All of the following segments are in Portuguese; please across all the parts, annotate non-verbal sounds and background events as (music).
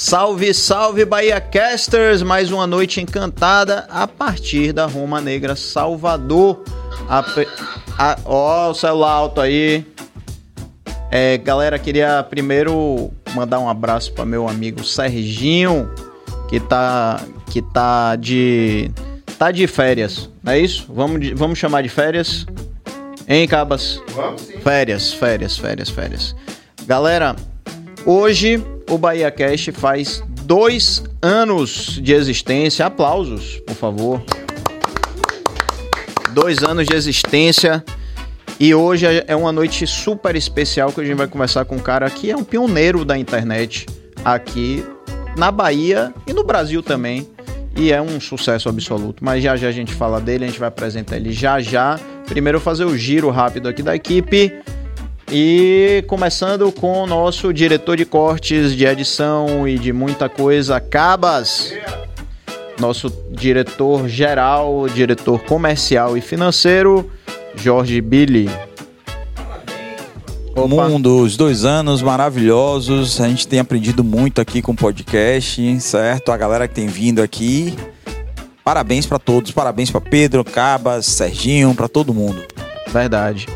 Salve, salve Bahia Casters! Mais uma noite encantada a partir da Roma Negra Salvador. A, a, ó, o celular alto aí. É, galera, queria primeiro mandar um abraço para meu amigo Serginho, que tá que tá de tá de férias, não é isso? Vamos, vamos chamar de férias? Hein, Cabas? Vamos sim. Férias, férias, férias, férias. Galera, hoje o Bahia Cast faz dois anos de existência. Aplausos, por favor. Dois anos de existência. E hoje é uma noite super especial que a gente vai conversar com um cara que é um pioneiro da internet aqui na Bahia e no Brasil também. E é um sucesso absoluto. Mas já já a gente fala dele, a gente vai apresentar ele já já. Primeiro fazer o giro rápido aqui da equipe. E começando com o nosso diretor de cortes, de edição e de muita coisa, Cabas. Nosso diretor geral, diretor comercial e financeiro, Jorge Billy. O mundo, os dois anos maravilhosos. A gente tem aprendido muito aqui com o podcast, certo? A galera que tem vindo aqui. Parabéns para todos, parabéns para Pedro, Cabas, Serginho, para todo mundo. Verdade.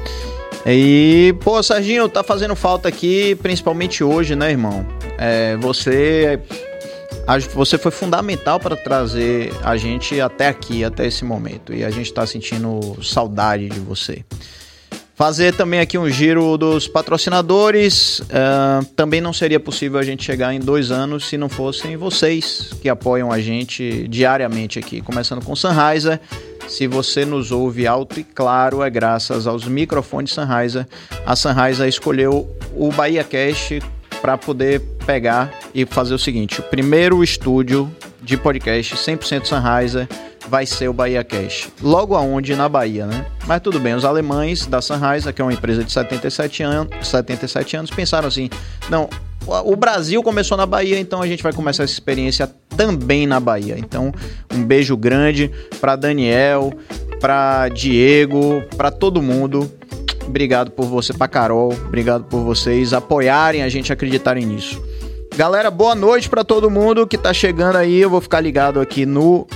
E, pô, Serginho, tá fazendo falta aqui, principalmente hoje, né, irmão? É, você. Você foi fundamental para trazer a gente até aqui, até esse momento. E a gente tá sentindo saudade de você. Fazer também aqui um giro dos patrocinadores. Uh, também não seria possível a gente chegar em dois anos se não fossem vocês que apoiam a gente diariamente aqui. Começando com Sunriser. Se você nos ouve alto e claro, é graças aos microfones Sunriser. A Sunriser escolheu o Bahia Cash para poder pegar e fazer o seguinte: o primeiro estúdio de podcast 100% Sunriser vai ser o Bahia Cash. Logo aonde? Na Bahia, né? Mas tudo bem, os alemães da Sunriser, que é uma empresa de 77 anos, 77 anos pensaram assim: não, o Brasil começou na Bahia, então a gente vai começar essa experiência também na Bahia. Então, um beijo grande para Daniel, para Diego, para todo mundo. Obrigado por você, para Carol, obrigado por vocês apoiarem a gente acreditarem nisso. Galera, boa noite para todo mundo que tá chegando aí. Eu vou ficar ligado aqui no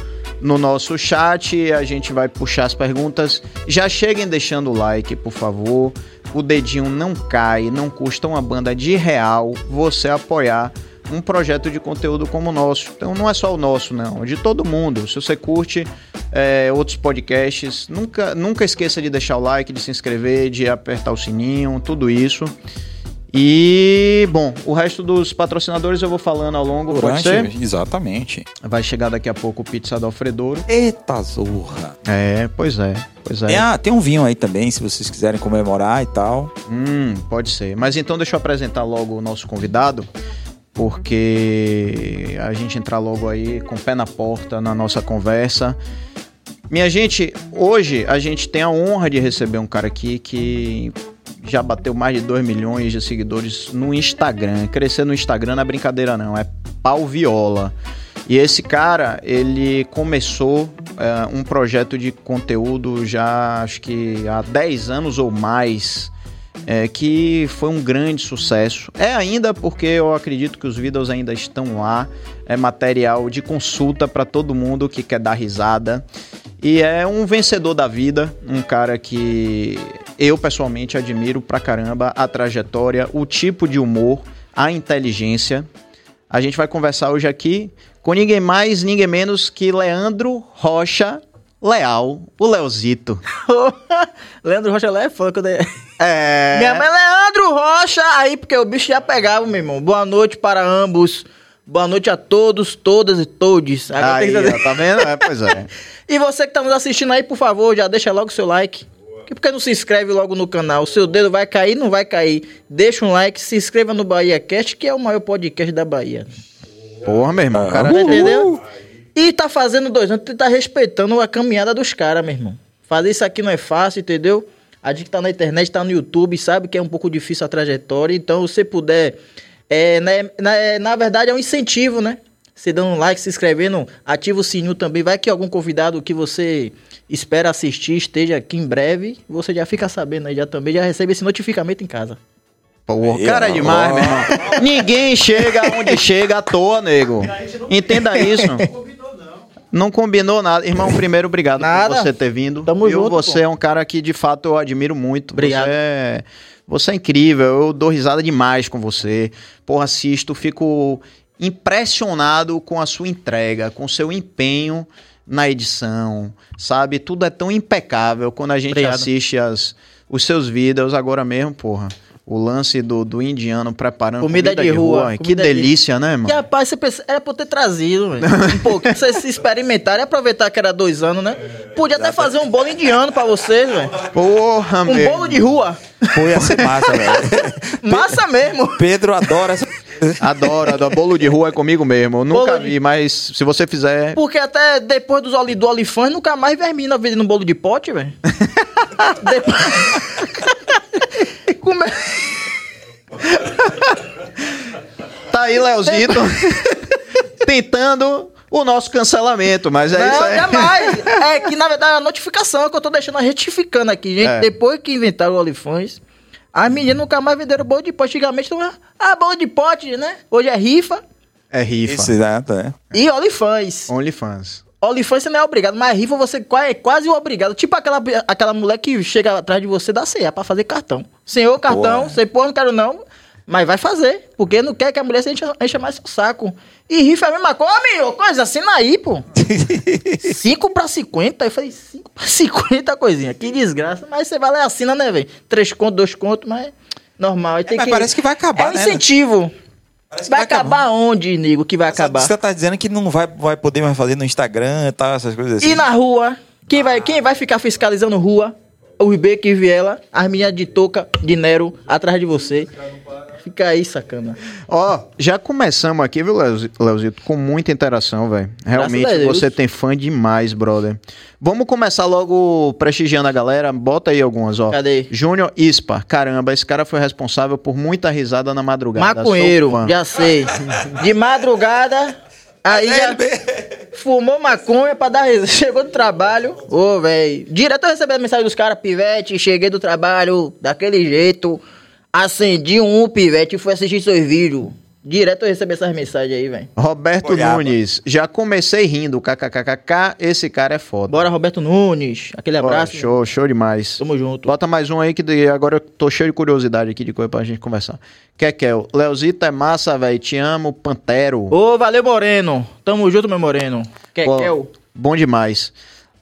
no nosso chat, a gente vai puxar as perguntas. Já cheguem deixando o like, por favor. O dedinho não cai, não custa uma banda de real você apoiar um projeto de conteúdo como o nosso. Então não é só o nosso, não, é de todo mundo. Se você curte é, outros podcasts, nunca, nunca esqueça de deixar o like, de se inscrever, de apertar o sininho, tudo isso. E, bom, o resto dos patrocinadores eu vou falando ao longo, Durante, pode ser? Exatamente. Vai chegar daqui a pouco o Pizza do Alfredouro. Eita zorra. É, pois é, pois é. é. Ah, tem um vinho aí também, se vocês quiserem comemorar e tal. Hum, pode ser. Mas então deixa eu apresentar logo o nosso convidado, porque a gente entrar logo aí com o pé na porta na nossa conversa. Minha gente, hoje a gente tem a honra de receber um cara aqui que já bateu mais de 2 milhões de seguidores no Instagram. Crescer no Instagram não é brincadeira não, é pau viola. E esse cara, ele começou é, um projeto de conteúdo já acho que há 10 anos ou mais. É, que foi um grande sucesso. É ainda porque eu acredito que os vídeos ainda estão lá. É material de consulta para todo mundo que quer dar risada. E é um vencedor da vida, um cara que eu pessoalmente admiro pra caramba a trajetória, o tipo de humor, a inteligência. A gente vai conversar hoje aqui com ninguém mais, ninguém menos que Leandro Rocha Leal, o Leozito. (laughs) Leandro Rocha Leal é foda que eu. É. (laughs) Minha mãe é Leandro Rocha, aí porque o bicho já pegava, meu irmão. Boa noite para ambos. Boa noite a todos, todas e todos. Aí, que... (laughs) tá vendo? É, pois é. e você que tá nos assistindo aí, por favor, já deixa logo o seu like. Por que não se inscreve logo no canal? O seu dedo vai cair, não vai cair. Deixa um like, se inscreva no Bahia Cast, que é o maior podcast da Bahia. Porra, meu irmão, cara. Tá entendeu? E tá fazendo dois anos, tá respeitando a caminhada dos caras, meu irmão. Fazer isso aqui não é fácil, entendeu? A gente tá na internet, tá no YouTube, sabe que é um pouco difícil a trajetória. Então, se você puder é, né, na, é, na verdade, é um incentivo, né? Você dando um like, se inscrevendo, ativa o sininho também. Vai que algum convidado que você espera assistir esteja aqui em breve, você já fica sabendo aí, já também já recebe esse notificamento em casa. Pô, Aí, cara é demais, meu (laughs) irmão. Ninguém chega onde chega à toa, nego. Entenda isso. Não combinou nada. Irmão, primeiro, obrigado Nada. por você ter vindo. Tamo Viu? junto, Você pô. é um cara que, de fato, eu admiro muito. Obrigado. Você é, você é incrível. Eu dou risada demais com você. Porra, assisto, fico impressionado com a sua entrega, com o seu empenho na edição, sabe? Tudo é tão impecável quando a gente Obrigado. assiste as, os seus vídeos agora mesmo, porra. O lance do, do indiano preparando Comida de rua, Que comida de- delícia, né, mano? E rapaz, você pensa, era pra eu ter trazido, velho. (laughs) Um pouquinho, pra vocês se experimentarem e aproveitar que era dois anos, né? Podia até fazer um bolo indiano pra vocês, velho. Porra, Um meu. bolo de rua. Pô, ia ser massa, velho. (laughs) Massa mesmo. Pedro adora essa. Adoro, adoro. Bolo de rua é comigo mesmo. Eu nunca de- vi, mas se você fizer. Porque até depois dos oli, do Olifãs, nunca mais vermina vendendo bolo de pote, velho. (laughs) depois... Como é- Tá aí, Leozito. tentando o nosso cancelamento, mas é isso Não, aí. jamais. É que, na verdade, a notificação é que eu tô deixando retificando aqui, gente. É. Depois que inventaram o Olifãs, as meninas nunca mais venderam bolo de pote. Antigamente, não era, ah, bolo de pote, né? Hoje é rifa É rifa. Isso, exato, é. e Olifãs. OnlyFans. Olifãs você não é obrigado, mas rifa você é quase obrigado. Tipo aquela, aquela mulher que chega atrás de você da ceia pra fazer cartão. Senhor, cartão, Boa. você pô, não quero não. Mas vai fazer, porque não quer que a mulher se encha, encha mais o saco. E rifa é a mesma coisa, amigo, coisa, assina aí, pô. (laughs) 5 pra 50, eu falei, 5 pra 50, coisinha, que desgraça. Mas você vai lá e assina, né, velho? 3 contos, 2 contos, mas normal. Aí tem mas que... parece que vai acabar, É um né? incentivo. Parece que Vai acabar onde, nego, que vai acabar? Você tá dizendo que não vai, vai poder mais fazer no Instagram e tal, essas coisas assim. E na rua, quem vai, quem vai ficar fiscalizando rua? Os beco e viela, as meninas de touca, de Nero, atrás de você. Fica aí, sacana. Ó, já começamos aqui, viu, Leozi- Leozito? Com muita interação, velho. Realmente você tem fã demais, brother. Vamos começar logo prestigiando a galera. Bota aí algumas, ó. Cadê? Júnior Ispa. Caramba, esse cara foi responsável por muita risada na madrugada. Maconheiro, já sei. De madrugada, aí já fumou maconha pra dar risada. (laughs) Chegou do trabalho, ô, velho. Direto eu recebi a mensagem dos caras, pivete, cheguei do trabalho, daquele jeito. Acendi um pivete e fui assistir seus vídeos. Direto eu recebi essas mensagens aí, velho. Roberto Olhava. Nunes. Já comecei rindo. KKKKK. Esse cara é foda. Bora, Roberto Nunes. Aquele Ó, abraço. show, show demais. Tamo junto. Bota mais um aí que de- agora eu tô cheio de curiosidade aqui de coisa pra gente conversar. Kekel, Leozito é massa, velho. Te amo, Pantero. Ô, valeu, Moreno. Tamo junto, meu Moreno. Kekel. Bom demais.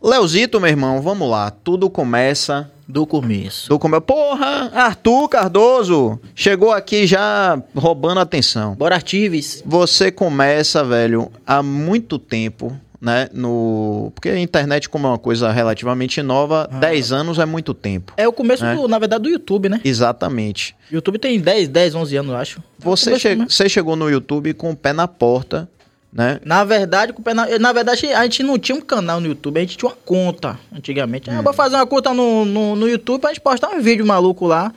Leozito, meu irmão, vamos lá. Tudo começa Do começo. do come... Porra, Arthur Cardoso chegou aqui já roubando atenção. Bora, Artives. Você começa, velho, há muito tempo, né, no... Porque a internet, como é uma coisa relativamente nova, 10 anos é muito tempo. É o começo, É. do- na verdade, do YouTube, né? Exatamente. YouTube tem 10, 10, 11 anos, eu acho. Você, Começo che- você chegou no YouTube com o pé na porta, né? Na verdade, na... verdade, a gente não tinha um canal no YouTube, a gente tinha uma conta antigamente. Ah, vou fazer uma conta no, no, no YouTube pra gente postar um vídeo maluco lá.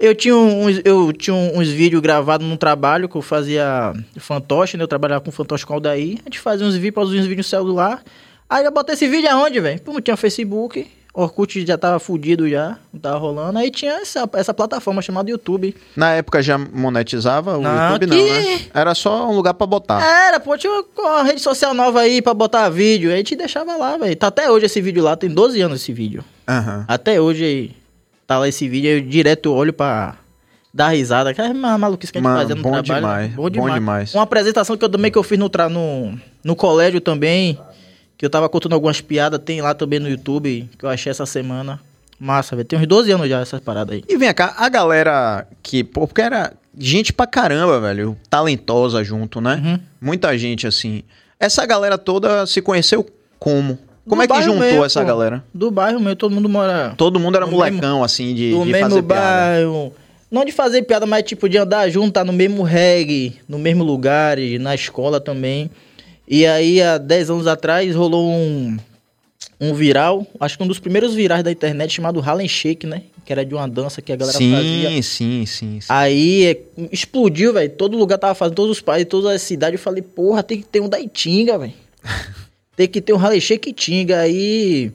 Eu tinha uns, eu tinha uns vídeos gravados num trabalho que eu fazia fantoche, né? Eu trabalhava com fantoche com Aldair. A gente fazia uns vídeos, uns vídeos no celular. Aí eu botei esse vídeo aonde, velho? Não tinha Facebook. Orkut já tava fudido já, não tava rolando. Aí tinha essa, essa plataforma chamada YouTube. Na época já monetizava o Não, YouTube, não, que- né? Era só um lugar pra botar. Era, pô, tinha uma, uma rede social nova aí pra botar vídeo. Aí a gente deixava lá, velho. Tá até hoje esse vídeo lá, tem 12 anos esse vídeo. Aham. Até hoje aí, tá lá esse vídeo, eu direto olho pra dar risada. Que é maluquice que a gente Mano, fazia no bom trabalho. demais, Bom bom demais. demais. Uma apresentação que eu também que eu fiz no, tra- no, no colégio também, que eu tava contando algumas piadas, tem lá também no YouTube, que eu achei essa semana. Massa, velho. Tem uns 12 anos já essas paradas aí. E vem cá, a galera que. Pô, porque era gente pra caramba, velho. Talentosa junto, né? Uhum. Muita gente, assim. Essa galera toda se conheceu como? Como Do é que juntou mesmo, essa pô. galera? Do bairro mesmo, todo mundo mora... Todo mundo era molecão, assim, de, do de mesmo fazer piada. bairro. Não de fazer piada, mas tipo de andar junto, tá no mesmo reggae, no mesmo lugar, na escola também. E aí, há 10 anos atrás, rolou um, um viral, acho que um dos primeiros virais da internet, chamado Harlem Shake, né? Que era de uma dança que a galera Sim, fazia. sim, sim, sim. Aí é, explodiu, velho. Todo lugar tava fazendo, todos os países, todas as cidades. Eu falei, porra, tem que ter um da Itinga, velho. (laughs) tem que ter um Harley Shake Itinga. Aí,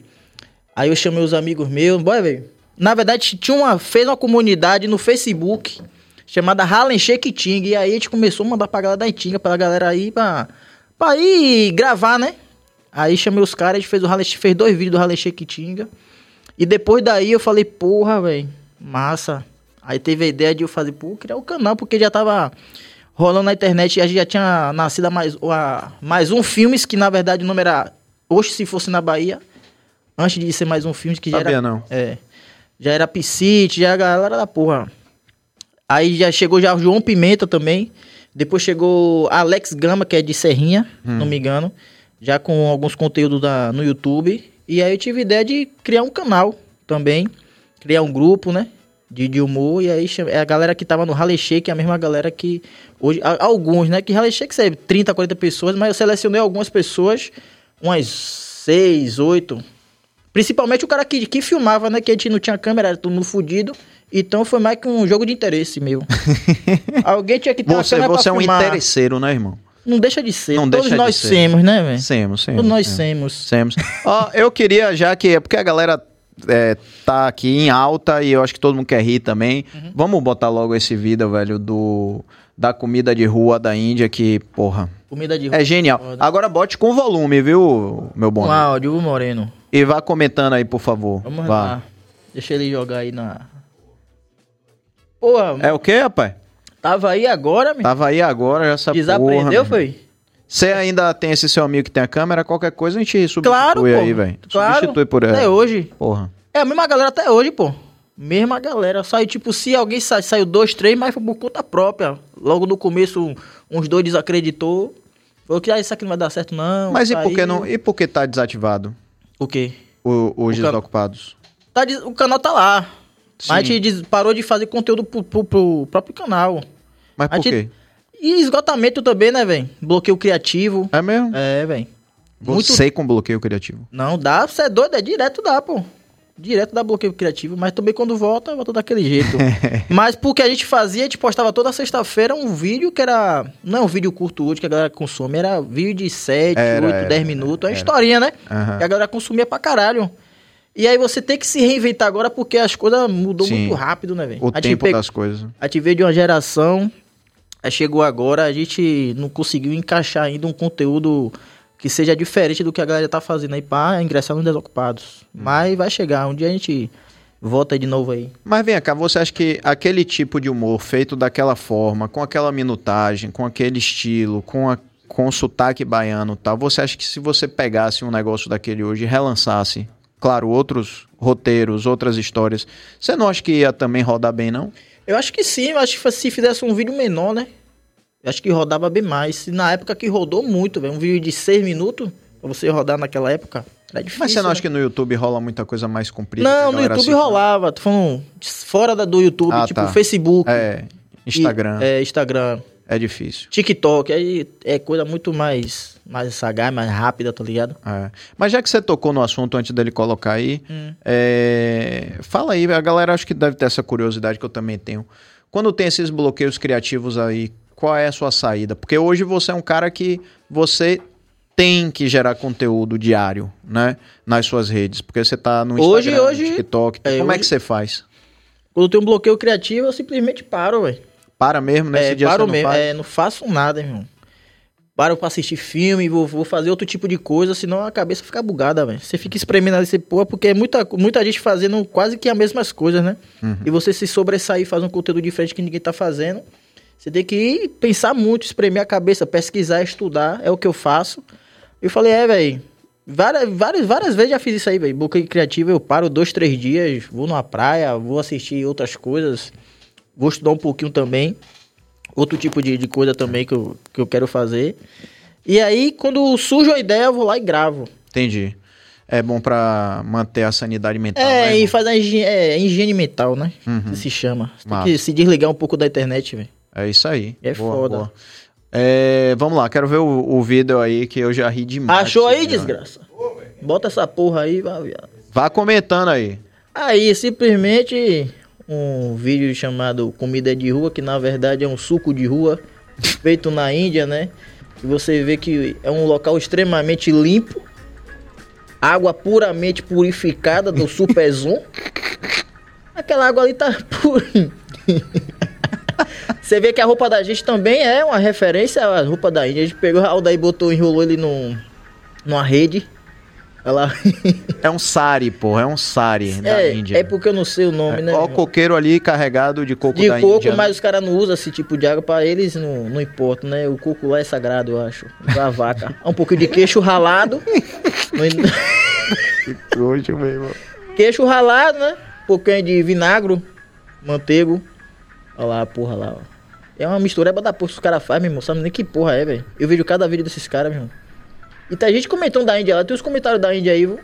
aí eu chamei os amigos meus, boy, velho. Na verdade, tinha uma, fez uma comunidade no Facebook chamada Harlem Shake Ting. E aí a gente começou a mandar pra galera da Itinga, pra galera aí pra, pra ir gravar, né? Aí chamei os caras, a gente fez, o Harlem, fez dois vídeos do Harlem Shake Tinga. E depois daí eu falei, porra, velho, massa. Aí teve a ideia de eu fazer, pô, criar o canal, porque já tava rolando na internet e a gente já tinha nascido mais, a, mais um filmes, que na verdade o nome era Oxe Se Fosse na Bahia. Antes de ser mais um filme, que já Sabia era. não. É. Já era Piscite, já era a galera da porra. Aí já chegou já o João Pimenta também. Depois chegou Alex Gama, que é de Serrinha, não me engano. Já com alguns conteúdos da, no YouTube. E aí eu tive ideia de criar um canal também. Criar um grupo, né? De, de humor. E aí é a galera que tava no Rally Shake, é a mesma galera que. Hoje, alguns, né? Que Rally Shake serve 30, 40 pessoas, mas eu selecionei algumas pessoas, umas 6, 8. Principalmente o cara que, que filmava, né? Que a gente não tinha câmera, era todo mundo fudido. Então foi mais que um jogo de interesse meu. (laughs) Alguém tinha que ter uma Você, câmera você é um filmar. interesseiro, né, irmão? Não deixa de ser. Não Todos nós ser. temos, né, velho? Semos, semos. Todos nós é. temos. Semos. (laughs) Ó, eu queria, já que é porque a galera é, tá aqui em alta e eu acho que todo mundo quer rir também. Uhum. Vamos botar logo esse vídeo, velho, do da comida de rua da Índia, que, porra, Comida de rua. é genial. Foda. Agora bote com volume, viu, meu bom? Um áudio, Moreno. E vá comentando aí, por favor. Vamos Vá. lá. Deixa ele jogar aí na. Porra, É o quê, rapaz? tava aí agora, meu. Tava aí agora, já essa Desaprendeu, porra, foi? Você ainda tem esse seu amigo que tem a câmera, qualquer coisa a gente substitui Claro, pô. aí, velho. Claro. Substitui por Até aí. hoje. Porra. É a mesma galera até hoje, pô. Mesma galera. Saiu, tipo, se alguém sa saiu dois, três, mas foi por conta própria. Logo no começo, uns dois desacreditou. Falou que ah, isso aqui não vai dar certo, não. Mas e por que não? E por que tá desativado O quê? o, os O can- desocupados? Tá o canal tá lá. Sim. Mas a gente parou de fazer conteúdo pro, pro- pro próprio canal. Mas por gente- quê? E esgotamento também, né, velho? Bloqueio criativo. É mesmo? É, velho. Muito. Você com bloqueio criativo. Não, dá, você é doido, é direto dá, pô. Direto dá bloqueio criativo, mas também quando volta, volta daquele jeito. (laughs) mas porque a gente fazia, a gente postava toda sexta-feira um vídeo que era. Não é um vídeo curto hoje que a galera consome, era vídeo de 7, Era, 8, era, 10 minutos. É uma historinha, né? Aham. Que a galera consumia pra caralho. E aí você tem que se reinventar agora porque as coisas mudou Sim. muito rápido, né, velho? O A tempo pe- das coisas. a gente veio de uma geração, chegou agora, a gente não conseguiu encaixar ainda um conteúdo que seja diferente do que a galera tá fazendo aí pra ingressar nos desocupados. Hum. Mas vai chegar, um dia a gente volta de novo aí. Mas vem cá, você acha que aquele tipo de humor feito daquela forma, com aquela minutagem, com aquele estilo, com, a, com o sotaque baiano e tal, você acha que se você pegasse um negócio daquele hoje e relançasse, claro, outros roteiros, outras histórias, você não acha que ia também rodar bem, não? Eu acho que sim, eu acho que se fizesse um vídeo menor, né? Eu acho que rodava bem mais. E Na época que rodou muito, velho. Um vídeo de 6 minutos, pra você rodar naquela época, era difícil. Mas você não né? acha que no YouTube rola muita coisa mais comprida? Não, no YouTube assiste? rolava. Tô falando fora da, do YouTube, Ah, tipo tá. Facebook. É, Instagram, E- é, é, Instagram. difícil. TikTok, aí é coisa muito mais, mais sagaz, mais rápida, tá ligado? É. Mas já que você tocou no assunto antes dele colocar aí, Hum. é, fala aí, a galera acho que deve ter essa curiosidade que eu também tenho. Quando tem esses bloqueios criativos aí, qual é a sua saída? Porque hoje você é um cara que você tem que gerar conteúdo diário, né? Nas suas redes. Porque você tá no Hoje- Instagram, hoje- no TikTok. é, Como é hoje- que você faz? Quando eu tenho um bloqueio criativo, eu simplesmente paro, velho. Para mesmo nesse É, dia paro não mesmo. faz? É, não faço nada, irmão. Paro pra assistir filme, vou, vou fazer outro tipo de coisa, senão a cabeça fica bugada, velho. Você fica espremendo ali, você porra, porque é muita, muita gente fazendo quase que as mesmas coisas, né? Uhum. E você se sobressair, fazer um conteúdo diferente que ninguém tá fazendo. Você tem que ir pensar muito, espremer a cabeça, pesquisar, estudar, é o que eu faço. Eu falei, é, velho. Várias, várias, várias vezes já fiz isso aí, velho. Bloqueio criativo, eu paro dois, três dias, vou numa praia, vou assistir outras coisas, vou estudar um pouquinho também. Outro tipo de, de coisa também que eu, que eu quero fazer. E aí, quando surge uma ideia, eu vou lá e gravo. Entendi. É bom pra manter a sanidade mental, é, né, e irmão? faz a higiene, é, higiene mental, né? Uhum. Que se chama. Você tem que se desligar um pouco da internet, velho. É isso aí. É foda. É, vamos lá, quero ver o, o vídeo aí que eu já ri demais. Achou aí, vídeo. desgraça? Bota essa porra aí, vai, viado. Vá comentando aí. Aí, simplesmente um vídeo chamado Comida de Rua, que na verdade é um suco de rua (laughs) feito na Índia, né? E você vê que é um local extremamente limpo, água puramente purificada do Superzon. (laughs) Aquela água ali tá (laughs) pura. Você vê que a roupa da gente também é uma referência à roupa da Índia. A gente pegou, a daí botou, enrolou ele num, numa rede. Ela... (laughs) É um sari, porra. É um sari da é, Índia. é porque eu não sei o nome, né? Ó o irmão? coqueiro ali carregado de coco De da coco, Índia. né? mas os caras não usam esse tipo de água pra eles, não, não importa, né? O coco lá é sagrado, eu acho. Da vaca. (laughs) Um pouquinho de queixo ralado. No- Hoje mesmo. queixo ralado, né? Um pouquinho de vinagre, manteigo. Olha lá, porra lá, ó. É uma mistureba da porra que os caras fazem, meu irmão. Sabe nem que porra é, velho. Eu vejo cada vídeo desses caras, meu irmão. E tem gente comentando da Índia lá. Tem os comentários da Índia aí, viu?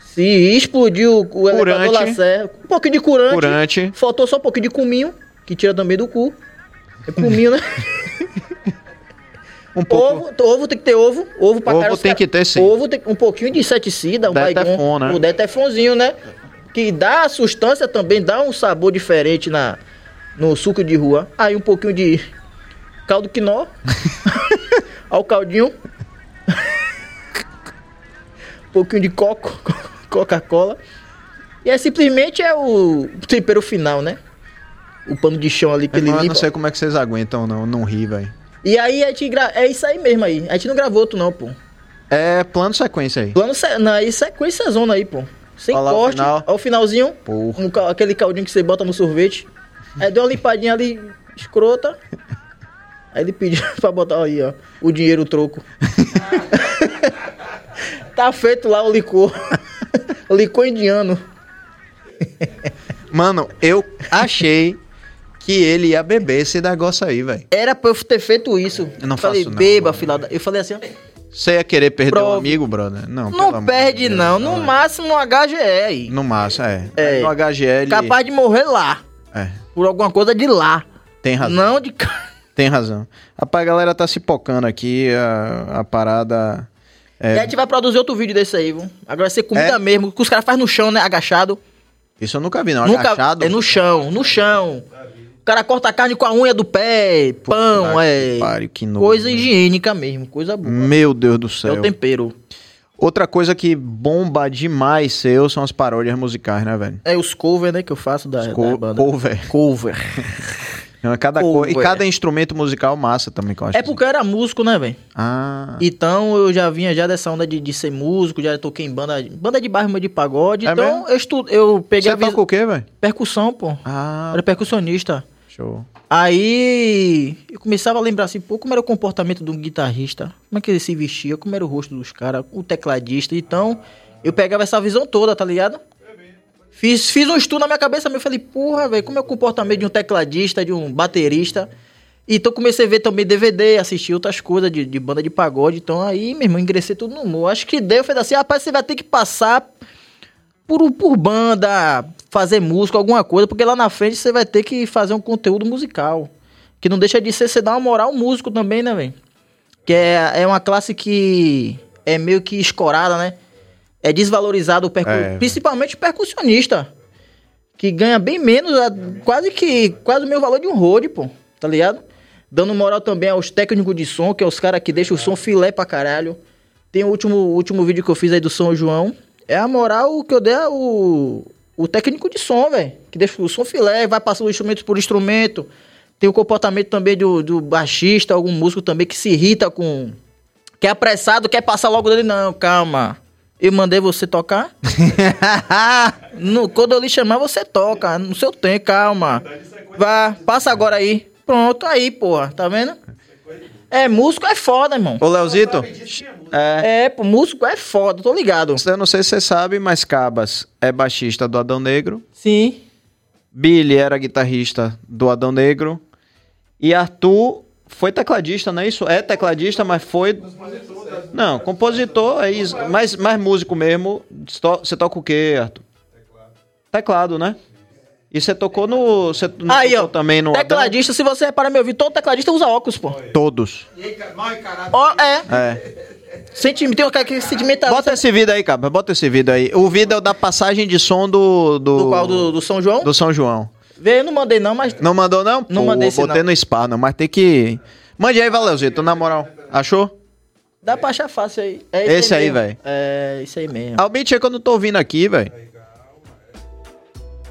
Se explodiu o elevador Curante. Lacerda. Um pouquinho de curante. Curante. Faltou só um pouquinho de cominho, que tira também do cu. É cominho, né? (laughs) Um pouco. Ovo, ovo tem que ter ovo. Ovo pra Ovo tem cara- que ter, sim. Ovo tem um pouquinho de inseticida, um Detefon, baigon, né? O detefronzinho, né? Que dá a sustância também, dá um sabor diferente na, no suco de rua. Aí um pouquinho de caldo quinó. (laughs) Ao caldinho. um pouquinho de coco, (laughs) Coca-Cola. E é simplesmente é o tempero final, né? O pano de chão ali que ele Irmão, eu limpa. não sei como é que vocês aguentam, não. Não ri, velho. E aí a gente gra... é isso aí mesmo aí. A gente não gravou outro não, pô. É plano sequência aí. Plano se... não, aí sequência zona aí, pô. Sem Olha corte, final. ao finalzinho, Porra. um aquele caldinho que você bota no sorvete. Aí deu uma limpadinha ali, escrota. Aí ele pediu (laughs) pra botar aí, ó, o dinheiro o troco. (laughs) tá feito lá o licor. (laughs) o licor indiano. Mano, eu achei que ele ia beber esse negócio aí, velho. Era pra eu ter feito isso. Eu não falei, faço não, beba, mano. filha da... Eu falei assim, ó, Você ia querer perder um Prove. amigo, brother? Não, não perde de Deus. não, no máximo no HGE aí. No máximo, é. É. No HGL. Capaz de morrer lá. É, Por alguma coisa de lá. tem razão. Não de cá. Tem razão. Rapaz, a galera tá se pocando aqui, a, a parada. E a É, gente vai produzir outro vídeo desse aí, viu? Agora vai ser comida É? mesmo, que os caras fazem no chão, né? Agachado. isso eu nunca vi, não. Nunca- Agachado. É no chão, no chão. O cara corta a carne com a unha do pé, pão, que é. pariu, que nojo, coisa né? higiênica mesmo, coisa boa. Meu Deus do É céu. o tempero. Outra coisa que bomba demais seu são as paródias musicais, né, velho? É os cover, né, que eu faço da, da Co banda. cover. Cover. (laughs) Cada Cover. co... E cada instrumento musical massa também, que eu acho. É porque eu era músico, né, velho? Ah, Então eu já vinha já dessa onda de, de ser músico, já toquei em banda, banda de bairro mas de pagode. É então mesmo? eu estudo, eu peguei você a vis- toca o quê, velho? percussão, pô. Eu Ah, era percussionista. show. Aí eu começava a lembrar assim, pô, como era o comportamento de um guitarrista, como é que ele se vestia, como era o rosto dos caras, o tecladista. Então, eu pegava essa visão toda, tá ligado? Fiz, fiz um estudo na minha cabeça, eu falei, porra, velho, como é o comportamento de um tecladista, de um baterista. Então comecei a ver também DVD, assistir outras coisas de, de banda de pagode. Então aí, meu irmão, ingressei tudo no humor. Acho que deu, falei assim, rapaz, você vai ter que passar por, por banda, fazer música, alguma coisa, porque lá na frente você vai ter que fazer um conteúdo musical. Que não deixa de ser você dar uma moral ao músico também, né, velho? Que é, é uma classe que é meio que escorada, né? É desvalorizado o percu... É. principalmente o percussionista. Que ganha bem menos, a- quase que quase o meu valor de um road, pô. Tá ligado? Dando moral também aos técnicos de som, que é os caras que deixam o som filé pra caralho. Tem o último, o último vídeo que eu fiz aí do São João. É a moral que eu dei ao o técnico de som, velho. Que deixa o som filé, vai passando instrumento por instrumento. Tem o comportamento também do, do baixista, algum músico também que se irrita com. Que é apressado, quer passar logo dele. Não, calma. Eu mandei você tocar. (laughs) No- quando eu lhe chamar, você toca. No seu tempo, calma. Vá, passa agora aí. Pronto, aí, porra. Tá vendo? É, músico é foda, irmão. Ô, Leozito, é, É, pô, músico é foda, tô ligado. eu não sei se você sabe, mas Cabas é baixista do Adão Negro. Sim. Billy era guitarrista do Adão Negro. E Arthur foi tecladista, não é isso? É tecladista, mas foi. Não, compositor, é isso. Mas, mas músico mesmo. Você toca o quê, Arthur? Teclado, né? E você tocou no. Você Aí, tocou ó. também no. Adão? Tecladista, se você reparar meu ouvido, todo tecladista usa óculos, pô. Todos. Ó, é. É. Sentimento, tem aquele sentimento Bota esse vídeo aí, cara. Bota esse vídeo aí. O vídeo é o da passagem de som do. Do, do qual? Do, do São João? do São João. Vê, eu não mandei não, mas... Não mandou, não? Não Pô, mandei esse, Botei não. no spa, não. Mas tem que. Mande aí, Valeuzito, na moral. Achou? Dá pra achar fácil aí. É Esse aí, mesmo. velho. É, isso aí mesmo. Albeit é que eu não tô ouvindo aqui, velho.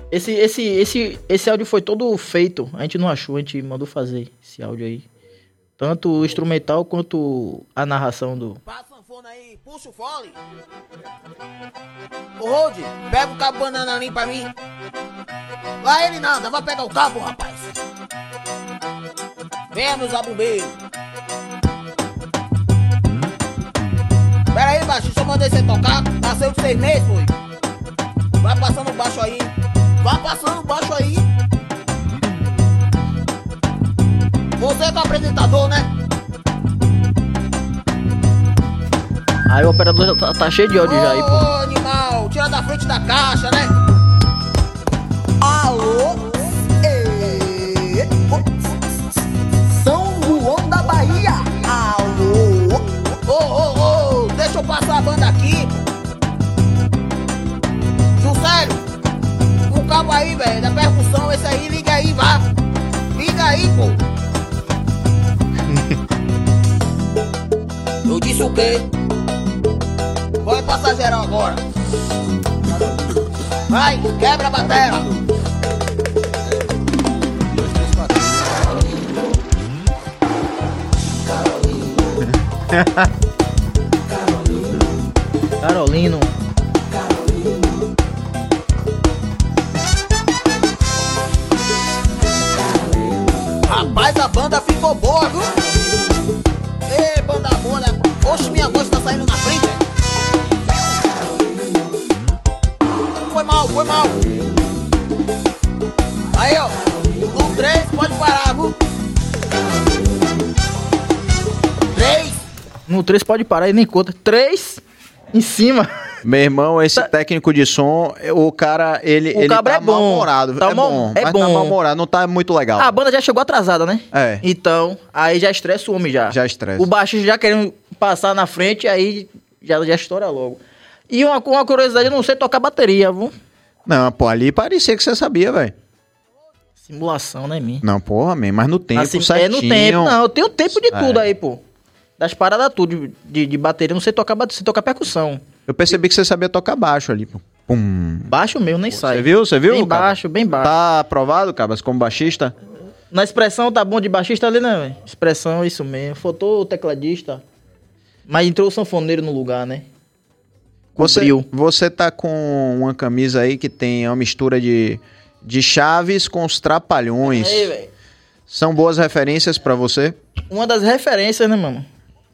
Esse, esse, esse, esse áudio foi todo feito. A gente não achou, a gente mandou fazer esse áudio aí. Tanto o instrumental quanto a narração do. Passa a sanfona aí, puxa o fole. Ô Rod, pega o cabo banana ali pra mim. Vai ele nada, vai pegar o cabo, rapaz. Venha, meus abombeiros. Pera aí, baixo, deixa eu mandar você tocar. Nasceu de seis meses, foi. Vai passando baixo aí. Vai passando baixo aí. Você é o apresentador, né? Aí o operador já tá, tá cheio de áudio já aí, Ô, pô. animal, tira da frente da caixa, né? Alô? Velho, da percussão, esse aí, liga aí, vá. Liga aí, pô. (laughs) Eu disse o quê? Vai passar geral agora. Vai, quebra a bateria. (laughs) Carolino. No 3 pode parar e nem conta. 3 em cima. Meu irmão, esse técnico de som, o cara, ele, O ele tá é bom. mal-humorado. Tá é bom, é mas tá bom. mal-humorado, não tá muito legal. A banda já chegou atrasada, né? É. Então, aí já estressa o homem já. Já estressa. O baixista já querendo passar na frente, aí já, já estoura logo. E uma, uma curiosidade, eu não sei tocar bateria, viu? Não, pô, ali parecia que você sabia, velho. Simulação, né, mim? Não, porra, man, mas no tempo Assim, certinho. é no tempo, não, eu tenho tempo de É. tudo aí, pô. Das paradas tudo, de, de, bateria, não sei tocar bateria, sei tocar percussão. Eu percebi que você sabia tocar baixo ali, pô. Pum. Baixo mesmo, nem sai. Você viu? Você viu? Bem baixo, bem baixo. Tá aprovado, Cabas, como baixista? Na expressão tá bom de baixista ali, né, velho? Expressão, isso mesmo. Faltou o tecladista. Mas entrou o sanfoneiro no lugar, né? Você, você tá com uma camisa aí que tem uma mistura de, de chaves com os trapalhões. Aí, velho. São boas referências pra você? Uma das referências, né, mano?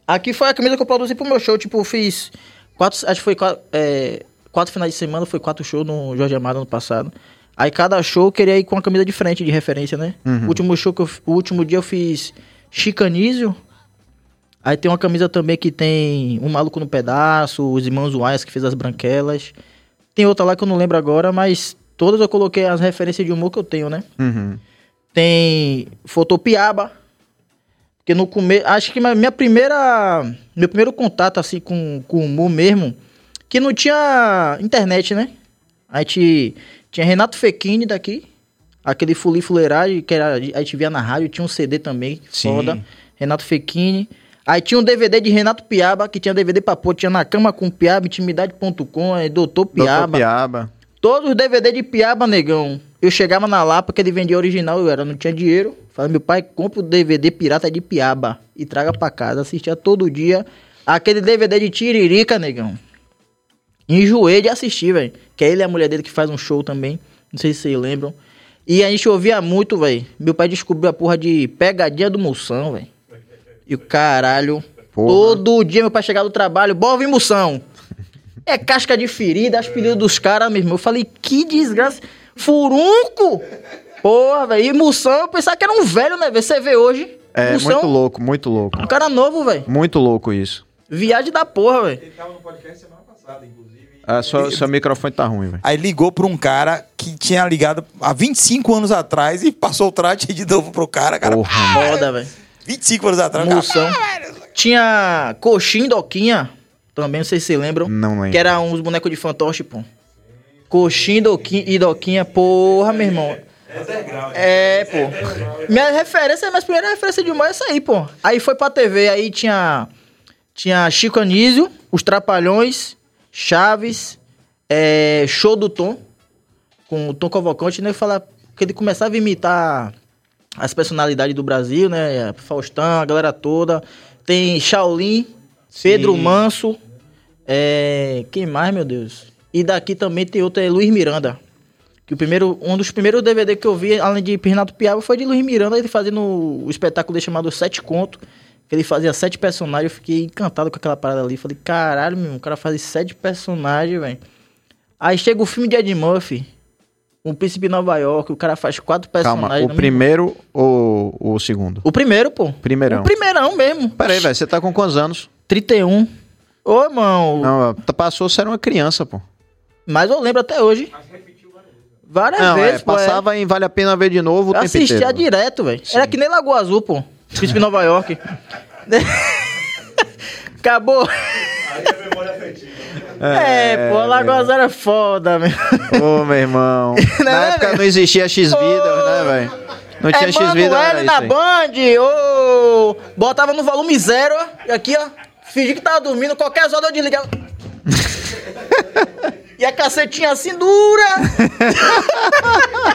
Aqui foi a camisa que eu produzi pro meu show. Tipo, eu fiz quatro. Acho que foi quatro, é, quatro finais de semana, foi quatro shows no Jorge Amado ano passado. Aí cada show eu queria ir com uma camisa diferente de referência, né? O último show que eu, O último dia eu fiz Chicanísio. Aí tem uma camisa também que tem Um Maluco no Pedaço, os Irmãos Wise que fez as branquelas. Tem outra lá que eu não lembro agora, mas todas eu coloquei as referências de humor que eu tenho, né? Uhum. Tem Fotopiaba. Porque no começo. Acho que minha primeira. Meu primeiro contato assim com, com humor mesmo. Que não tinha internet, né? A gente tinha Renato Fechini daqui. Aquele Fuli Fuleiragem, que era, a gente via na rádio. Tinha um CD também, Sim. foda. Renato Fechini. Aí tinha um DVD de Renato Piaba, que tinha DVD pra pôr. Tinha Na Cama com Piaba, Intimidade.com, aí Doutor Piaba. Doutor Piaba. Todos os DVD de Piaba, negão. Eu chegava na Lapa, que ele vendia original, eu era, não tinha dinheiro. Falei, meu pai, compra o DVD pirata de Piaba e traga pra casa. Assistia todo dia aquele DVD de Tiririca, negão. Enjoei de assistir, velho. Que é ele e a mulher dele que faz um show também. Não sei se vocês lembram. E a gente ouvia muito, velho. Meu pai descobriu a porra de pegadinha do Moção, velho. E o caralho. Porra. Todo dia meu pai chegava do trabalho, bora ouvir Moção. É casca de ferida, apelido dos caras mesmo. Eu falei, que desgraça. Furunco! Porra, velho. E Moção, eu pensava que era um velho, né, velho? Você vê hoje. É Moção, muito louco, muito louco. um cara novo, velho. Muito louco isso. Viagem da porra, velho. Ele tava no podcast semana passada, inclusive. Ah, sua, seu microfone tá ruim, velho. Aí ligou pra um cara que tinha ligado há 25 anos atrás e passou o trate de novo pro cara, cara. Porra, Foda, velho. 25 anos atrás, o cara, Moção. Tinha Coxinha e Doquinha. Também, não sei se vocês lembram. Não lembro. Que era uns bonecos de fantoche, pô. Coxinha e Doquinha. Porra, meu irmão. É, pô. Minha referência, minha primeira referência de humor é essa aí, pô. Aí foi pra TV, aí tinha. Tinha Chico Anísio, Os Trapalhões, Chaves, é, Show do Tom, com o Tom Cavalcante, né? Falar que ele começava a imitar as personalidades do Brasil, né? Faustão, a galera toda. Tem Shaolin, Pedro Manso. É... Quem mais, meu Deus? E daqui também tem outro, é Luiz Miranda. Que o primeiro, um dos primeiros DVD que eu vi, além de Renato Piaba, foi de Luiz Miranda, ele fazendo o espetáculo dele chamado Sete Conto. Que ele fazia sete personagens, eu fiquei encantado com aquela parada ali. Falei, caralho, meu, o cara faz sete personagens, velho. Aí chega o filme de Ed Murphy, O Príncipe de Nova York, o cara faz quatro personagens. Calma, o primeiro ou o segundo? O primeiro, pô. Primeirão. O primeirão mesmo. Pera aí, velho, você tá com quantos anos? 31. Ô, irmão. Não, passou, você era uma criança, pô. Mas eu lembro até hoje. Várias Não, vezes, é, pô. é. passava em Vale a Pena Ver de novo o Eu tempo assistia inteiro. direto, velho. Era que nem Lagoa Azul, pô. Príncipe Nova York. (laughs) Acabou. É, pô, Lagoa Azul era foda, meu. Ô, meu irmão. (laughs) Não Na é, época não existia X-Vida, né, velho? Não tinha é X-Vida, Manoel era na aí. Band, ô. Botava no volume zero, ó. E aqui, ó. Fingi que tava dormindo, qualquer hora eu desligava. (laughs) e a cacetinha assim dura.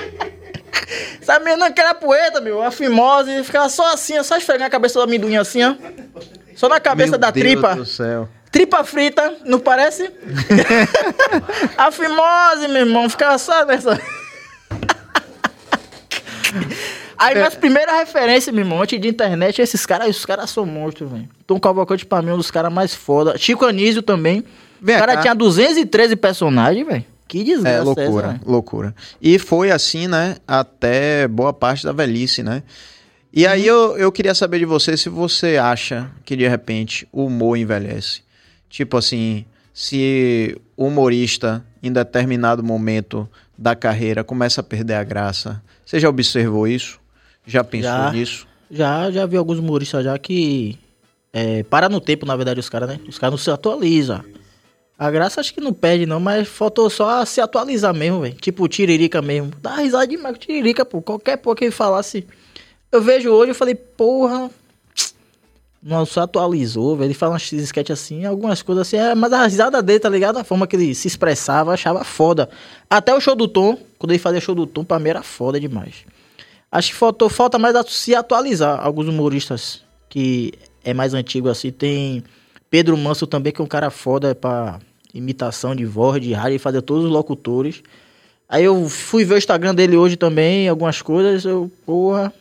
(laughs) Essa menina que era poeta, meu, a fimose, ficava só assim, só esfregando a cabeça do amendoim assim, ó. Só na cabeça Meu da Deus tripa. do céu. Tripa frita, não parece? (laughs) a fimose, meu irmão, ficava só nessa. Aí, minhas primeiras referências, meu irmão, antes de internet, esses caras, esses caras são monstros, velho. Tom Cavalcante, pra mim, é um dos caras mais foda. Chico Anísio também. Vem o cara cá. tinha 213 personagens, velho. Que desgraça É, essa, loucura, velho? loucura. E foi assim, né, até boa parte da velhice, né? E aí eu, eu queria saber de você se você acha que de repente o humor envelhece. Tipo assim, se o humorista em determinado momento da carreira começa a perder a graça. Você já observou isso? Já pensou Já. nisso? Já, já vi alguns humoristas já que. É, para no tempo, na verdade, os caras, né? Os caras não se atualizam. A graça acho que não perde, não, mas faltou só se atualizar mesmo, velho. Tipo o Tiririca mesmo. Dá risada demais com Tiririca, pô. Qualquer porra que ele falasse. Eu vejo hoje, eu falei, porra. Não se atualizou, velho. Ele fala umas sketches assim, algumas coisas assim. é, Mas a risada dele, tá ligado? A forma que ele se expressava, achava foda. Até o show do Tom, quando ele fazia show do Tom, pra mim era foda demais. Acho que faltou, falta mais se atualizar. Alguns humoristas que é mais antigo assim. Tem Pedro Manso também, que é um cara foda pra imitação de voz, de rádio, e fazer todos os locutores. Aí eu fui ver o Instagram dele hoje também, algumas coisas. Eu, porra,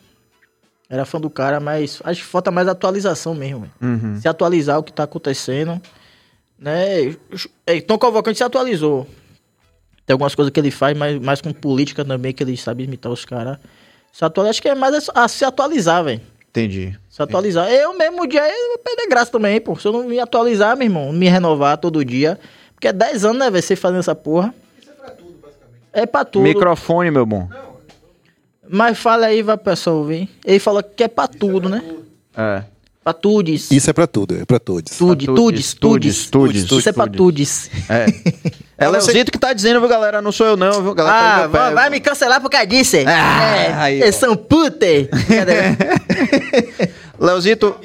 era fã do cara, mas acho que falta mais atualização mesmo. Uhum. Se atualizar o que tá acontecendo. Né? Tom Cavalcante se atualizou. Tem algumas coisas que ele faz, mas mais com política também, que ele sabe imitar os caras. Se atualiza, acho que é mais a, a se atualizar, velho. Entendi. Se atualizar. Eu mesmo, dia, eu vou perder graça também, pô. Se eu não me atualizar, meu irmão, me renovar todo dia. Porque é 10 anos, né, velho, você fazendo essa porra. Isso é pra tudo, basicamente. É pra tudo. Microfone, meu bom. Mas fala aí, vai, pessoal, ouvir. Ele falou que é pra tudo, né? É. Pra tudes. Isso é pra tudo, é pra todos. Tude, Pra tudes, tudes. tudes, Isso é pra tudes. É. (laughs) É Leozito que tá dizendo, viu, galera? Não sou eu, não, viu, galera? Pega Ah, vai, vai me cancelar por causa disso. Ah, é, aí, são. (laughs) Cadê? Leozito.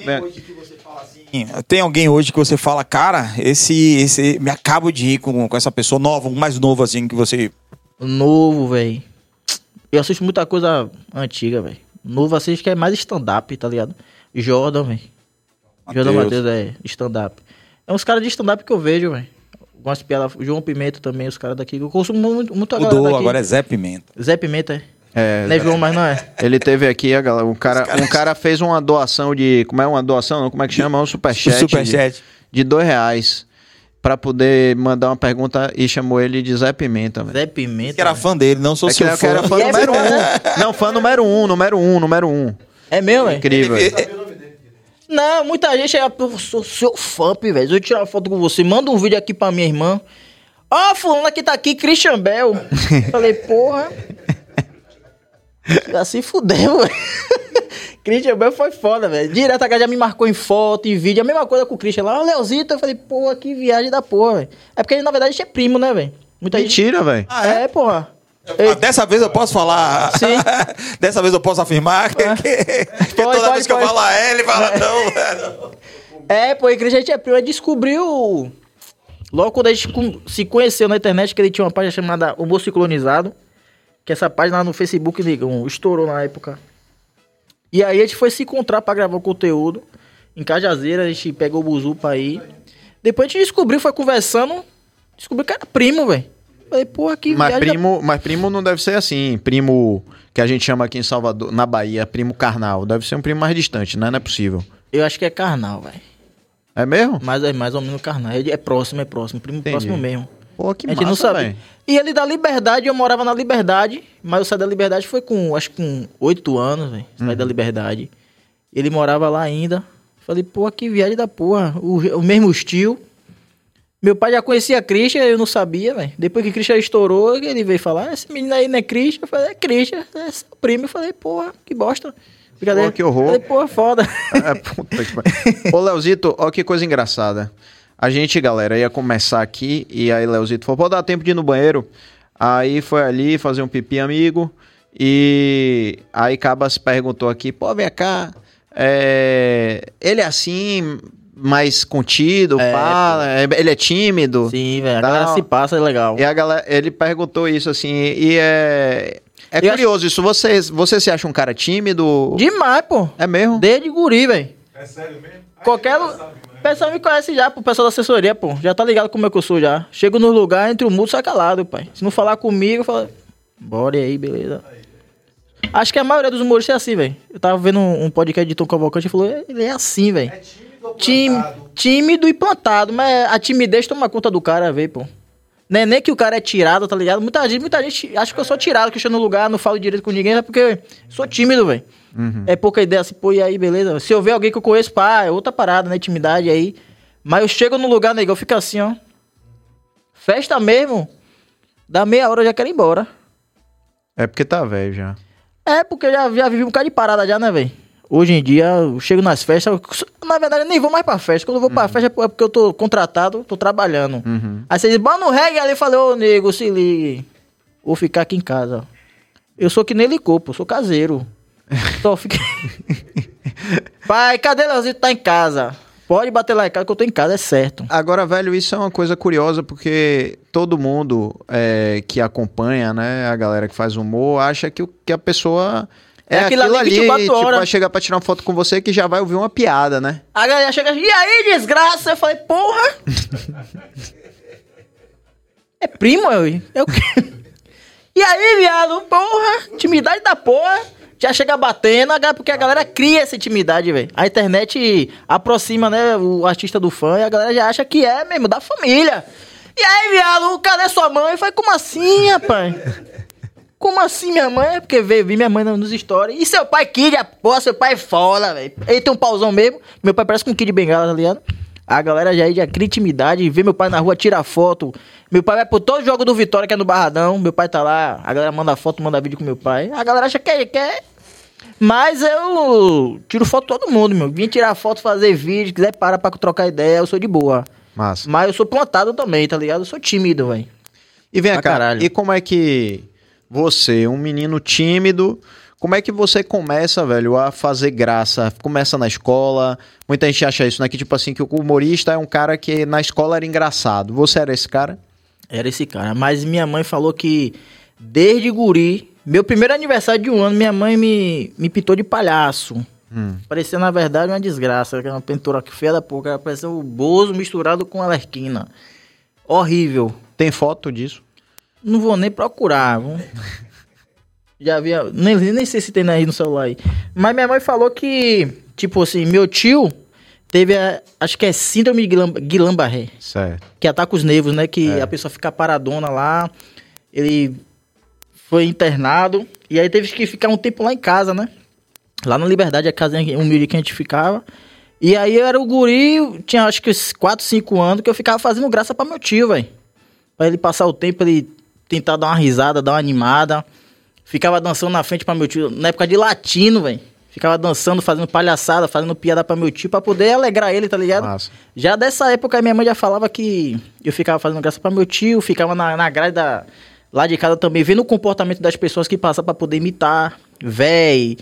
Tem alguém hoje que você fala, cara, esse, esse me acabo de ir com, com essa pessoa nova, um mais novo assim que você. Novo, velho. Eu assisto muita coisa antiga, velho. Novo assisto que é mais stand-up, tá ligado? Jordan, velho. Jordan. Matheus é stand-up. É uns caras de stand-up que eu vejo, velho. Algumas piadas. João Pimenta também, os caras daqui. Eu consumo muito, muito a Mudou, daqui. agora é Zé Pimenta. Zé Pimenta, é. É, Não é João, mas não é. Ele teve aqui, a galera, um, cara, um cara fez uma doação de. Como é uma doação? Não, como é que chama? Um superchat. Superchat. De, de dois reais. Pra poder mandar uma pergunta e chamou ele de Zé Pimenta, velho. Zé Pimenta. Que era velho. fã dele, não sou É que seu eu fã. era fã é número um. Não, fã número um, número um, número um. É meu, velho? Incrível. Não, muita gente eu sou seu fã, velho. Se eu tirar uma foto com você, manda um vídeo aqui pra minha irmã. Ó, fulano que tá aqui, Christian Bell. (laughs) Falei, porra. (laughs) Assim fudeu, velho. Christian Bell foi foda, velho. Direto a galera já me marcou em foto, em vídeo. A mesma coisa com o Christian lá. Ó, Leozito. Eu falei, porra, que viagem da porra, velho. É porque, na verdade, a gente é primo, né, velho? Muita gente... Mentira, velho. Ah, É, porra. Ah, Dessa vez eu posso falar. Sim. (laughs) Dessa vez eu posso afirmar que, que- que Pode, toda pode, vez que eu pode. falo a ele, ele fala não. É, pô, e a gente é primo. Aí descobriu. Logo quando a gente se conheceu na internet, que ele tinha uma página chamada Humor Ciclonizado. Que essa página lá no Facebook, negão, estourou na época. E aí a gente foi se encontrar pra gravar o conteúdo. Em Cajazeira, a gente pegou o buzu pra ir. Depois a gente descobriu, foi conversando, descobriu que era primo, velho. Falei, pô, aqui Mas viagem da- primo, mas primo não deve ser assim. Primo que a gente chama aqui em Salvador, na Bahia, primo carnal. Deve ser um primo mais distante, né? Não é possível. Eu acho que é carnal, velho. É mesmo? Mas é mais ou menos carnal. É é próximo, é próximo. Primo Entendi. próximo mesmo. Pô, que a gente não massa, sabe. velho. E ele da Liberdade, eu morava na Liberdade, mas eu saí da Liberdade foi com, acho que com oito anos, velho. Saí Uhum. da Liberdade. Ele morava lá ainda. Falei, pô, que viagem da porra. O, o mesmo estilo. Meu pai já conhecia a Christian, eu não sabia, velho. Depois que Christian estourou, ele veio falar, esse menino aí não é Christian. Eu falei, é Christian, é seu primo. Eu falei, porra, que bosta. Brincadeira. Pô, que horror. Falei, porra, foda. (laughs) É, puta que. Ô, Leozito, ó que coisa engraçada. A gente, galera, ia começar aqui e aí Leozito falou, pô, dá tempo de ir no banheiro. Aí foi ali fazer um pipi amigo e aí Cabas perguntou aqui, pô, vem cá, é, ele é assim, mais contido, É, fala, é- ele é tímido. Sim, velho. A galera se passa, é legal. E a galera, ele perguntou isso assim, e é... É Eu curioso isso, você, você se acha um cara tímido? Demais, pô. É mesmo? Desde guri, velho. É sério mesmo? Qualquer. O pessoal me conhece já, pô. O pessoal da assessoria, pô. Já tá ligado como é que eu sou já. Chego no lugar, entre o mudo, sai calado, pai. Se não falar comigo, fala. Bora aí, beleza. Acho que a maioria dos humoristas é assim, velho. Eu tava vendo um um podcast de Tom Cavalcante e falou, ele é assim, velho. É tímido ou Tim- tímido e plantado, mas a timidez toma conta do cara, velho, pô. Não é nem que o cara é tirado, tá ligado? Muita gente, muita gente acha que eu sou tirado, que eu chego no lugar, não falo direito com ninguém, é porque sou tímido, velho. É pouca ideia assim, pô, e aí, beleza? Se eu ver alguém que eu conheço, pá, é outra parada, né? Intimidade aí. Mas eu chego no lugar, negão, eu fico assim, ó. Festa mesmo, dá meia hora eu já quero ir embora. É porque tá velho já. É, porque eu já, já vivi um bocado de parada já, né, velho? Hoje em dia, eu chego nas festas, na verdade, eu nem vou mais pra festa. Quando eu vou pra festa é porque eu tô contratado, tô trabalhando. Aí você diz, bora no reggae ali, falei, ô, nego, se ligue. Vou ficar aqui em casa. Eu sou que nem Licopo, eu sou caseiro. (laughs) Só fica... (laughs) Pai, cadê Leozito? Tá em casa. Pode bater lá em casa que eu tô em casa, é certo. Agora, velho, isso é uma coisa curiosa porque todo mundo é, que acompanha, né, a galera que faz humor, acha que, que a pessoa é, É aquilo, aquilo ali ali, 24 tipo, horas. vai chegar pra tirar uma foto com você que já vai ouvir uma piada, né? A galera chega e aí, desgraça? Eu falei, porra! é primo, eu? Eu quê? (laughs) E aí, viado? Porra! Intimidade da porra! Já chega batendo, porque a galera cria essa intimidade, velho. A internet aproxima, né, o artista do fã e a galera já acha que é mesmo, da família. E aí, viado, cadê sua mãe? Eu falei, como assim, rapaz? Como assim, minha mãe? É porque veio, vi minha mãe nos stories. E seu pai kid, a porra, seu pai é foda, velho. Ele tem um pauzão mesmo. Meu pai parece com um kid bengala, tá ligado? A galera já, já cria intimidade, vê meu pai na rua, tira foto. Meu pai vai pro todo jogo do Vitória, que é no Barradão. Meu pai tá lá, a galera manda foto, manda vídeo com meu pai. A galera acha que é. Que é... Mas eu tiro foto de todo mundo, meu. Vim tirar foto, fazer vídeo, quiser parar pra trocar ideia, eu sou de boa. Massa. Mas eu sou plantado também, tá ligado? Eu sou tímido, velho. E vem cá, caralho. e como é que você, um menino tímido, como é que você começa, velho, a fazer graça? Começa na escola, muita gente acha isso, né? Que tipo assim, que o humorista é um cara que na escola era engraçado. Você era esse cara? Era esse cara. Mas minha mãe falou que desde guri, meu primeiro aniversário de um ano, minha mãe me, me pintou de palhaço. Hum. Parecia, na verdade, uma desgraça. que era Uma pintura feia da porra. Parecia o Bozo misturado com a Lerquina. Horrível. Tem foto disso? Não vou nem procurar. viu? Já vi. a- Nem, nem sei se tem aí no celular aí. Mas minha mãe falou que, tipo assim, meu tio teve a. Acho que é síndrome Guillain-Barré Certo. que ataca os nervos, né? Que a pessoa fica paradona lá. Ele foi internado e aí teve que ficar um tempo lá em casa, né? Lá na Liberdade, a casa humilde que a gente ficava. E aí eu era o guri, tinha acho que uns 4, 5 anos, que eu ficava fazendo graça pra meu tio, velho. Pra ele passar o tempo, ele tentar dar uma risada, dar uma animada. Ficava dançando na frente pra meu tio, na época de latino, velho. Ficava dançando, fazendo palhaçada, fazendo piada pra meu tio, pra poder alegrar ele, tá ligado? Massa. Já dessa época, minha mãe já falava que eu ficava fazendo graça pra meu tio, ficava na, na grade da, lá de casa também, vendo o comportamento das pessoas que passam pra poder imitar. Véi.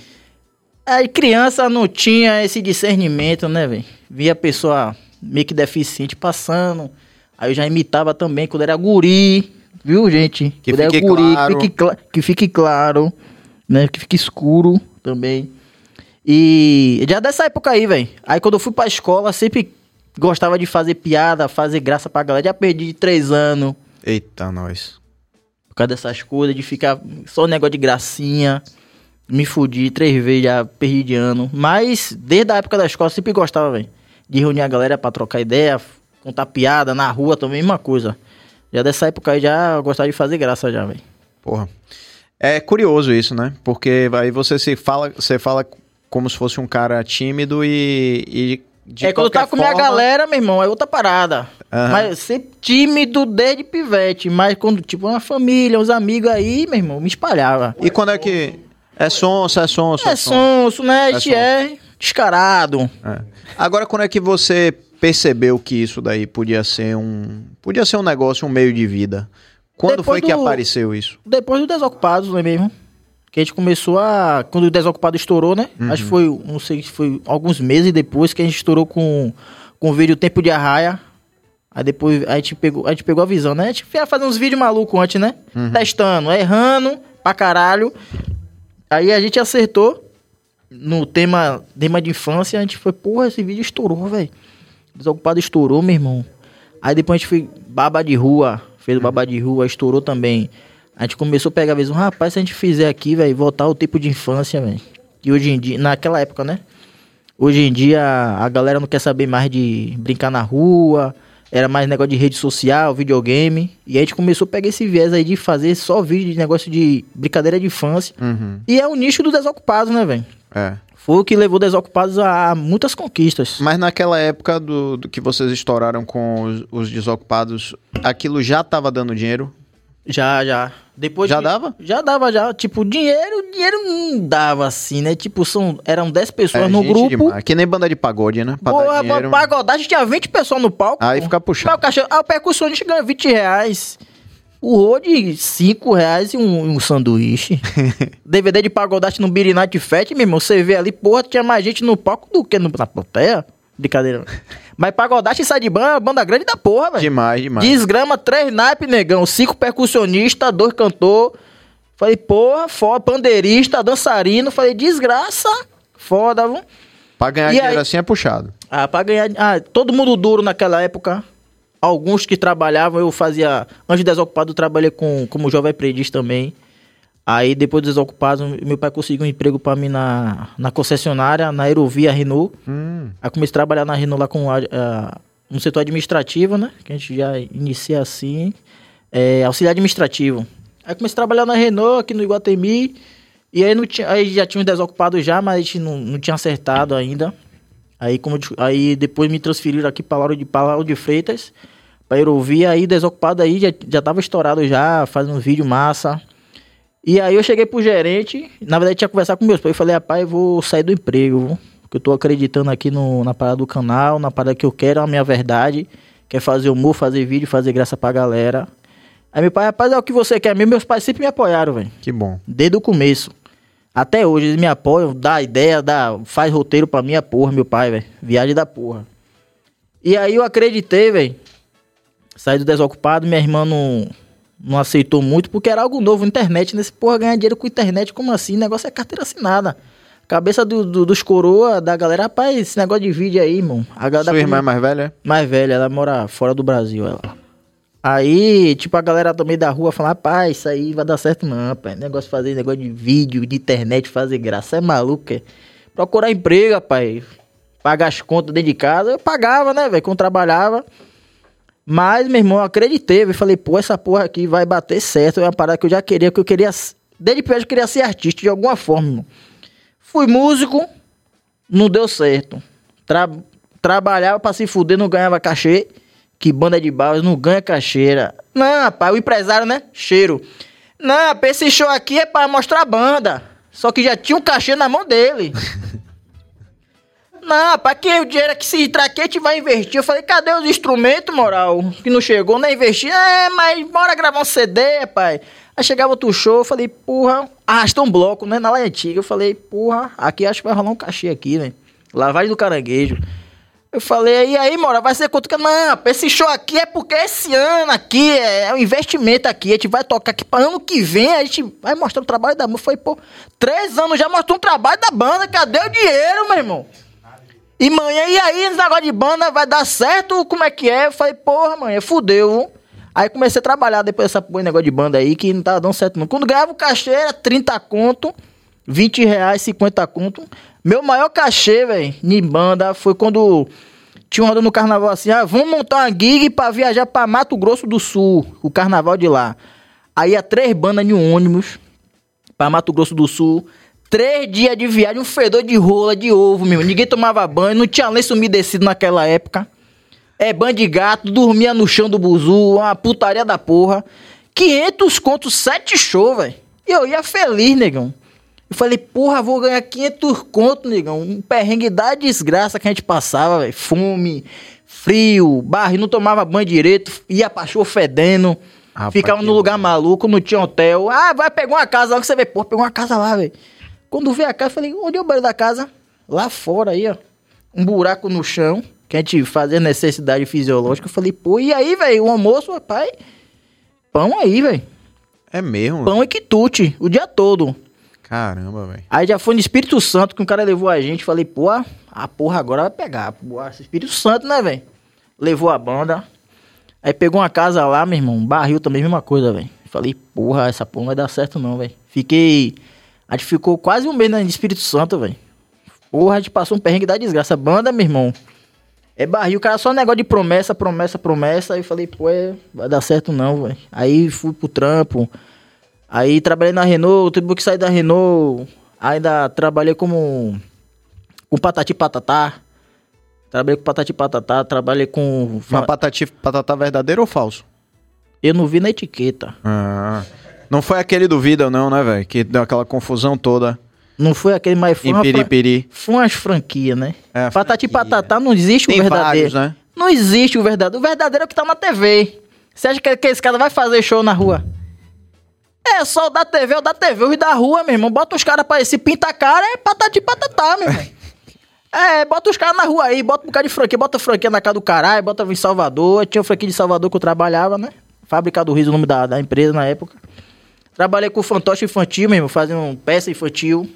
Aí criança não tinha esse discernimento, né, velho? Via a pessoa meio que deficiente passando. Aí eu já imitava também quando era guri. Viu, gente? Que é fique guri, claro. Que fique, cla- que fique claro, né? Que fique escuro também. E já dessa época aí, velho. Aí quando eu fui pra escola, sempre gostava de fazer piada, fazer graça pra galera. Já perdi de três anos Eita, nós. por causa dessas coisas, de ficar só negócio de gracinha. Me fudi três vezes, já perdi de ano. Mas desde a época da escola, sempre gostava, velho. De reunir a galera pra trocar ideia, contar piada na rua também, mesma coisa. Já dessa época aí já gostava de fazer graça já, velho. Porra. É curioso isso, né? Porque aí você se fala, você fala como se fosse um cara tímido e. e de é, quando tava com minha forma- galera, meu irmão, é outra parada. Aham. Mas ser tímido desde pivete. Mas quando, tipo, uma família, uns amigos aí, meu irmão, me espalhava. E quando é que. É sonso, é sonso. É sonso, né? A É gente é descarado. É. Agora, quando é que você percebeu que isso daí podia ser um. Podia ser um negócio, um meio de vida? Quando Depois foi que do- apareceu isso? Depois do Desocupados, não é mesmo? Que a gente começou a. Quando o Desocupado estourou, né? Acho que foi, não sei se foi alguns meses depois que a gente estourou com, com o vídeo Tempo de Arraia. Aí depois a gente pegou a, gente pegou a visão, né? A gente ia fazer uns vídeos malucos antes, né? Testando, errando pra caralho. Aí a gente acertou no tema, tema de infância. A gente foi, porra, esse vídeo estourou, velho. Desocupado estourou, meu irmão. Aí depois a gente foi baba de rua, fez o baba de rua, estourou também. A gente começou a pegar a visão, rapaz, se a gente fizer aqui, velho, voltar ao tempo de infância, velho. E hoje em dia, naquela época, né? Hoje em dia a galera não quer saber mais de brincar na rua, era mais negócio de rede social, videogame. E a gente começou a pegar esse viés aí de fazer só vídeo de negócio de brincadeira de infância. Uhum. E é o nicho do desocupado, né, velho? É. Foi o que levou desocupados a muitas conquistas. Mas naquela época do, do que vocês estouraram com os, os desocupados, aquilo já tava dando dinheiro? Já, já. Depois Já que- dava? Já dava, já. Tipo, dinheiro, dinheiro não dava assim, né? Tipo, são, eram 10 pessoas É, no gente grupo. demais. Que nem banda de pagode, né? Pra Porra, dinheiro. pra pagodagem tinha 20 pessoas no palco. Aí pô. fica puxado. Mas o cachorro, ah, o percussionista ganha 20 reais. O road, 5 reais e um, um sanduíche. (laughs) DVD de pagodagem no Night Fest, meu irmão. Você vê ali, porra, tinha mais gente no palco do que no, na plateia. Brincadeira. Mas pagodagem sai de banda, é banda grande da porra, velho. Demais, demais. Desgrama, três naipes, negão. Cinco percussionistas, dois cantor. Falei, porra, foda, pandeirista, dançarino. Falei, desgraça. Foda, viu? Pra ganhar E dinheiro aí- assim é puxado. Ah, pra ganhar. Ah, todo mundo duro naquela época. Alguns que trabalhavam, eu fazia. Antes de desocupado, eu trabalhei com, como jovem aprendiz também. Aí, depois do desocupado, meu pai conseguiu um emprego pra mim na, na concessionária, na Aerovia Renault. Hum, Aí comecei a trabalhar na Renault lá com a, a- no setor administrativo, né? Que a gente já inicia assim. É, auxiliar administrativo. Aí comecei a trabalhar na Renault aqui no Iguatemi. E aí, não tinha, aí já tinha um desocupado já, mas a gente não, não tinha acertado ainda. Aí, como, aí depois me transferiram aqui para Lauro de, pra Lauro de Freitas. Pra Aerovia. Aí desocupado aí já, já tava estourado já, fazendo um vídeo massa. E aí eu cheguei pro gerente, na verdade tinha que conversar com meus pais, eu falei, rapaz, eu vou sair do emprego, porque eu tô acreditando aqui no, na parada do canal, na parada que eu quero, a minha verdade, que é fazer humor, fazer vídeo, fazer graça pra galera. Aí meu pai, rapaz, é o que você quer mesmo, meus pais sempre me apoiaram, velho, que bom. desde o começo. Até hoje eles me apoiam, dá ideia, dá, faz roteiro pra minha porra, meu pai, velho, viagem da porra. E aí eu acreditei, velho, saí do desocupado, minha irmã não, não aceitou muito, porque era algo novo, internet, nesse porra, ganhar dinheiro com internet, como assim? O negócio é carteira assinada. Cabeça do, do- dos coroa, da galera, rapaz, esse negócio de vídeo aí, irmão. A galera Sua irmã é mais velha? mais velha, ela mora fora do Brasil, ela. Aí, tipo, a galera também da rua fala, rapaz, isso aí vai dar certo não, rapaz. Negócio de fazer negócio de vídeo, de internet, fazer graça, é maluco, é? Procurar emprego, rapaz. Pagar as contas dentro de casa, eu pagava, né, velho, quando trabalhava. Mas, meu irmão, eu acreditei, eu falei, pô, essa porra aqui vai bater certo. É uma parada que eu já queria, que eu queria. Desde perto eu queria ser artista de alguma forma, irmão. Fui músico, não deu certo. Tra- trabalhava pra se fuder, não ganhava cachê. Que banda de balas não ganha cacheira. Não, rapaz, o empresário, né? Cheiro. Não, esse show aqui é pra mostrar a banda. Só que já tinha um cachê na mão dele. (laughs) Não, pra que o dinheiro que se traquete vai investir? Eu falei, cadê os instrumentos, moral? Que não chegou, nem investir. É, mas bora gravar um CD, pai. Aí chegava outro show, eu falei, porra, arrastou um bloco, né? Na lá antiga. Eu falei, porra, aqui acho que vai rolar um cachê aqui, velho. Lavagem do caranguejo. Eu falei, e aí, Mora, vai ser quanto que. Não, esse show aqui é porque esse ano aqui é, é um investimento aqui. A gente vai tocar aqui para ano que vem, a gente vai mostrar o trabalho da banda. Foi, pô, três anos já mostrou um trabalho da banda. Cadê o dinheiro, meu irmão? E manhã, e aí, esse negócio de banda vai dar certo? Como é que é? Eu falei, porra, manhã, fudeu. Aí comecei a trabalhar depois dessa porra, negócio de banda aí, que não tava dando certo não. Quando ganhava o cachê era 30 conto, 20 reais, 50 conto. Meu maior cachê, velho, em banda, foi quando tinha uma onda no carnaval assim, ah, vamos montar uma gig pra viajar pra Mato Grosso do Sul, o carnaval de lá. Aí ia três bandas em um ônibus pra Mato Grosso do Sul. Três dias de viagem, um fedor de rola, de ovo, meu. Ninguém tomava banho, não tinha lenço umedecido naquela época. É banho de gato, dormia no chão do buzu, uma putaria da porra. 500 contos, sete shows, velho. E eu ia feliz, negão. Eu falei, porra, vou ganhar 500 contos, negão. Um perrengue da desgraça que a gente passava, velho. Fome, frio, barro, não tomava banho direito, ia pra show fedendo. Rapaz, ficava num lugar maluco, não tinha hotel. Ah, vai pegar uma casa lá que você vê. Porra, pegou uma casa lá, velho. Quando veio a casa, eu falei, onde é o banheiro da casa? Lá fora aí, ó. Um buraco no chão, que a gente fazia necessidade fisiológica. Eu falei, pô, e aí, velho? O almoço, rapaz? Pão aí, velho. É mesmo? Pão e quitute, o dia todo. Caramba, velho. Aí já foi no Espírito Santo que um cara levou a gente. Falei, pô, a porra agora vai pegar. Esse Espírito Santo, né, velho? Levou a banda. Aí pegou uma casa lá, meu irmão. Barril também, mesma coisa, velho. Falei, porra, essa porra não vai dar certo não, velho. Fiquei. A gente ficou quase um mês no Espírito Santo, velho. Porra, a gente passou um perrengue da desgraça. Banda, meu irmão. É barril, o cara só negócio de promessa, promessa, promessa. Aí eu falei, pô, é, vai dar certo não, velho. Aí fui pro trampo. Aí trabalhei na Renault, tive que sair da Renault. Ainda trabalhei como. com patati patatá. Trabalhei com patati patatá, trabalhei com. Mas patati, patatá verdadeiro ou falso? Eu não vi na etiqueta. Ah. Não foi aquele do Vida, não, né, velho? Que deu aquela confusão toda Não foi aquele, mas foi em Piripiri. Foi umas franquias, né? É, patati franquia. patatá não existe o Tem verdadeiro. vários, né? Não existe o verdadeiro. O verdadeiro é o que tá na TV. Você acha que, que esse cara vai fazer show na rua? É só o da TV, o da TV, os da rua, meu irmão. Bota os caras pra esse pinta a cara, é patati patatá, meu irmão. (laughs) É, bota os caras na rua aí, bota um bocado de franquia, bota franquia na casa do caralho, bota em Salvador. Tinha franquia de Salvador que eu trabalhava, né? Fábrica do Riso, o nome da, da empresa na época. Trabalhei com fantoche infantil, meu irmão, fazendo peça infantil.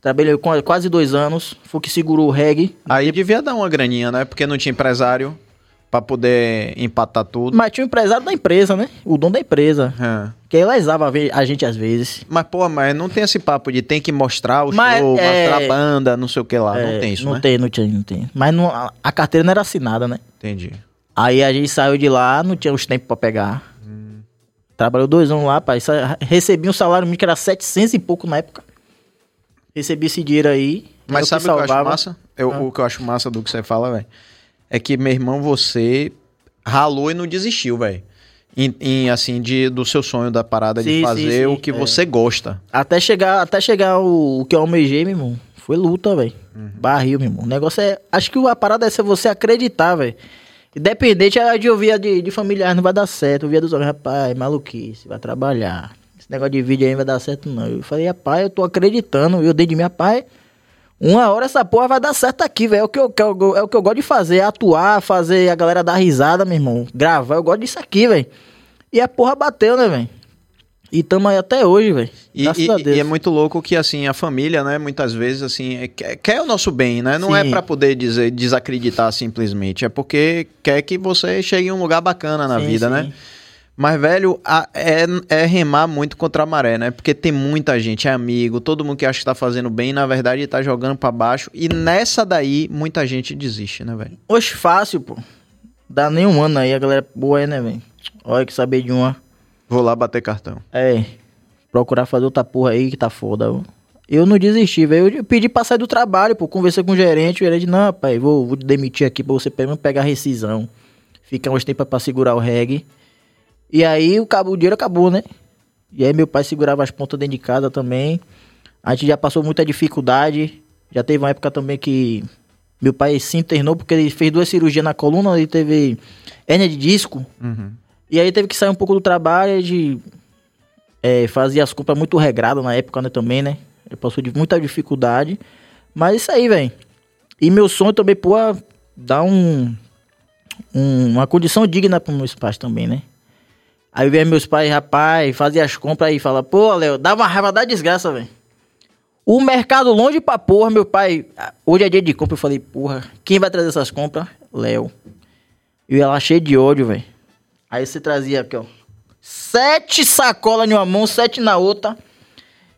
Trabalhei com quase dois anos. Foi que segurou o reggae. Aí devia dar uma graninha, né? Porque não tinha empresário pra poder empatar tudo. Mas tinha o empresário da empresa, né? O dono da empresa. É. Que ele lesava a gente às vezes. Mas, pô, mas não tem esse papo de tem que mostrar o Mas, show, é- mostrar a banda, não sei o que lá. É, não tem isso, não né? tem, não tinha, não tem. Mas não- a, a carteira não era assinada, né? Entendi. Aí a gente saiu de lá, não tinha os tempos pra pegar. Trabalhou dois anos lá, pai. Recebi um salário mínimo que era 700 e pouco na época. Recebi esse dinheiro aí. Mas sabe o que eu acho massa? Eu- Ah. O que eu acho massa do que você fala, velho? É que, meu irmão, você ralou e não desistiu, velho. Em, em, assim, de, do seu sonho da parada de Sim, sim, fazer sim, o que é. você gosta. Até chegar, até chegar o, o que eu almejei, meu irmão. Foi luta, velho. Uhum. Barril, meu irmão. O negócio é. Acho que a parada é você acreditar, velho. Independente ah, de ouvir de, de familiar, não vai dar certo. Eu via dos homens, rapaz, maluquice, vai trabalhar. Esse negócio de vídeo aí não vai dar certo, não. Eu falei, rapaz, eu tô acreditando. Eu dei de minha pai. Uma hora essa porra vai dar certo aqui, velho. É o que eu, é o que eu gosto de fazer, é atuar, fazer a galera dar risada, meu irmão. Gravar, eu gosto disso aqui, velho. E a porra bateu, né, velho? E tamo aí até hoje, velho. E, e- e é muito louco que, assim, a família, né, muitas vezes, assim, é- quer, quer o nosso bem, né? Não é Sim. pra poder dizer, desacreditar simplesmente. É porque quer que você chegue em um lugar bacana na Sim, vida, sim. né? Mas, velho, a- é, é remar muito contra a maré, né? Porque tem muita gente, é amigo, todo mundo que acha que tá fazendo bem, na verdade tá jogando pra baixo. E nessa daí, muita gente desiste, né, velho? Oxe, fácil, pô. Dá nem um ano aí, a galera boa aí, né, velho? Olha que saber de uma. Vou lá bater cartão. É. Procurar fazer outra porra aí que tá foda. ó. Eu não desisti, velho. Eu pedi pra sair do trabalho, pô. Conversei com o gerente. O gerente, não, pai, vou, vou demitir aqui pra você pelo menos pegar a rescisão. Ficar uns tempos pra segurar o reggae. E aí o, cabo, o dinheiro acabou, né? E aí meu pai segurava as pontas dentro de casa também. A gente já passou muita dificuldade. Já teve uma época também que meu pai se internou porque ele fez duas cirurgias na coluna. Ele teve hérnia de disco. Uhum. E aí teve que sair um pouco do trabalho de é, fazia as compras muito regrado na época, né, também, né? Ele passou de muita dificuldade. Mas isso aí, velho. E meu sonho também, pô, dar um, um- uma condição digna para meus pais também, né? Aí vem meus pais, rapaz, fazia as compras aí, fala, pô, Léo, dava uma raiva da desgraça, velho. O mercado longe pra porra, meu pai. Hoje é dia de compra, eu falei, porra, quem vai trazer essas compras? Léo. Eu ia lá cheio de ódio, velho. Aí você trazia aqui, ó. Sete sacolas em uma mão, sete na outra.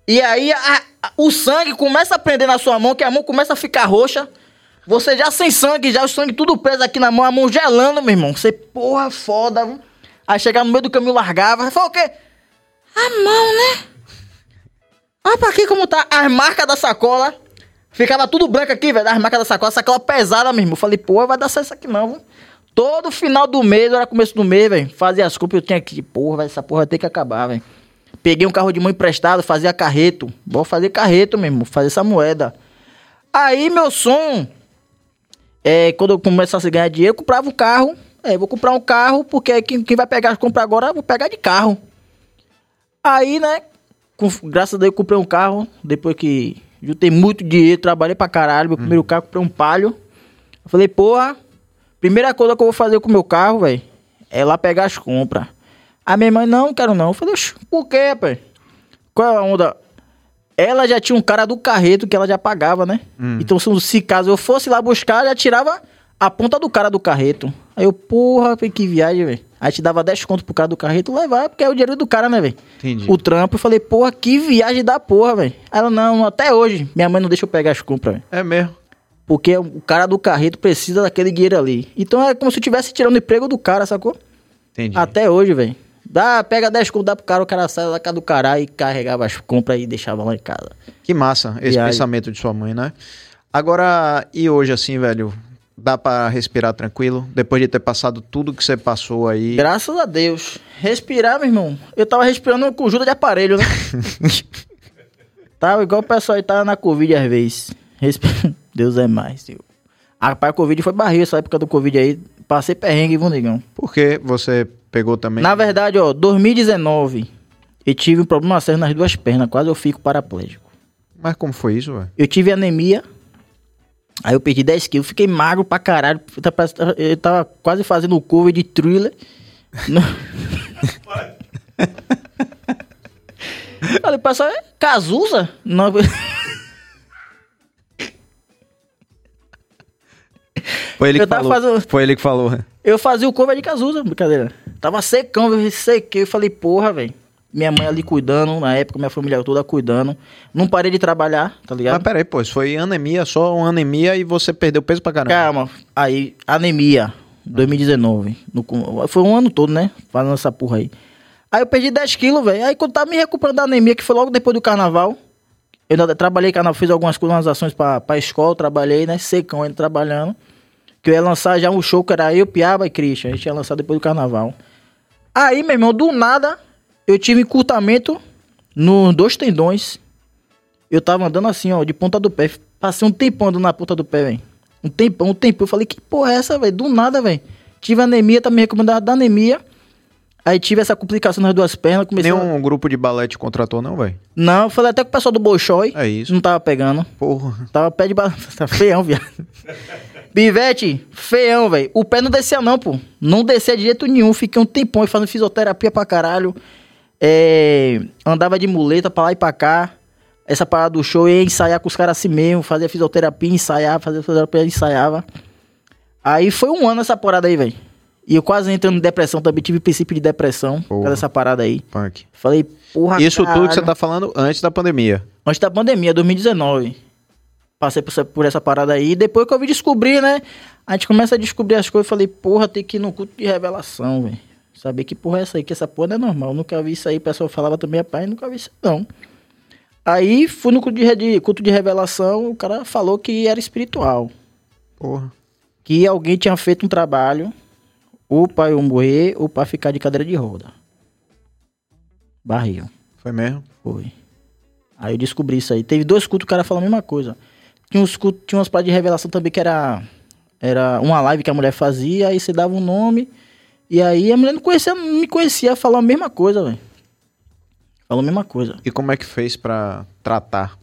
E aí a- a- o sangue começa a prender na sua mão, que a mão começa a ficar roxa. Você já sem sangue, já o sangue tudo preso aqui na mão, a mão gelando, meu irmão. Você, porra, foda. viu? Aí chegava no meio do caminho, largava. Falou o quê? A mão, né? Olha pra aqui como tá. As marcas da sacola. Ficava tudo branco aqui, velho. As marcas da sacola. Sacola pesada mesmo. Eu falei, pô, vai dar certo isso aqui não, viu? Todo final do mês, era começo do mês, velho. Fazia as compras, eu tinha que, porra, velho, essa porra vai ter que acabar, velho. Peguei um carro de mão emprestado, fazia carreto. Vou fazer carreto mesmo, fazer essa moeda. Aí meu som, é, quando eu começasse a ganhar dinheiro, eu comprava um carro. É, vou comprar um carro, porque quem, quem vai pegar as compras agora, eu vou pegar de carro. Aí, né, com- graças a Deus eu comprei um carro, depois que juntei muito dinheiro, trabalhei pra caralho, meu primeiro carro, comprei um palio. Eu falei, porra, primeira coisa que eu vou fazer com o meu carro, velho, é lá pegar as compras. A minha mãe, não, não quero não. Eu falei, "Oxe, por quê, pai? Qual é a onda? Ela já tinha um cara do carreto que ela já pagava, né? Então, se, se caso eu fosse lá buscar, já tirava a ponta do cara do carreto. Aí eu, porra, que viagem, velho. Aí te dava 10 conto pro cara do carreto levar, porque é o dinheiro do cara, né, velho? Entendi. O trampo. Eu falei, porra, que viagem da porra, velho. Ela, não, até hoje, minha mãe não deixa eu pegar as compras, velho. É mesmo. Porque o cara do carreto precisa daquele dinheiro ali. Então é como se estivesse tirando o emprego do cara, sacou? Entendi. Até hoje, velho. Dá, pega 10 conto, dá pro cara, o cara sai da casa do caralho e carregava as compras e deixava lá em casa. Que massa esse E aí? pensamento de sua mãe, né? Agora, e hoje, assim, velho? Dá pra respirar tranquilo? Depois de ter passado tudo que você passou aí. Graças a Deus. Respirar, meu irmão. Eu tava respirando com ajuda de aparelho, né? (laughs) tava igual o pessoal aí tava na Covid às vezes. Respi- Deus é mais, tio. A rapaz, a Covid foi barriga, essa época do Covid aí. Passei perrengue, viu, negão? Porque você pegou também. Na verdade, ó, 2019, eu tive um problema sério nas duas pernas. Quase eu fico paraplégico. Mas como foi isso, velho? Eu tive anemia. Aí eu perdi 10 quilos. Fiquei magro pra caralho. Eu tava quase fazendo o cover de thriller. No- (laughs) (laughs) Falei, pessoal, é Cazuza? Não. (laughs) Foi ele que falou. fazendo- Foi ele que falou. Eu fazia o cover de Cazuza, brincadeira. Tava secão, eu sequei. Eu falei, porra, velho. Minha mãe ali cuidando, na época, minha família toda cuidando. Não parei de trabalhar, tá ligado? Mas peraí, pô, isso foi anemia, só uma anemia e você perdeu peso pra caramba. Calma, aí, anemia, 2019. No foi um ano todo, né? Fazendo essa porra aí. Aí eu perdi 10 quilos, velho. Aí quando tava me recuperando da anemia, que foi logo depois do carnaval, eu trabalhei carnaval, fiz algumas coisas, umas ações pra, pra escola, trabalhei, né? Secão ainda trabalhando. Que eu ia lançar já um show que era eu, Piaba e Christian. A gente ia lançar depois do carnaval. Aí, meu irmão, do nada, eu tive encurtamento nos dois tendões. Eu tava andando assim, ó, de ponta do pé. Passei um tempão andando na ponta do pé, velho. Um tempão, um tempão. Eu falei, que porra é essa, velho? Do nada, velho. Tive anemia, tá me recomendando da anemia. Aí tive essa complicação nas duas pernas. Comecei a... Nenhum grupo de balé te contratou, não, velho? Não, eu falei até com o pessoal do Bolshoi. É isso. Não tava pegando. Porra. Tava pé de ba... (laughs) Tá feião, viado. (laughs) Pivete, feião, velho. O pé não descia não, pô. Não descia de jeito nenhum. Fiquei um tempão aí fazendo fisioterapia pra caralho. É, Andava de muleta pra lá e pra cá. Essa parada do show, eu ia ensaiar com os caras assim mesmo. Fazia fisioterapia, ensaiava, fazia fisioterapia, ensaiava. Aí foi um ano essa parada aí, velho. E eu quase entrando em depressão também. Tive princípio de depressão por Porra. causa dessa parada aí. Punk. Falei, porra, Isso tudo que caralho. você tá falando antes da pandemia. Antes da pandemia, 2019. Passei por essa, por essa parada aí. Depois que eu vim descobrir, né? A gente começa a descobrir as coisas. Falei, porra, tem que ir no culto de revelação, velho. Saber que porra é essa aí, que essa porra não é normal. Nunca vi isso aí. O pessoal falava também, rapaz, nunca vi isso não. Aí fui no culto de, de- culto de revelação. O cara falou que era espiritual. Porra. Que alguém tinha feito um trabalho. Ou pra eu morrer, ou pra ficar de cadeira de roda. Barril. Foi mesmo? Foi. Aí eu descobri isso aí. Teve dois cultos o cara falou a mesma coisa. Tinha, uns cultos, tinha umas paradas de revelação também que era, era uma live que a mulher fazia, aí você dava um nome. E aí a mulher não conhecia, não me conhecia, falou a mesma coisa, velho. Falou a mesma coisa. E como é que fez pra tratar?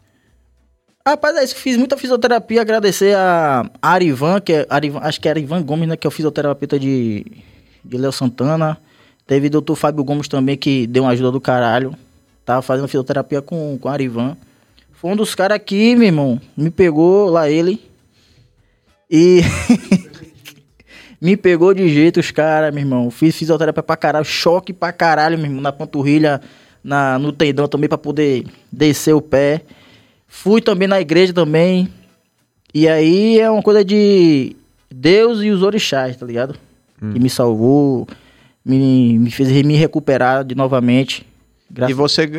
Rapaz, é isso. Fiz muita fisioterapia. Agradecer a Arivan, que é, Arivan, acho que era Ivan Gomes, né? Que é o fisioterapeuta de, de Léo Santana. Teve o doutor Fábio Gomes também, que deu uma ajuda do caralho. Tava fazendo fisioterapia com, com a Arivan. Foi um dos caras que, meu irmão, me pegou lá ele. E. (laughs) me pegou de jeito os caras, meu irmão. Fiz fisioterapia pra caralho, choque pra caralho, meu irmão, na panturrilha, na, no tendão também pra poder descer o pé. Fui também na igreja também. E aí é uma coisa de Deus e os orixás, tá ligado? Que me salvou, me, me fez me recuperar de novamente. Graças E você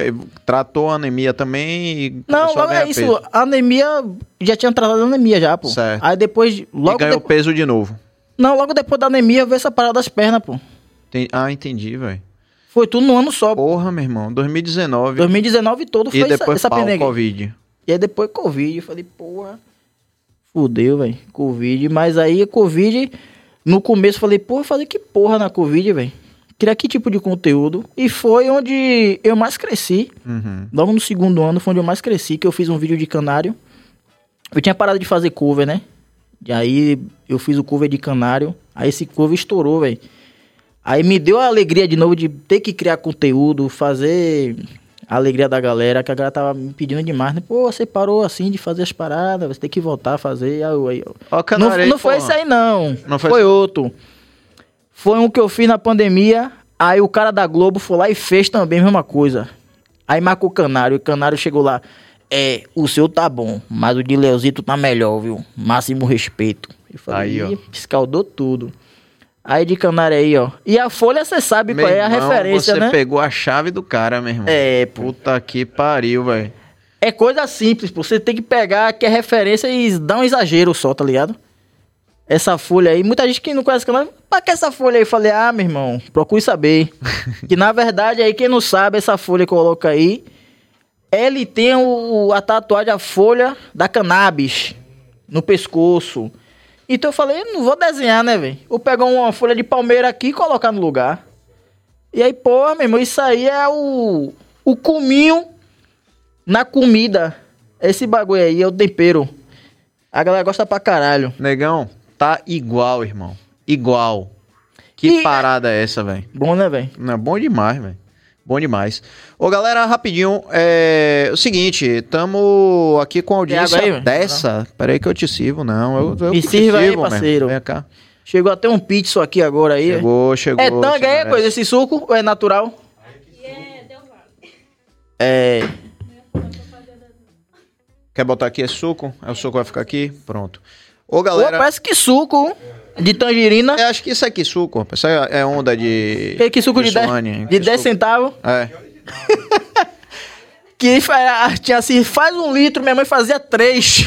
tratou a anemia também e Não, logo é isso. peso. Anemia, já tinha tratado a anemia já, pô. Certo. Aí depois, E logo ganhou depo- peso de novo. Não, logo depois da anemia veio essa parada das pernas, pô. Tem- Ah, entendi, velho. Foi tudo no ano só. Porra, meu irmão. 2019. 2019 todo foi e essa, depois essa pau, penega. Covid. E aí depois Covid, eu falei, porra, fudeu, velho, Covid. Mas aí Covid, no começo eu falei, porra, eu falei que porra na Covid, velho. Criar que tipo de conteúdo. E foi onde eu mais cresci. Uhum. Logo no segundo ano foi onde eu mais cresci, que eu fiz um vídeo de canário. Eu tinha parado de fazer cover, né? E aí eu fiz o cover de canário. Aí esse cover estourou, velho. Aí me deu a alegria de novo de ter que criar conteúdo, fazer a alegria da galera, que a galera tava me pedindo demais, né? Pô, você parou assim de fazer as paradas, você tem que voltar a fazer. Aí, aí, eu- Ó, não, canário aí, não foi esse aí, não. Não foi foi outro. Foi um que eu fiz na pandemia. Aí o cara da Globo foi lá e fez também a mesma coisa. Aí marcou o Canário. E o Canário chegou lá. É, o seu tá bom, mas o de Leozito tá melhor, viu? Máximo respeito. Eu falei, Aí, ó. "Ih, escaldou tudo. Aí de Canário aí, ó. E a Folha, você sabe Meu qual é a irmão, referência, você né? pegou a chave do cara, meu irmão. É, pô. Puta que pariu, velho. É coisa simples, pô. Você tem que pegar que é referência e dar um exagero só, tá ligado? Essa folha aí, muita gente que não conhece o canal, pra que essa folha aí? Eu falei, ah, meu irmão, procure saber. (laughs) que na verdade, aí quem não sabe, essa folha coloca aí, ele tem o, a tatuagem, a folha da cannabis no pescoço. Então eu falei, não vou desenhar, né, velho? Vou pegar uma folha de palmeira aqui e colocar no lugar. E aí, pô, meu irmão, isso aí é o, o cuminho na comida. Esse bagulho aí é o tempero. A galera gosta pra caralho. Negão, tá igual, irmão. Igual. Que E- parada é essa, velho? Bom, né, velho? Não, é bom demais, velho. Bom demais. Ô, galera, rapidinho. É o seguinte, tamo aqui com a audiência aí, dessa. Peraí que eu te sirvo, não. Eu, eu Me sirva aí, sirvo mesmo. parceiro. Vem cá. Chegou até um pizza aqui agora aí. Chegou, chegou. é tanga, é merece. coisa, esse suco ou é natural? É. Quer botar aqui esse suco? Aí o suco vai ficar aqui? Pronto. Ô, galera. parece que suco de tangerina. Eu acho que isso aqui, suco, rapaz. Isso é onda de. Que, que suco de 10, Suane, de que 10 suco. centavos. É. (laughs) Que fa- tinha assim, faz um litro, minha mãe fazia três.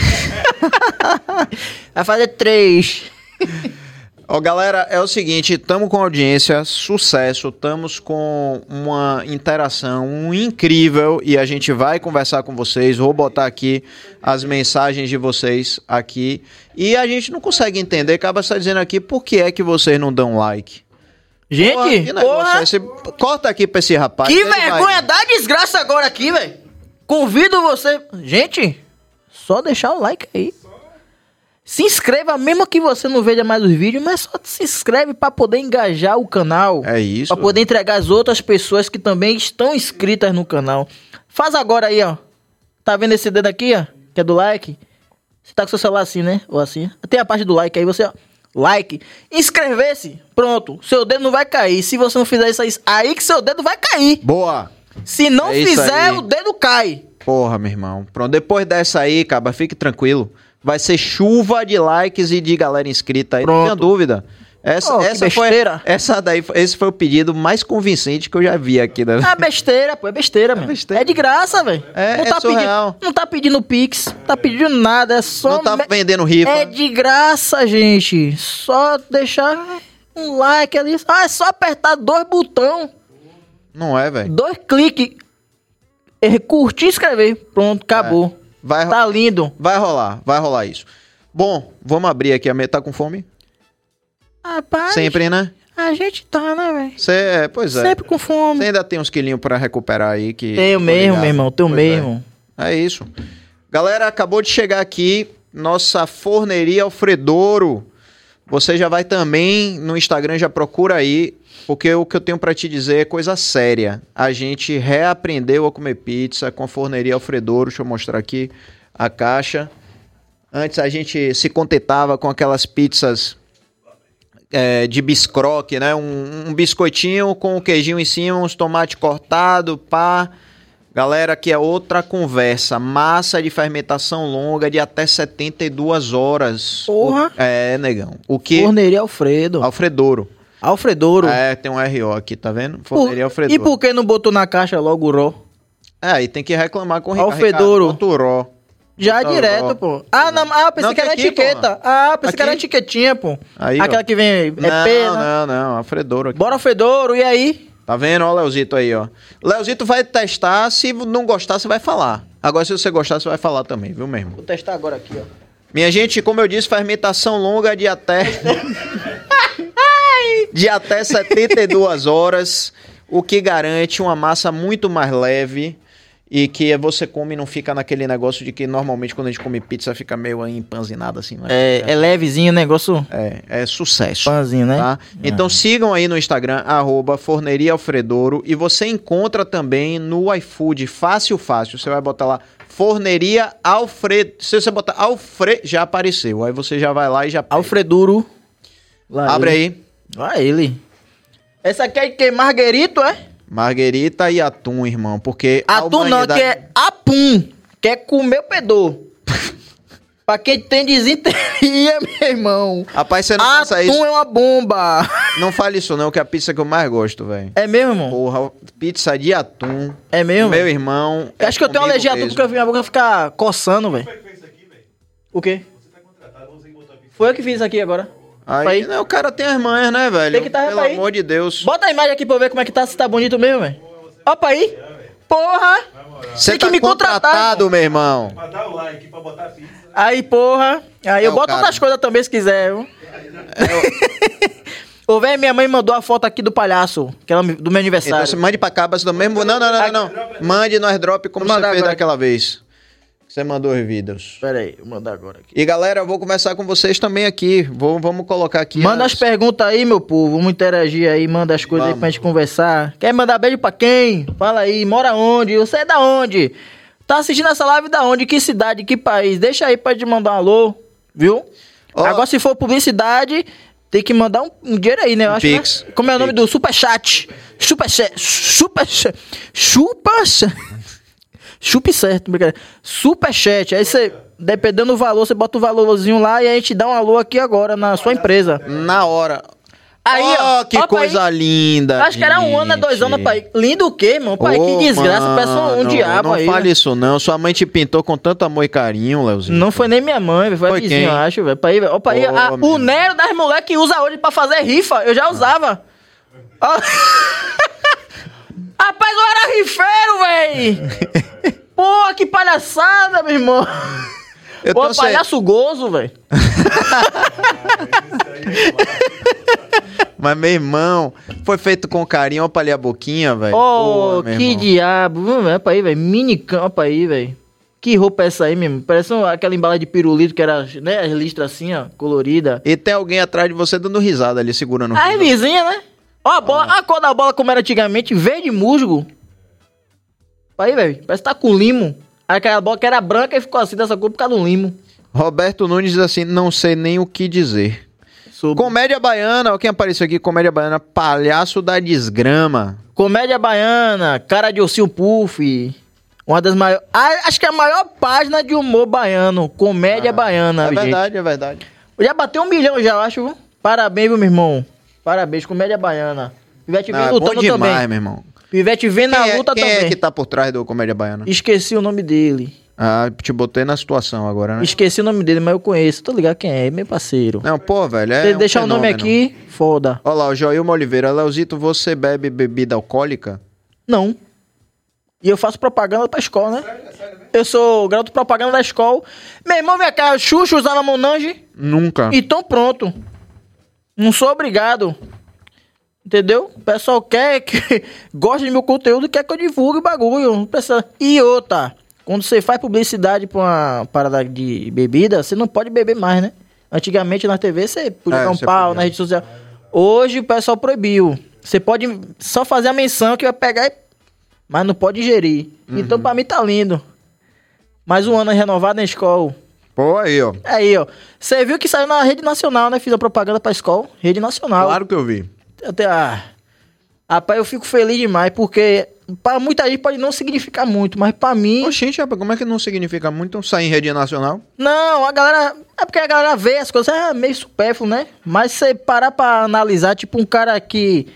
(laughs) Vai fazer três. Ó, galera, é o seguinte, estamos com audiência, sucesso, estamos com uma interação incrível e a gente vai conversar com vocês, vou botar aqui as mensagens de vocês aqui e a gente não consegue entender, acaba está dizendo aqui, por que é que vocês não dão like? Porra, Gente, que negócio porra, é esse? Corta aqui pra esse rapaz. que ele vai- vergonha da desgraça agora aqui, velho. Convido você. Gente, só deixar o like aí. Se inscreva, mesmo que você não veja mais os vídeos, mas só se inscreve pra poder engajar o canal. É isso. Pra poder entregar as outras pessoas que também estão inscritas no canal. Faz agora aí, ó. Tá vendo esse dedo aqui, ó? Que é do like? Você tá com seu celular assim, né? Ou assim. Tem a parte do like aí, você, ó. Like. Inscrever-se. Pronto. Seu dedo não vai cair. Se você não fizer isso aí, aí que seu dedo vai cair. Boa! Se não É fizer, o dedo cai. Porra, meu irmão. Pronto, depois dessa aí, caba, fique tranquilo. Vai ser chuva de likes e de galera inscrita aí, não Pronto. tenha dúvida. Essa, Oh, essa foi, besteira. essa daí, esse foi o pedido mais convincente que eu já vi aqui. Né? É besteira, pô. É besteira, meu. besteira. É de graça, velho. É- não é tá surreal. pedindo, Não tá pedindo pix. Não tá pedindo nada. É só. não tá me- vendendo rifa. É de graça, gente. Só deixar um like ali. Ah, é só apertar dois botões, Não é, velho. dois cliques. É, Curtir e inscrever. Pronto, acabou. Vai, Tá lindo. vai rolar, vai rolar isso. Bom, vamos abrir aqui a mesa. Tá com fome? Rapaz, Sempre, né? a gente tá, né, velho? Cê, é, pois é. Sempre com fome. Você ainda tem uns quilinhos pra recuperar aí que... Tenho mesmo, ligado. meu irmão. Tenho Pois é. mesmo. É isso. Galera, acabou de chegar aqui nossa forneria Alfredouro. Você já vai também no Instagram, já procura aí, porque o que eu tenho pra te dizer é coisa séria. A gente reaprendeu a comer pizza com a forneria Alfredouro. Deixa eu mostrar aqui a caixa. Antes a gente se contentava com aquelas pizzas é, de biscroque, né? Um, um biscoitinho com o queijinho em cima, uns tomate cortado, pá. Galera, aqui é outra conversa. Massa de fermentação longa de até 72 horas. Porra. O- é, negão. O que? Forneria Alfredo. Alfredouro. Alfredouro. É, tem um RO aqui, tá vendo? Por- Forneria Alfredouro. E por que não botou na caixa logo o Ró? É, aí tem que reclamar com o. Alfredouro. Ricardo, bota o Ró. Já Bota o direto, pô. Ah, não, ah pensei Não, que era aqui, etiqueta. porra. Ah, pensei que era Aqui. etiquetinha, pô. Aí, ó. Aquela que vem é não, pena. não, não. Alfredouro aqui. Bora Alfredouro, e aí? Tá vendo? Ó o Leozito aí, ó. Leozito vai testar, se não gostar, você vai falar. Agora, se você gostar, você vai falar também, viu mesmo? Vou testar agora aqui, ó. Minha gente, como eu disse, fermentação longa de até. (laughs) de até 72 horas, o que garante uma massa muito mais leve e que você come e não fica naquele negócio de que normalmente quando a gente come pizza fica meio aí empanzinado assim, né? É, é levezinho o negócio. É, é sucesso. Pãozinho, né? Tá? Então sigam aí no Instagram, arroba Forneria Alfredouro. E você encontra também no iFood, fácil, fácil. Você vai botar lá Forneria Alfredo. Se você botar Alfredo, já apareceu. Aí você já vai lá e já pega. Alfreduro. Lá Abre ele. aí. Lá ele. Essa aqui é que? Marguerito, é? Marguerita e atum, irmão. Porque a Atum não, humanidade- que é apum. Quer comer o pedor. (laughs) pra quem tem desinteria, (laughs) meu irmão. Rapaz, você não Atum faça isso. é uma bomba. Não fale isso não, que é a pizza que eu mais gosto, velho. É mesmo, irmão? Porra, pizza de atum. É mesmo? Meu irmão. Eu acho que eu tenho alergia a tudo mesmo. porque minha boca fica coçando, velho. O quê? Foi eu que fiz isso aqui agora. Aí, Aí. né, o cara tem as manhas, né, velho? Tem que tá, Pelo aí. amor de Deus. Bota a imagem aqui pra eu ver como é que tá, se tá bonito mesmo, velho. Opa aí. Porra. Você tem tá que me contratar, contratado, meu irmão. Pra dar o like, pra botar a pizza. Aí, porra. Aí É eu boto cara. outras coisas também se quiser, viu? (laughs) Ô, velho, minha mãe mandou a foto aqui do palhaço, que era do meu Então aniversário. você mande pra cabas do mesmo. Não, não, não, não, não. Mande no airdrop como Vou você fez agora. daquela vez. Você mandou os vídeos. Pera aí, vou mandar agora aqui. E galera, eu vou começar com vocês também aqui. Vou, vamos colocar aqui. Manda as- as perguntas aí, meu povo. Vamos interagir aí, manda as coisas aí Vamos. pra gente conversar. Quer mandar beijo pra quem? Fala aí, mora onde? Você é da onde? Tá assistindo essa live da onde? Que cidade? Que país? Deixa aí pra te mandar um alô, viu? Ó. Agora, se for publicidade, tem que mandar um, um dinheiro aí, né? Eu Um acho, Pix. né? Como é o nome Pix. do Superchat? Superchat. Superchat. Superchat. Chupe certo, brincadeira. Superchat. Aí você, dependendo do valor, você bota o valorzinho lá e a gente dá um alô aqui agora na sua empresa. Na hora. Aí, ó. Ó, que ó, pai. coisa linda. Acho que era um ano, é dois anos, pai. Lindo o quê, irmão? Pai, que Ô, desgraça. Peça um mano, diabo não aí. fale velho. isso não. Sua mãe te pintou com tanto amor e carinho, Leozinho. Não foi nem minha mãe, velho, foi, Foi a vizinha, quem? eu acho, velho. Pai, velho. Ó, pai, Ô, a- o Nero das mulheres que usa hoje pra fazer rifa, eu já usava. Ó. (laughs) Rapaz, eu era rifeiro, velho. (laughs) Pô, que palhaçada, meu irmão. Eu Pô, palhaço gozo, velho. (laughs) Mas, meu irmão, foi feito com carinho. Pra ali a boquinha, velho. Ô, Pô, que irmão. diabo. Ver, pra aí, velho. Mini campo aí, velho. Que roupa é essa aí mesmo? Parece um- aquela embalagem de pirulito que era, né, as listras assim, ó, colorida. E tem alguém atrás de você dando risada ali, segurando o A riso. vizinha, né? Ó a bola, a cor da bola como era antigamente, verde musgo. Aí, velho, parece que tá com limo. Aquela bola que era branca e ficou assim dessa cor por causa do limo. Roberto Nunes diz assim, não sei nem o que dizer. Sobre- Comédia Baiana, ó quem apareceu aqui, Comédia Baiana, Palhaço da Desgrama. Comédia baiana, cara de ursinho puff. Uma das maiores. Ah, acho que é a maior página de humor baiano. Comédia baiana, é gente. verdade, é verdade. Já bateu um milhão já, eu acho. viu? Parabéns, viu, meu irmão? Parabéns, comédia baiana. Pivete vem é bom lutando demais, também. meu irmão. Pivete vem na quem luta é, quem também. é que tá por trás do Comédia Baiana? Esqueci o nome dele. Ah, te botei na situação agora, né? Esqueci o nome dele, mas eu conheço. Tô ligado quem é, é meu parceiro. Não, pô, velho, é Se um deixar o nome aqui, foda. Olha lá, o Joilma Oliveira. Leozito, você bebe bebida alcoólica? Não. E eu faço propaganda pra escola, né? Eu sou garoto propaganda da escola. Meu irmão, vem cá, Xuxa usava Monange. Nunca. Então pronto. Não sou obrigado. Entendeu? O pessoal quer que (laughs) gosta de meu conteúdo, quer que eu divulgue o bagulho. Não precisa. E outra, Quando você faz publicidade pra uma parada de bebida, você não pode beber mais, né? Antigamente na TV você podia É, dar um pau podia. na rede social. Hoje o pessoal proibiu. Você pode só fazer a menção que vai pegar e... Mas não pode ingerir. Uhum. Então pra mim tá lindo. Mais um ano renovado na escola. Pô, aí, ó. Aí, ó. Você viu que saiu na rede nacional, né? Fiz a propaganda pra escola. Rede nacional. Claro que eu vi. Eu tenho, ah, rapaz, eu fico feliz demais, porque pra muita gente pode não significar muito, mas pra mim. Oxente, rapaz, como é que não significa muito sair em rede nacional? Não, a galera. É porque a galera vê as coisas, é meio supérfluo, né? Mas você parar pra analisar, tipo, um cara que.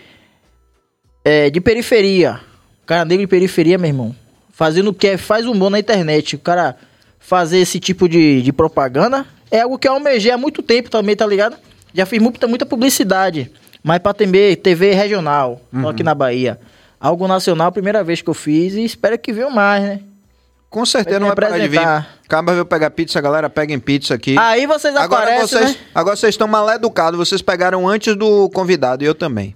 É, de periferia. Um cara negro de periferia, meu irmão. Fazendo o que é, faz humor na internet. O cara fazer esse tipo de, de propaganda é algo que eu almejei há muito tempo também, tá ligado? Já fiz muita, muita publicidade. Mas pra TV, TV regional, só aqui na Bahia. Algo nacional, primeira vez que eu fiz e espero que venham mais, né? Com certeza não vai parar de vir. Acaba veio pegar pizza, galera, peguem pizza aqui. Aí vocês agora aparecem, vocês, né? agora vocês estão mal educados, vocês pegaram antes do convidado e eu também.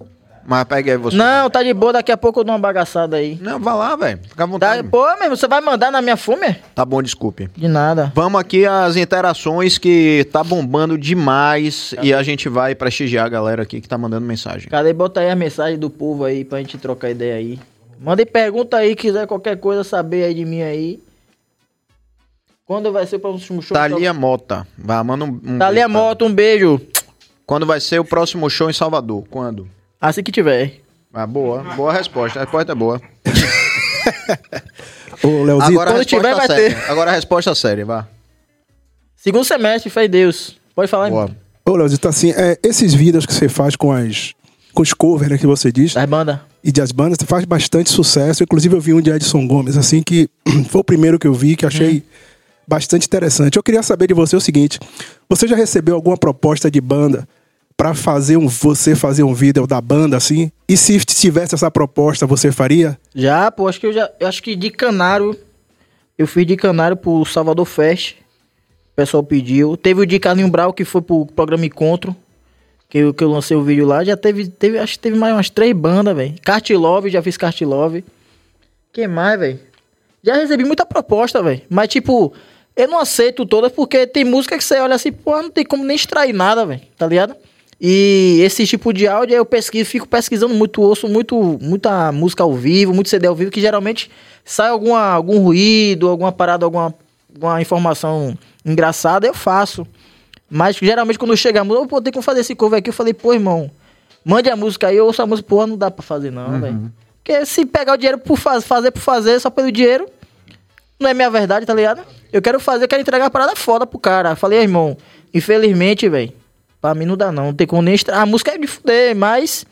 Mas pegue aí você. Não, tá de boa, daqui a pouco eu dou uma bagaçada aí. Não, vá lá, velho. Fica à Tá, vontade. pô, mesmo, você vai mandar na minha fome? Tá bom, desculpe. De nada. Vamos aqui às interações que tá bombando demais e a gente vai prestigiar a galera aqui que tá mandando mensagem. Cadê? Bota aí a mensagem do povo aí pra gente trocar ideia aí. Manda aí pergunta aí, quiser qualquer coisa saber aí de mim aí. Quando vai ser o próximo show? Thalia Mota. Vai, manda um, um Thalia beijo pra- Moto, um beijo. Quando vai ser o próximo show em Salvador? Quando? Assim que tiver. Ah, boa. Boa resposta. A resposta é boa. (laughs) Ô, Leozito, Agora a quando resposta tiver, vai séria. Agora a resposta séria, vá. Segundo semestre, fé em Deus. Pode falar, Boa. irmão. ô, Leozito, assim, é, esses vídeos que você faz com as com os covers, né, que você diz, Das bandas. e das bandas, você faz bastante sucesso. Inclusive, eu vi um de Edson Gomes, assim, que (clears throat) foi o primeiro que eu vi, que achei bastante interessante. Eu queria saber de você o seguinte: você já recebeu alguma proposta de banda pra fazer um você fazer um vídeo da banda, assim? E se tivesse essa proposta, você faria? Já, pô, acho que eu já. Acho que de Canário. Eu fiz de Canário pro Salvador Fest. O pessoal pediu. Teve o de Carlinho Brau, que foi pro programa Encontro. Que eu, que eu lancei o vídeo lá. Já teve, teve. Acho que teve mais umas três bandas, velho. Kart Love, já fiz Kart Love. que mais, velho? Já recebi muita proposta, velho. Mas, tipo, eu não aceito todas porque tem música que você olha assim, pô, não tem como nem extrair nada, velho. Tá ligado? E esse tipo de áudio eu pesquiso, fico pesquisando muito, ouço muito, muita música ao vivo, muito CD ao vivo, que geralmente sai alguma, algum ruído, alguma parada, alguma, alguma informação engraçada, eu faço. Mas geralmente quando chega a música, pô, tem como fazer esse cover aqui, eu falei, pô, irmão, mande a música aí, eu ouço a música, pô, não dá pra fazer não, velho. Porque se pegar o dinheiro por faz, fazer por fazer, só pelo dinheiro, não é minha verdade, tá ligado? Eu quero fazer, eu quero entregar uma parada foda pro cara. Falei, irmão, infelizmente, velho, pra mim não dá não. Não tem como nem extra... A música é de fuder, mas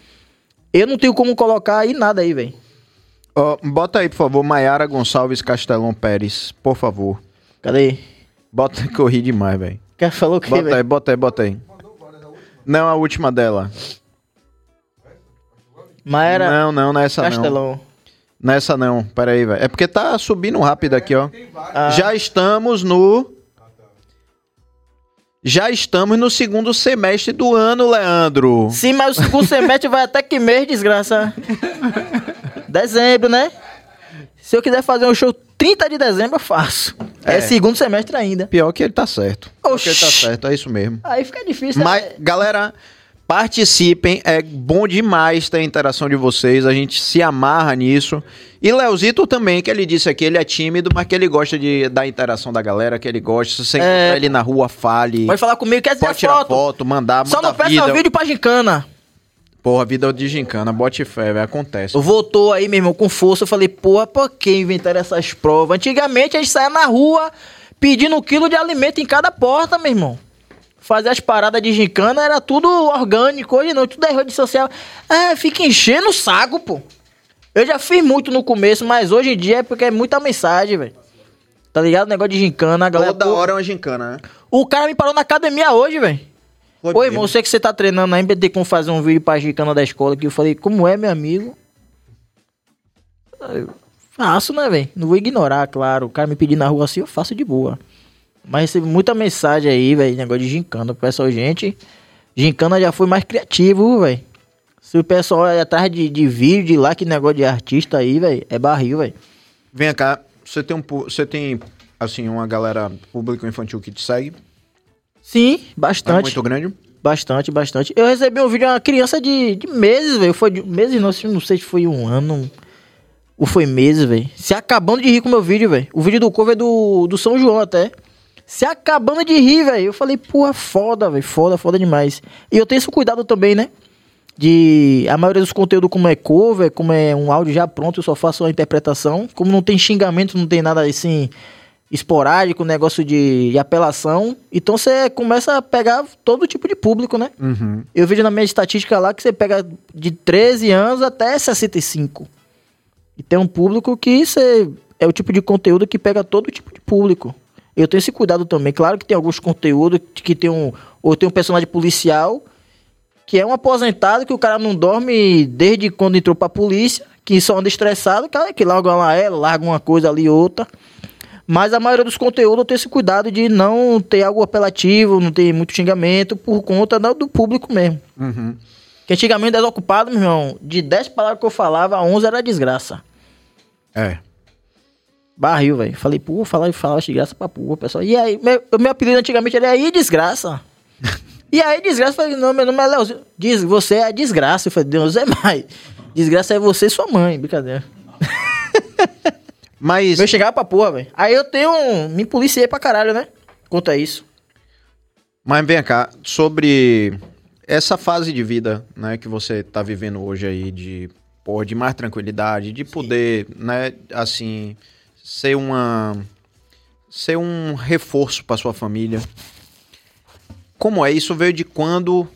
eu não tenho como colocar aí nada aí, velho. Ó, bota aí, por favor, Maiara Gonçalves Castelão Pérez, por favor. Cadê? Bota (laughs) que eu ri demais, velho. O cara falou que, Bota aí, velho? bota aí, bota aí. Não, a última dela. Maera Não, não, nessa não. Castelão. Nessa não, pera aí, velho. É porque tá subindo rápido aqui, ó. Ah. Já estamos no... Já estamos no segundo semestre do ano, Leandro. Sim, mas o segundo semestre vai até que mês, desgraça? dezembro, né? Se eu quiser fazer um show 30 de dezembro, eu faço. É, É. segundo semestre ainda. Pior que ele tá certo. Pior que ele tá Oxi. certo, é isso mesmo. Aí fica difícil, Mas, né? galera, participem. É bom demais ter a interação de vocês. A gente se amarra nisso. E Leozito também, que ele disse aqui, ele é tímido, mas que ele gosta de, da interação da galera, que ele gosta. Se você É. encontrar ele na rua, fale. Pode falar comigo, quer tirar Pode tirar foto. foto, mandar, Só manda não peça vídeo pra gincana. Porra, vida de gincana, bote fé, velho, acontece. Voltou aí, meu irmão, com força. Eu falei, porra, por que inventaram essas provas? Antigamente a gente saía na rua pedindo um quilo de alimento em cada porta, meu irmão. Fazer as paradas de gincana era tudo orgânico. Hoje não, tudo é rede social. Ah, fica enchendo o saco, pô. Eu já fiz muito no começo, mas hoje em dia é porque é muita mensagem, velho. Tá ligado? Negócio de gincana, a galera. Toda pô, hora é uma gincana, né? O cara me parou na academia hoje, velho. Ô, mesmo. irmão, você que você tá treinando ainda, tem como fazer um vídeo pra gincana da escola que eu falei, como é, meu amigo? Eu faço, né, velho? Não vou ignorar, claro. O cara me pedir na rua assim, eu faço de boa. Mas recebi muita mensagem aí, velho, negócio de gincana. O pessoal, gente, gincana já foi mais criativo, velho. Se o pessoal é atrás de, de vídeo, de lá, que negócio de artista aí, velho, é barril, velho. Vem cá, você tem um, você tem assim uma galera público infantil que te segue? Sim, É bastante. muito grande. Bastante, bastante. Eu recebi um vídeo de uma criança de, de meses, velho. Foi de meses, não, não sei se foi um ano ou foi meses, velho. Se acabando de rir com o meu vídeo, velho. O vídeo do cover é do, do São João até. Se acabando de rir, velho. Eu falei, porra, foda, velho. Foda, foda demais. E eu tenho esse cuidado também, né? De a maioria dos conteúdos, como é cover, como é um áudio já pronto, eu só faço a interpretação. Como não tem xingamento, não tem nada assim esporádico, negócio de, de apelação. Então você começa a pegar todo tipo de público, né? Uhum. Eu vejo na minha estatística lá que você pega de 13 anos até 65. E tem um público que você, é o tipo de conteúdo que pega todo tipo de público. Eu tenho esse cuidado também. Claro que tem alguns conteúdos que tem um. Ou tem um personagem policial que é um aposentado que o cara não dorme desde quando entrou pra polícia, que só anda estressado, cara, que larga uma ela, larga uma coisa ali outra. Mas a maioria dos conteúdos eu tenho esse cuidado de não ter algo apelativo, não ter muito xingamento, por conta do do público mesmo. Uhum. Que antigamente, desocupado, meu irmão, de 10 palavras que eu falava, 11 era desgraça. É. Barril, velho. Falei, pô, falava, falava desgraça pra porra, pessoal. E aí, meu, meu apelido antigamente era aí desgraça. (laughs) e aí, desgraça, eu falei, não, meu nome é Leozinho. Diz, você é desgraça. Eu falei, Deus é mais. Desgraça é você e sua mãe, brincadeira. (laughs) Mas Eu chegava pra porra, velho. Aí eu tenho um. Me policiei pra caralho, né? Quanto a isso. Mas vem cá, sobre essa fase de vida, né, que você tá vivendo hoje aí de, pô, de mais tranquilidade, de poder, né, assim, ser uma ser um reforço para sua família. Como é isso veio de quando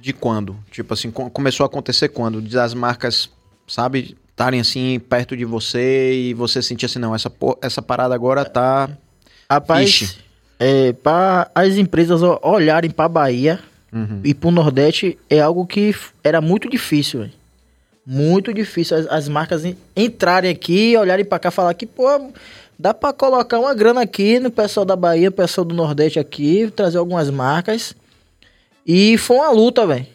de quando? Tipo assim, co- começou a acontecer quando das marcas, sabe, estarem assim perto de você e você sentir assim, não, essa essa parada agora tá Rapaz, Ixi. é, para as empresas o- olharem pra Bahia Uhum. e pro Nordeste é algo que era muito difícil, velho. Muito difícil as, as marcas en- entrarem aqui, olharem pra cá e falar que, pô, dá pra colocar uma grana aqui no pessoal da Bahia, pessoal do Nordeste aqui, trazer algumas marcas. E foi uma luta, velho.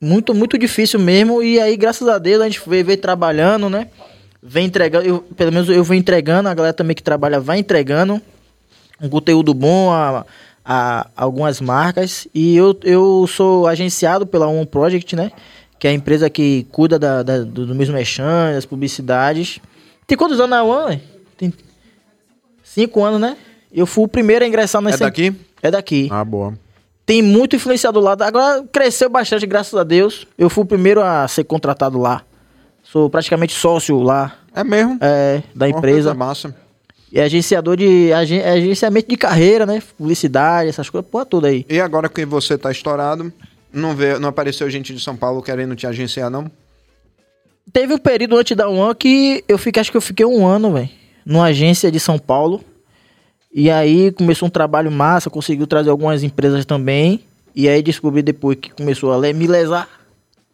Muito, muito difícil mesmo. E aí, graças a Deus, a gente veio, veio trabalhando, né? Vem entregando, eu- pelo menos eu vou entregando, a galera também que trabalha vai entregando um conteúdo bom a, a algumas marcas. E eu, eu sou agenciado pela One Project, né? Que é a empresa que cuida da, da- do, do mesmo merchan, das publicidades. Tem quantos anos na One? Tem cinco anos, né? Eu fui o primeiro a ingressar É nessa... daqui? É daqui. Ah, boa. Tem muito influenciador lá. Agora cresceu bastante, graças a Deus. Eu fui o primeiro a ser contratado lá. Sou praticamente sócio lá, É mesmo? é, da Uma empresa. coisa massa. E agenciador de. agen- é agenciamento de carreira, né? Publicidade, essas coisas, porra toda aí. E agora que você tá estourado, não, vê, não apareceu gente de São Paulo querendo te agenciar, não? Teve um período antes da One que eu fiquei, acho que eu fiquei um ano, velho, numa agência de São Paulo. E aí começou um trabalho massa, conseguiu trazer algumas empresas também. E aí descobri depois que começou a le- me lesar.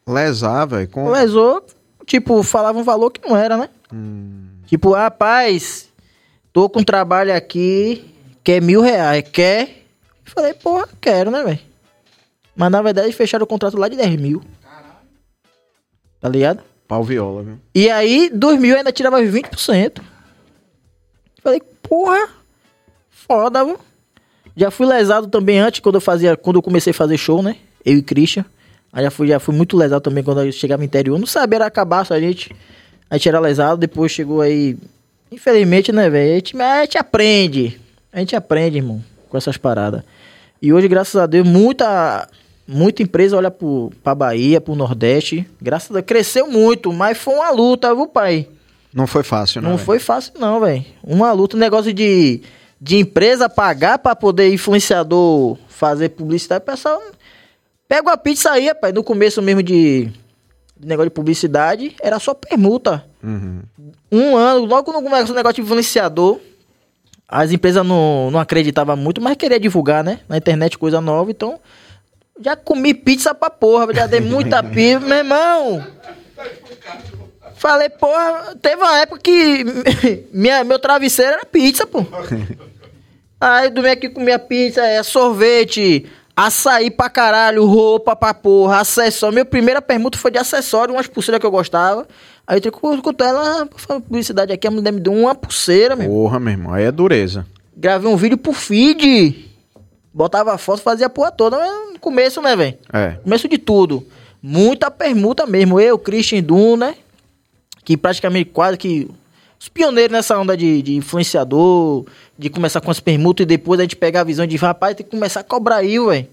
Lesar, velho. Com... Lesou, tipo, falava um valor que não era, né? Tipo, rapaz, tô com trabalho aqui, quer mil reais, quer? Falei, porra, quero, né, velho? Mas na verdade fecharam o contrato lá de 10 mil. Tá ligado? Pau viola, viu? E aí, 2 mil ainda tirava 20%. Falei, porra, foda, viu? Já fui lesado também antes, quando eu fazia, quando eu comecei a fazer show, né? Eu e Christian. Aí já fui, já fui muito lesado também quando eu chegava no interior. Não sabia, era acabar só a gente. A gente era lesado, depois chegou aí. Infelizmente, né, velho? A a gente aprende. A gente aprende, irmão, com essas paradas. E hoje, graças a Deus, muita, muita empresa olha pro, pra Bahia, pro Nordeste. Graças a Deus, cresceu muito, mas foi uma luta, viu, pai? Não foi fácil, né? Não velho? foi fácil, não, velho. Uma luta, negócio de, de empresa pagar pra poder influenciador fazer publicidade. O pessoal pega uma pizza aí, rapaz. No começo mesmo de, de negócio de publicidade, era só permuta. Uhum. Um ano, logo no começo o negócio de influenciador, as empresas não, não acreditavam muito, mas queria divulgar, né? Na internet, coisa nova, então. Já comi pizza pra porra, já dei muita (laughs) pizza, meu irmão. Falei, porra, teve uma época que (laughs) minha, meu travesseiro era pizza, pô. Aí eu dormi aqui comia pizza, é, sorvete, Açaí pra caralho, roupa pra porra, acessório. Minha primeira permuta foi de acessório, umas pulseiras que eu gostava. Aí eu que escutar ela, "Ah, publicidade aqui, a mulher me deu uma pulseira, meu. Porra, meu irmão, aí é dureza. Gravei um vídeo pro feed. Botava foto, fazia a porra toda. Mas no começo, né, velho? É. Começo de tudo. Muita permuta mesmo. Eu, Christian Dun, né? Que praticamente quase que. Os pioneiros nessa onda de, de influenciador, de começar com as permutas e depois a gente pegar a visão de rapaz, tem que começar a cobrar aí, velho.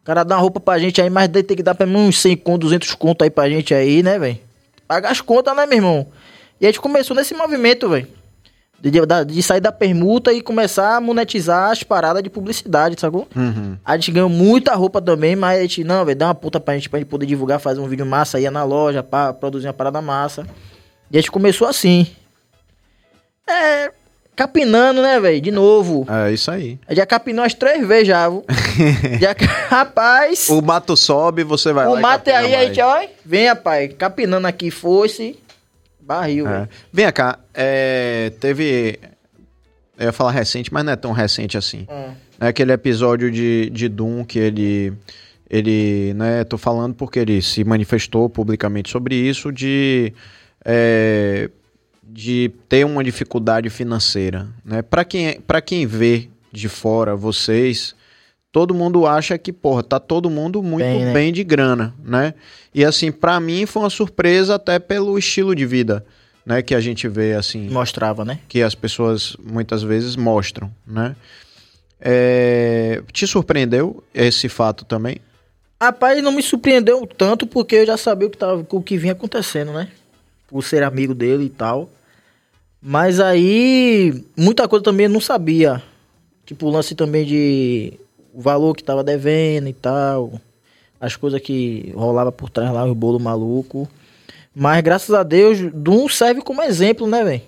O cara dá uma roupa pra gente aí, mas daí tem que dar pelo menos uns 100 conto, 200 conto aí pra gente aí, né, velho? Pagar as contas, né, meu irmão? E a gente começou nesse movimento, velho. De, de- de sair da permuta e começar a monetizar as paradas de publicidade, sacou? Uhum. A gente ganhou muita roupa também, mas a gente, não, velho, dá uma puta pra gente, pra gente poder divulgar, fazer um vídeo massa, ia na loja, pra produzir uma parada massa. E a gente começou assim. É. Capinando, né, velho? De novo. É isso aí. A gente já capinou umas três vezes já, viu? (laughs) já, rapaz. O mato sobe, você vai lá. O mate capina aí, a mais. gente, ó. Vem, rapaz. Capinando aqui, fosse. Barril, É. Vem cá, é, teve. Eu ia falar recente, mas não é tão recente assim. Hum. É aquele episódio de, de Doom que ele. Ele, né, tô falando porque ele se manifestou publicamente sobre isso, de. é, de ter uma dificuldade financeira, né? Para quem, pra quem vê de fora vocês, todo mundo acha que, porra, tá todo mundo muito Bem, bem, né? de grana, né? E assim, pra mim foi uma surpresa até pelo estilo de vida, né, que a gente vê assim Mostrava, né? que as pessoas muitas vezes mostram, né? É, te surpreendeu esse fato também? Rapaz, não me surpreendeu tanto porque eu já sabia o que, tava, o que vinha acontecendo, né? Por ser amigo dele e tal. Mas aí, muita coisa também eu não sabia. Tipo, o lance também de o valor que tava devendo e tal. As coisas que rolava por trás lá, o bolo maluco. Mas graças a Deus, Dum serve como exemplo, né, velho?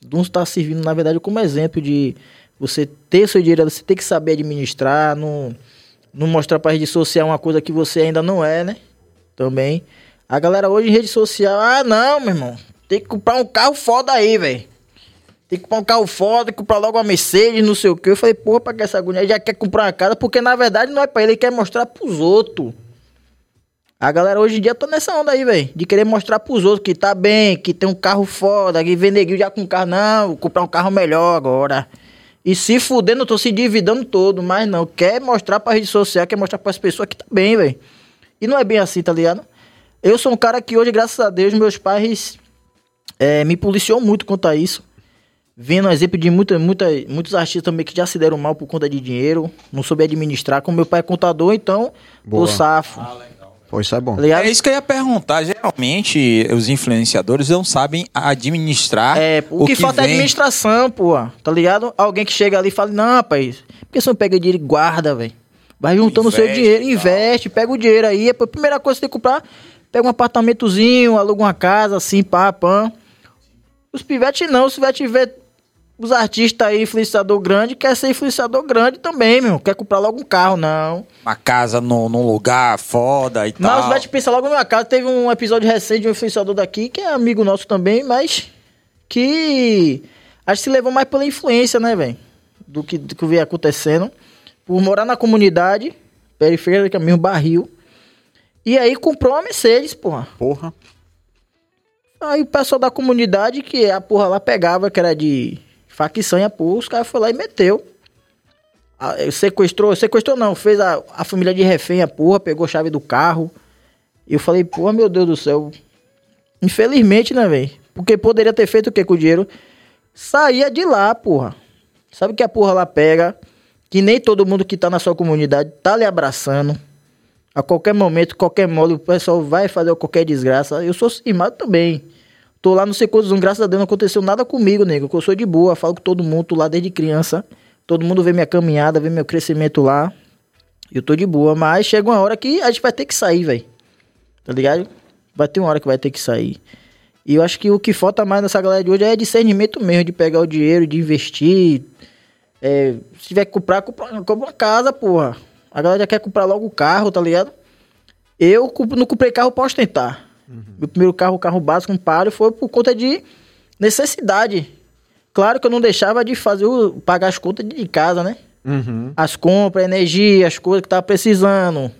Dum tá servindo, na verdade, como exemplo de você ter seu dinheiro, você tem que saber administrar, não, não mostrar pra rede social uma coisa que você ainda não é, né? Também. A galera hoje em rede social, ah, não, meu irmão, tem que comprar um carro foda aí, velho. Tem que comprar um carro foda, comprar logo uma Mercedes, não sei o que. Eu falei, porra, pra que essa agonia? Ele já quer comprar uma casa, porque na verdade não é pra ele, ele quer mostrar pros outros. A galera hoje em dia tá nessa onda aí, velho. De querer mostrar pros outros que tá bem, que tem um carro foda, que neguinho já com carro. Não, vou comprar um carro melhor agora. E se fudendo, eu tô se endividando todo, mas não. Quer mostrar pra rede social, quer mostrar pras pessoas que tá bem, velho. E não é bem assim, tá ligado? Eu sou um cara que hoje, graças a Deus, meus pais eh, me policiou muito quanto a isso. Vendo exemplo de muita, muita, muitos artistas também que já se deram mal por conta de dinheiro, não soube administrar. Como meu pai é contador, então, Boa. o safo. Pô, isso é bom. Tá? É isso que eu ia perguntar. Geralmente, os influenciadores não sabem administrar É, o, que, falta é vem. administração, pô. Tá ligado? Alguém que chega ali e fala, não, rapaz, por que você não pega dinheiro e guarda, velho? Vai juntando o seu dinheiro, investe, pega o dinheiro aí. A primeira coisa que você tem que comprar, pega um apartamentozinho, aluga uma casa, assim, pá, pã. Os pivetes não, se vai tiver os artistas aí, influenciador grande, quer ser influenciador grande também, meu. Quer comprar logo um carro, não. Uma casa no, num lugar foda e Mas tal. os Pivete pensa logo numa casa. Teve um episódio recente de um influenciador daqui, que é amigo nosso também, mas que acho que se levou mais pela influência, né, velho? Do que, do que vem acontecendo. Por morar na comunidade, periférica mesmo, barril. E aí comprou uma Mercedes, porra. Porra. Aí o pessoal da comunidade, que a porra lá pegava, que era de facção e a porra, os caras foram lá e meteu. Ah, Sequestrou, sequestrou não, fez a, a família de refém, a porra, pegou a chave do carro. E eu falei, porra, meu Deus do céu. Infelizmente, né, velho? Porque poderia ter feito o que com o dinheiro? Saía de lá, porra. Sabe que a porra lá pega, que nem todo mundo que tá na sua comunidade tá lhe abraçando. A qualquer momento, qualquer mole, o pessoal vai fazer qualquer desgraça. Eu sou cismado também. Tô lá, não sei quantos anos, graças a Deus não aconteceu nada comigo, nego. Que eu sou de boa, falo com todo mundo, tô lá desde criança. Todo mundo vê minha caminhada, vê meu crescimento lá. Eu tô de boa, mas chega uma hora que a gente vai ter que sair, velho. Tá ligado? Vai ter uma hora que vai ter que sair. E eu acho que o que falta mais nessa galera de hoje é discernimento mesmo, de pegar o dinheiro, de investir. É, se tiver que comprar, compra, compra uma casa, porra. A galera já quer comprar logo o carro, tá ligado? Eu não comprei carro pra ostentar. Meu primeiro carro, o carro básico, um Palio, foi por conta de necessidade. Claro que eu não deixava de fazer o, pagar as contas de casa, né? Uhum. As compras, a energia, as coisas que tava precisando.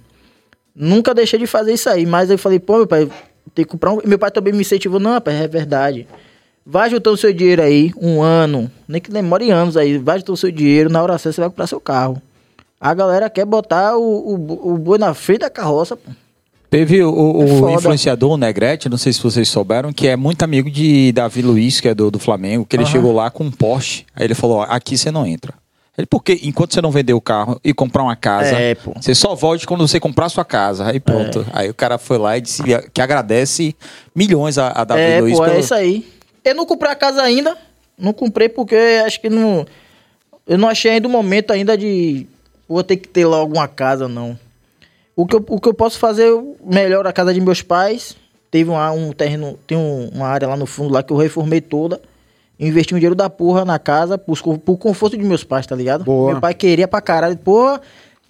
Nunca deixei de fazer isso aí. Mas eu falei, pô, meu pai, tem que comprar um. Meu pai também me incentivou, não, rapaz, é verdade. Vai juntando o seu dinheiro aí, um ano, nem que demore anos aí, vai juntando o seu dinheiro, na hora certa você vai comprar seu carro. A galera quer botar o, o, o boi na frente da carroça, pô. Teve o, o- É influenciador, o Negrete, não sei se vocês souberam, que é muito amigo de Davi Luiz, que é do, do Flamengo, que ele Aham. chegou lá com um Porsche. Aí ele falou: aqui você não entra. Ele, porque enquanto você não vender o carro e comprar uma casa, É, você só volte quando você comprar a sua casa. Aí pronto. É. Aí o cara foi lá e disse que agradece milhões a, a Davi é, Luiz pô, é pelo- isso aí. Eu não comprei a casa ainda. Não comprei porque acho que não. Eu não achei ainda o momento ainda de. Vou ter que ter logo uma casa, não. O que eu, o que eu posso fazer melhor a casa de meus pais. Teve um, um terreno, tem um- uma área lá no fundo lá que eu reformei toda. Investi um dinheiro da porra na casa por, por conforto de meus pais, tá ligado? Boa. Meu pai queria pra caralho. Porra,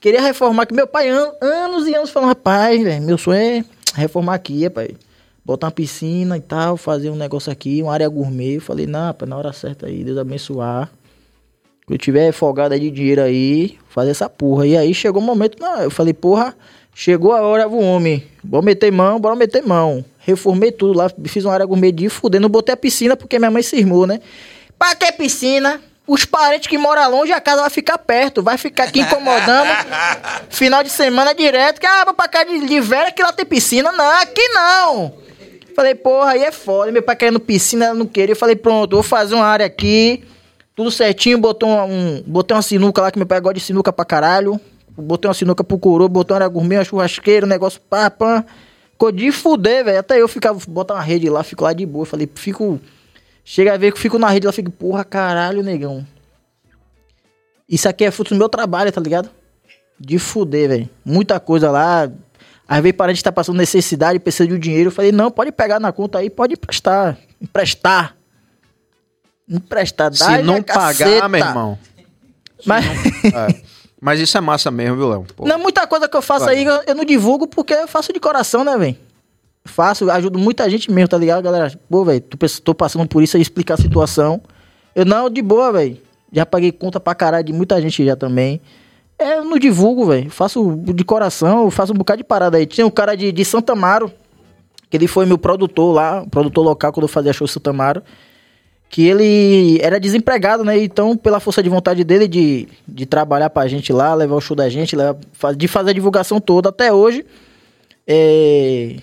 queria reformar. Que meu pai, an- anos e anos, falando, rapaz, velho, meu sonho é reformar aqui, rapaz. Botar uma piscina e tal, fazer um negócio aqui, uma área gourmet. Eu falei, não, rapaz, na hora certa aí, Deus abençoar. Eu tiver folgado aí de dinheiro aí, fazer essa porra. E aí chegou o momento, não, eu falei, porra, chegou a hora do homem. Bora meter mão, bora meter mão. Reformei tudo lá, fiz uma área gourmet de fuder, não botei a piscina porque minha mãe se irmou, né? Pra que piscina? Os parentes que moram longe, a casa vai ficar perto, vai ficar aqui incomodando. (laughs) Final de semana direto, que ah, vou pra casa de, de velha que lá tem piscina. Não, aqui não. Falei, porra, aí é foda. Meu pai querendo piscina, ela não queria. Eu falei, pronto, vou fazer uma área aqui. Tudo certinho, botou um, botei uma sinuca lá, que meu pai gosta de sinuca pra caralho. Botei uma sinuca pro coroa, botou uma gourmet, uma churrasqueira, um negócio pá, pá. Ficou de fuder, velho. Até eu ficava, botar uma rede lá, fico lá de boa. Falei, fico. Chega a ver que fico na rede lá, fico, porra, caralho, negão. Isso aqui é fruto do meu trabalho, tá ligado? De fuder, velho. Muita coisa lá. Às vezes parente tá passando necessidade, precisa de um dinheiro. Eu falei, não, pode pegar na conta aí, pode emprestar. Emprestar. Emprestar. Se dá-lhe não a pagar, caceta. meu irmão. Mas, É. Mas isso é massa mesmo, viu, Léo? Não, muita coisa que eu faço Vai. aí, eu, eu não divulgo porque eu faço de coração, né, velho? Faço, ajudo muita gente mesmo, tá ligado, galera? Pô, velho, tô, passando por isso aí, explicar a situação. Eu não, de boa, velho. Já paguei conta pra caralho de muita gente já também. É, eu não divulgo, velho. Faço de coração, faço um bocado de parada aí. Tinha um cara de, de Santa Amaro, que ele foi meu produtor lá, produtor local quando eu fazia show em Santa Amaro. Que ele era desempregado, né? Então, pela força de vontade dele de, de trabalhar pra gente lá, levar o show da gente, de fazer a divulgação toda até hoje. É,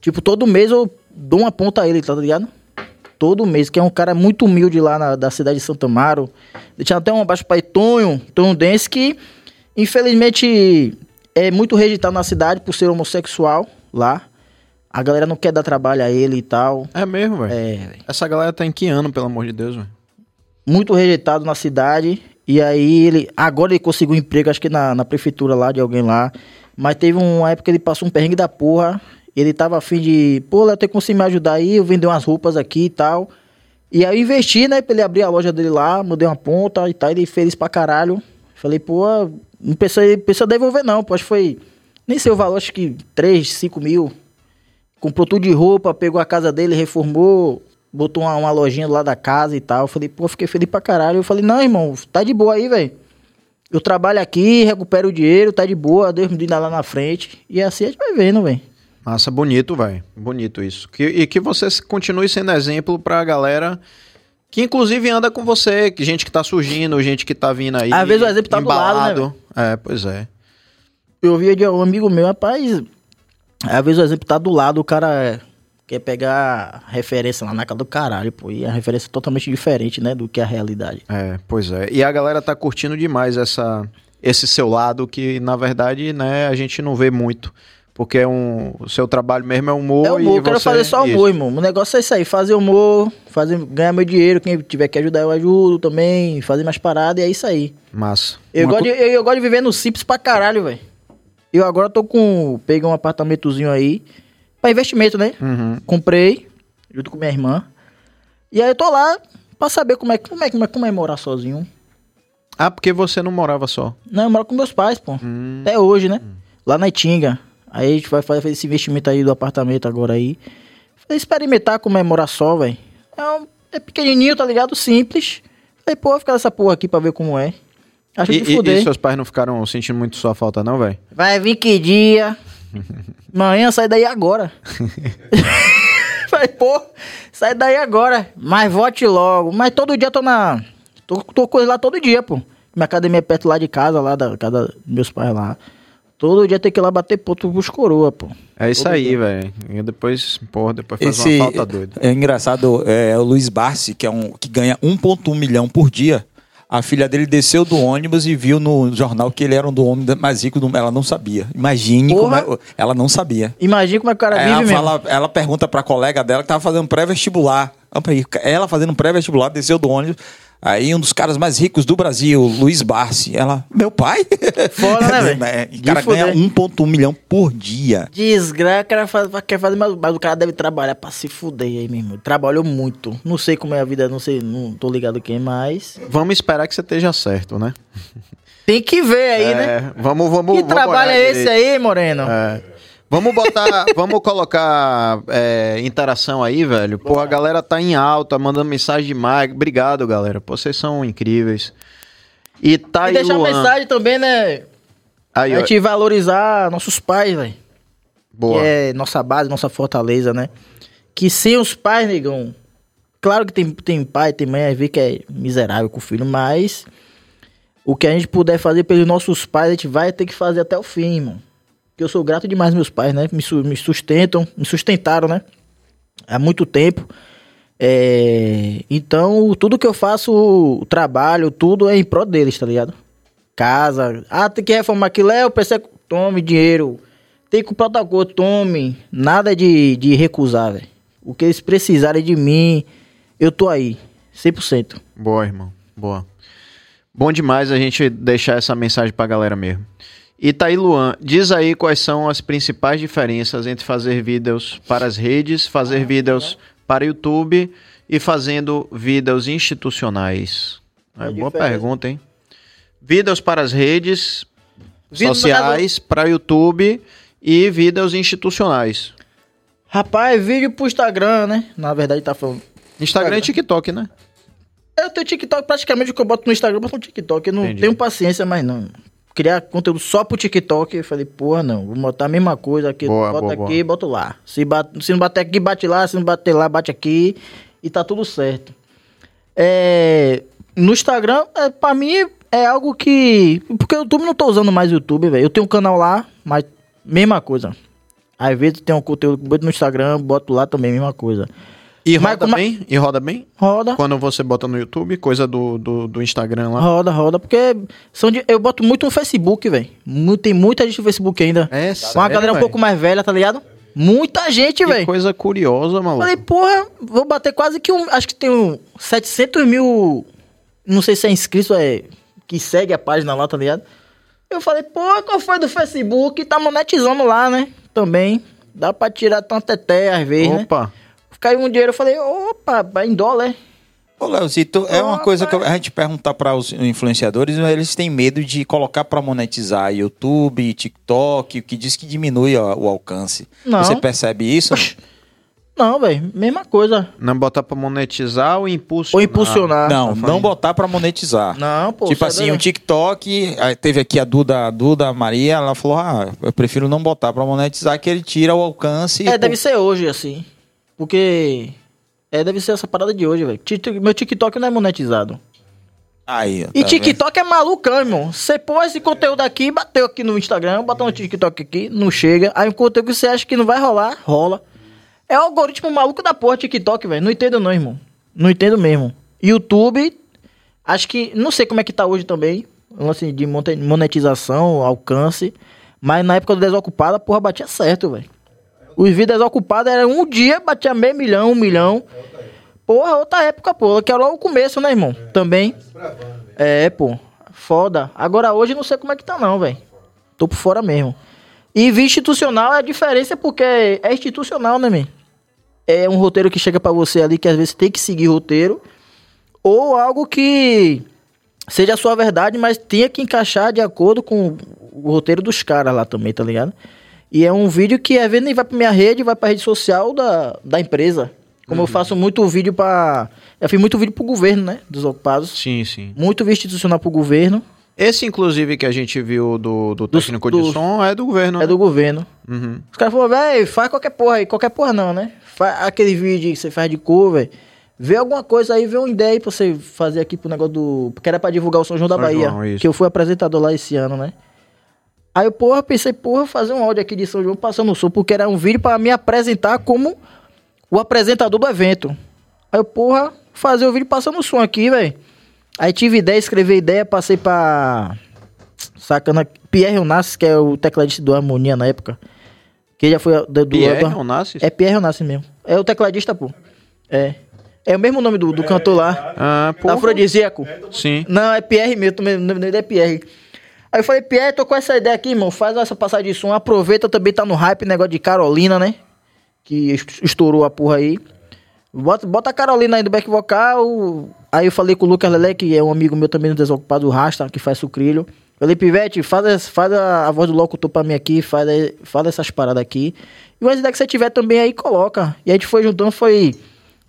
tipo, todo mês eu dou uma ponta a ele, tá ligado? Todo mês, que é um cara muito humilde lá na, da cidade de Santa Amaro. Deixando até um abaixo pra Tonho, Tonho Dense, que infelizmente é muito rejeitado na cidade por ser homossexual lá. A galera não quer dar trabalho a ele e tal. É mesmo, velho. É, Essa galera tá em que ano, pelo amor de Deus, velho? muito rejeitado na cidade. E aí ele. Agora ele conseguiu um emprego, acho que na, na prefeitura lá, de alguém lá. Mas teve uma época que ele passou um perrengue da porra. Ele tava afim de. Pô, Léo, tem como você me ajudar aí? Eu vender umas roupas aqui e tal. E aí eu investi, né? Pra ele abrir a loja dele lá, mudei uma ponta e tal. Ele feliz pra caralho. Falei, pô, não precisa, precisa devolver não. Pô, acho que foi. Nem sei o valor, acho que 3, 5 mil. Comprou tudo de roupa, pegou a casa dele, reformou, botou uma, uma lojinha lá da casa e tal. Eu falei, pô, fiquei feliz pra caralho. Eu falei, não, irmão, tá de boa aí, velho. Eu trabalho aqui, recupero o dinheiro, tá de boa, Deus me diz lá na frente. E assim a gente vai vendo, velho. Massa, bonito, velho. Bonito isso. Que- e que você continue sendo exemplo pra galera que inclusive anda com você, que gente que tá surgindo, gente que tá vindo aí. Às vezes o exemplo tá do lado, né, embalado. É, pois é. Eu vi de um amigo meu, rapaz. Às vezes o exemplo tá do lado, o cara quer pegar referência lá na casa do caralho, pô. E a referência é totalmente diferente, né, do que a realidade. É, pois é. E a galera tá curtindo demais essa, esse seu lado que, na verdade, né, a gente não vê muito. Porque é um, o seu trabalho mesmo é humor. É humor, e eu quero fazer só isso. humor, irmão. O negócio é isso aí, fazer humor, fazer, ganhar meu dinheiro, quem tiver que ajudar eu ajudo também, fazer mais paradas, e é isso aí. Massa. Eu, Uma gosto co- de, eu, eu gosto de viver no simples pra caralho, velho. Eu agora tô com. Peguei um apartamentozinho aí. Pra investimento, né? Uhum. Comprei, junto com minha irmã. E aí eu tô lá pra saber como é, como é, como é, como é morar sozinho. Ah, porque você não morava só. Não, eu moro com meus pais, pô. Hum. Até hoje, né? Lá na Itinga. Aí a gente vai fazer esse investimento aí do apartamento agora aí. Falei, experimentar como é morar só, velho. É, um- é pequenininho, tá ligado? Simples. Falei, pô, vou ficar nessa porra aqui pra ver como é. Acho E, que e- fuder. e seus pais não ficaram sentindo muito sua falta, não, velho? Vai vir que dia? (laughs) Manhã sai daí agora. (laughs) Vai, pô, sai daí agora. Mas vote logo. Mas todo dia eu tô na. Tô, tô com lá todo dia, pô. Minha academia é perto lá de casa, lá da casa dos meus pais lá. Todo dia tem que ir lá bater ponto pros coroa, pô. É isso Todo aí, velho. E depois, porra, depois faz Esse uma falta doida. é engraçado, é o Luiz Barsi, que é um que ganha 1.1 milhão por dia. A filha dele desceu do ônibus e viu no jornal que ele era um do homem mais rico do ela não sabia. Imagine como Porra. é- ela não sabia. Imagina como é que o cara Aí vive ela, mesmo. fala, ela pergunta pra colega dela que tava fazendo pré-vestibular. Ela fazendo pré-vestibular, desceu do ônibus. Aí um dos caras mais ricos do Brasil, Luiz Barsi. Ela, meu pai? (laughs) Foda, né, (laughs) velho? O cara ganha fuder. 1.1 milhão por dia. Desgraça, o cara faz, quer fazer, mas, mas o cara deve trabalhar pra se fuder aí mesmo. Trabalhou muito. Não sei como é a vida, não sei, não tô ligado quem, mas. Vamos esperar que você esteja certo, né? Tem que ver aí, né? É, vamos, vamos. Que vamos trabalho é esse direito. aí, Moreno? É. Vamos botar, (laughs) vamos colocar é, interação aí, velho. Pô, a galera tá em alta, mandando mensagem demais. Obrigado, galera. Pô, vocês são incríveis. E tá e aí, deixar uma Luan. mensagem também, né? Aí, a ó, gente valorizar nossos pais, velho. Que boa. é nossa base, nossa fortaleza, né? Que sem os pais, negão. Claro que tem, tem pai, tem mãe, às vezes que é miserável com o filho, mas o que a gente puder fazer pelos nossos pais, a gente vai ter que fazer até o fim, irmão. Porque eu sou grato demais meus pais, né? Me, me sustentam, me sustentaram, né? Há muito tempo. É, Então, tudo que eu faço, o trabalho, tudo é em prol deles, tá ligado? Casa. Ah, tem que reformar aquilo, é, eu preciso. Tome dinheiro. Tem que comprar outra coisa, tome. Nada de, de recusar, velho. O que eles precisarem de mim, eu tô aí. 100%. Boa, irmão. Boa. Bom demais a gente deixar essa mensagem pra galera mesmo. E tá aí, Luan, diz aí quais são as principais diferenças entre fazer vídeos para as redes, fazer vídeos para YouTube e fazendo vídeos institucionais. É, A boa diferença- pergunta, hein? Vídeos para as redes Vídeo, sociais, para YouTube e vídeos institucionais. Rapaz, vídeo pro Instagram, né? Na verdade, tá falando. Instagram e TikTok, né? Eu tenho TikTok, praticamente o que eu boto no Instagram, eu boto no TikTok. Eu não Entendi. tenho paciência mais, não. Criar conteúdo só pro TikTok, eu falei, porra, não. Vou botar a mesma coisa aqui. Boa, bota boa, aqui, boto lá. Se, bate, se não bater aqui, bate lá. Se não bater lá, bate aqui. E tá tudo certo. É, no Instagram, é, pra mim, é algo que. Porque o YouTube não tô usando mais o YouTube, velho. Eu tenho um canal lá, mas mesma coisa. Às vezes tem um conteúdo que eu boto no Instagram, boto lá também, mesma coisa. E Mas roda como- bem? E roda bem? Roda. Quando você bota no YouTube, coisa do, do, do Instagram lá. Roda, roda, porque são de, eu boto muito no Facebook, velho. Tem muita gente no Facebook ainda. É Uma sério, galera um velho? pouco mais velha, tá ligado? Muita gente, Que velho. coisa curiosa, maluco. Falei, porra, vou bater quase que um. Acho que tem um 700 mil. Não sei se é inscrito, é. Que segue a página lá, tá ligado? Eu falei, pô, qual foi do Facebook? Tá monetizando lá, né? Também. Dá pra tirar tanta teté às vezes, né? Caiu um dinheiro, eu falei, opa, em dólar, é? Ô, Leozito, é uma coisa que a gente perguntar para os influenciadores, eles têm medo de colocar para monetizar YouTube, TikTok, que diz que diminui ó, o alcance. Não. Você percebe isso? Não, velho, mesma coisa. Não botar pra monetizar ou impulsionar? Ou impulsionar. Não, tá não botar para monetizar. Não, pô. tipo é assim, doido. um TikTok, teve aqui a Duda, a Duda Maria, ela falou: "Ah, eu prefiro não botar para monetizar que ele tira o alcance". É, pô, deve ser hoje, assim. Porque. É, deve ser essa parada de hoje, velho. Meu TikTok não é monetizado. Aí, E tá vendo? TikTok é malucão, irmão. Você pôs esse conteúdo aqui, bateu aqui no Instagram, botou no TikTok aqui, não chega. Aí um conteúdo que você acha que não vai rolar, rola. É o algoritmo maluco da porra TikTok, velho. Não entendo não, irmão. Não entendo mesmo. YouTube, acho que. Não sei como é que tá hoje também. Lance de monetização, alcance. Mas na época do Desocupado, a porra batia certo, velho. Os vídeos desocupados era um dia, batia meio milhão, um milhão. Porra, outra época, pô. Que era logo o começo, né, irmão? Também. É, pô. Foda. Agora hoje não sei como é que tá, não, velho. Tô por fora mesmo. E via institucional é a diferença porque é institucional, né, man? É um roteiro que chega pra você ali que às vezes tem que seguir roteiro. Ou algo que seja a sua verdade, mas tenha que encaixar de acordo com o roteiro dos caras lá também, tá ligado? E é um vídeo que às vezes nem vai pra minha rede, vai pra rede social da, da empresa. Como eu faço muito vídeo pra. Eu fiz muito vídeo pro governo, né? Dos ocupados. Sim, sim. Muito vídeo institucional pro governo. Esse, inclusive, que a gente viu do, do técnico dos- de som é do governo. É né? do governo. Uhum. Os caras falaram, velho, faz qualquer porra aí. Qualquer porra não, né? Faz aquele vídeo que você faz de cover. Vê alguma coisa aí, vê uma ideia aí pra você fazer aqui pro negócio do. Porque era pra divulgar o São João da São Bahia. João, que eu fui apresentador lá esse ano, né? Aí eu, porra, pensei, porra, fazer um áudio aqui de São João passando o som, porque era um vídeo pra me apresentar como o apresentador do evento. Aí eu, porra, fazer o vídeo passando o som aqui, velho. Aí tive ideia, escrevi ideia, passei pra. Sacana. Pierre Onassis, que é o tecladista do Harmonia na época. Que já foi do. do Pierre do- Onassis? É Pierre Onassis mesmo. É o tecladista, pô. É. É o mesmo nome do, do cantor lá. Ah, porra. Afrodisíaco. Sim. Não, é Pierre mesmo, o nome dele é Pierre. Aí eu falei, Pierre, tô com essa ideia aqui, irmão. Faz essa passagem de som. Aproveita, também tá no hype, negócio de Carolina, né? Que es- estourou a porra aí. Bota, bota a Carolina aí do back vocal. Aí eu falei com o Lucas Lelé, que é um amigo meu também no Desocupado Rasta, que faz sucrilho. Falei, Pivete, faz, faz a, a voz do locutor pra mim aqui, faz, aí- faz essas paradas aqui. E umas ideias que você tiver também aí, coloca. E a gente foi juntando, foi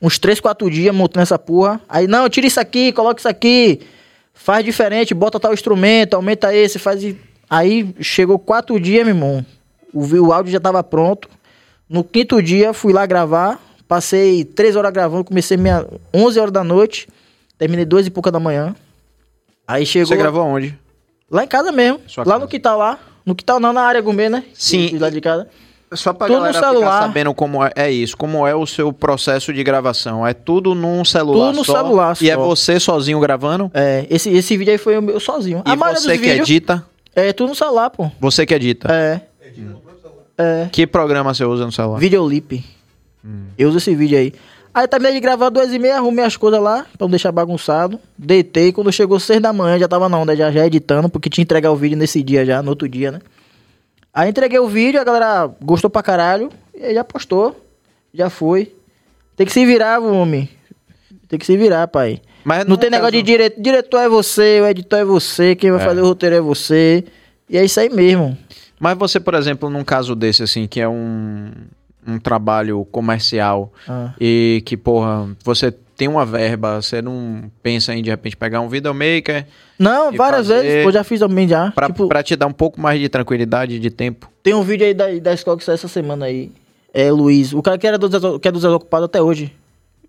uns 3, 4 dias montando essa porra. Aí, não, tira isso aqui, coloca isso aqui. Faz diferente, bota tal instrumento, aumenta esse, faz. Aí chegou quatro dias, meu irmão. O, o áudio já tava pronto. No quinto dia, fui lá gravar. Passei três horas gravando, comecei minha 11 horas da noite. Terminei duas e pouca da manhã. Aí chegou. Você gravou onde? Lá em casa mesmo. Sua lá casa. no quintal lá. No quintal não, na área gourmet, né? Sim. Lá de casa. Só pra Tudo no galera celular. ficar sabendo como é, é isso, como é o seu processo de gravação. É tudo num celular Tudo no só, celular E é só. você sozinho gravando? É, esse, esse vídeo aí foi eu sozinho. E a você que vídeos edita? é tudo no celular, pô. Você que edita. É. É. Que programa você usa no celular? Videolip. Hum. Eu uso esse vídeo aí. Aí terminei de gravar duas e meia, arrumei as coisas lá, pra não deixar bagunçado. Deitei, quando chegou seis da manhã, já tava na onda, já, já editando, porque tinha que entregar o vídeo nesse dia já, no outro dia, né? Aí entreguei o vídeo, a galera gostou pra caralho, e aí já postou, já foi. Tem que se virar, homem. Tem que se virar, pai. Mas Não tem negócio de diretor, diretor é você, o editor é você, quem vai É. fazer o roteiro é você. E é isso aí mesmo. Mas você, por exemplo, num caso desse, assim, que é um, um trabalho comercial Ah. e que, porra, você tem uma verba, você não pensa em, de repente, pegar um videomaker Não, várias vezes, eu já fiz também já. pra, tipo, pra te dar um pouco mais de tranquilidade de tempo? Tem um vídeo aí da, da escola que saiu essa semana aí. É Luiz. O cara que era do, que é do desocupado até hoje.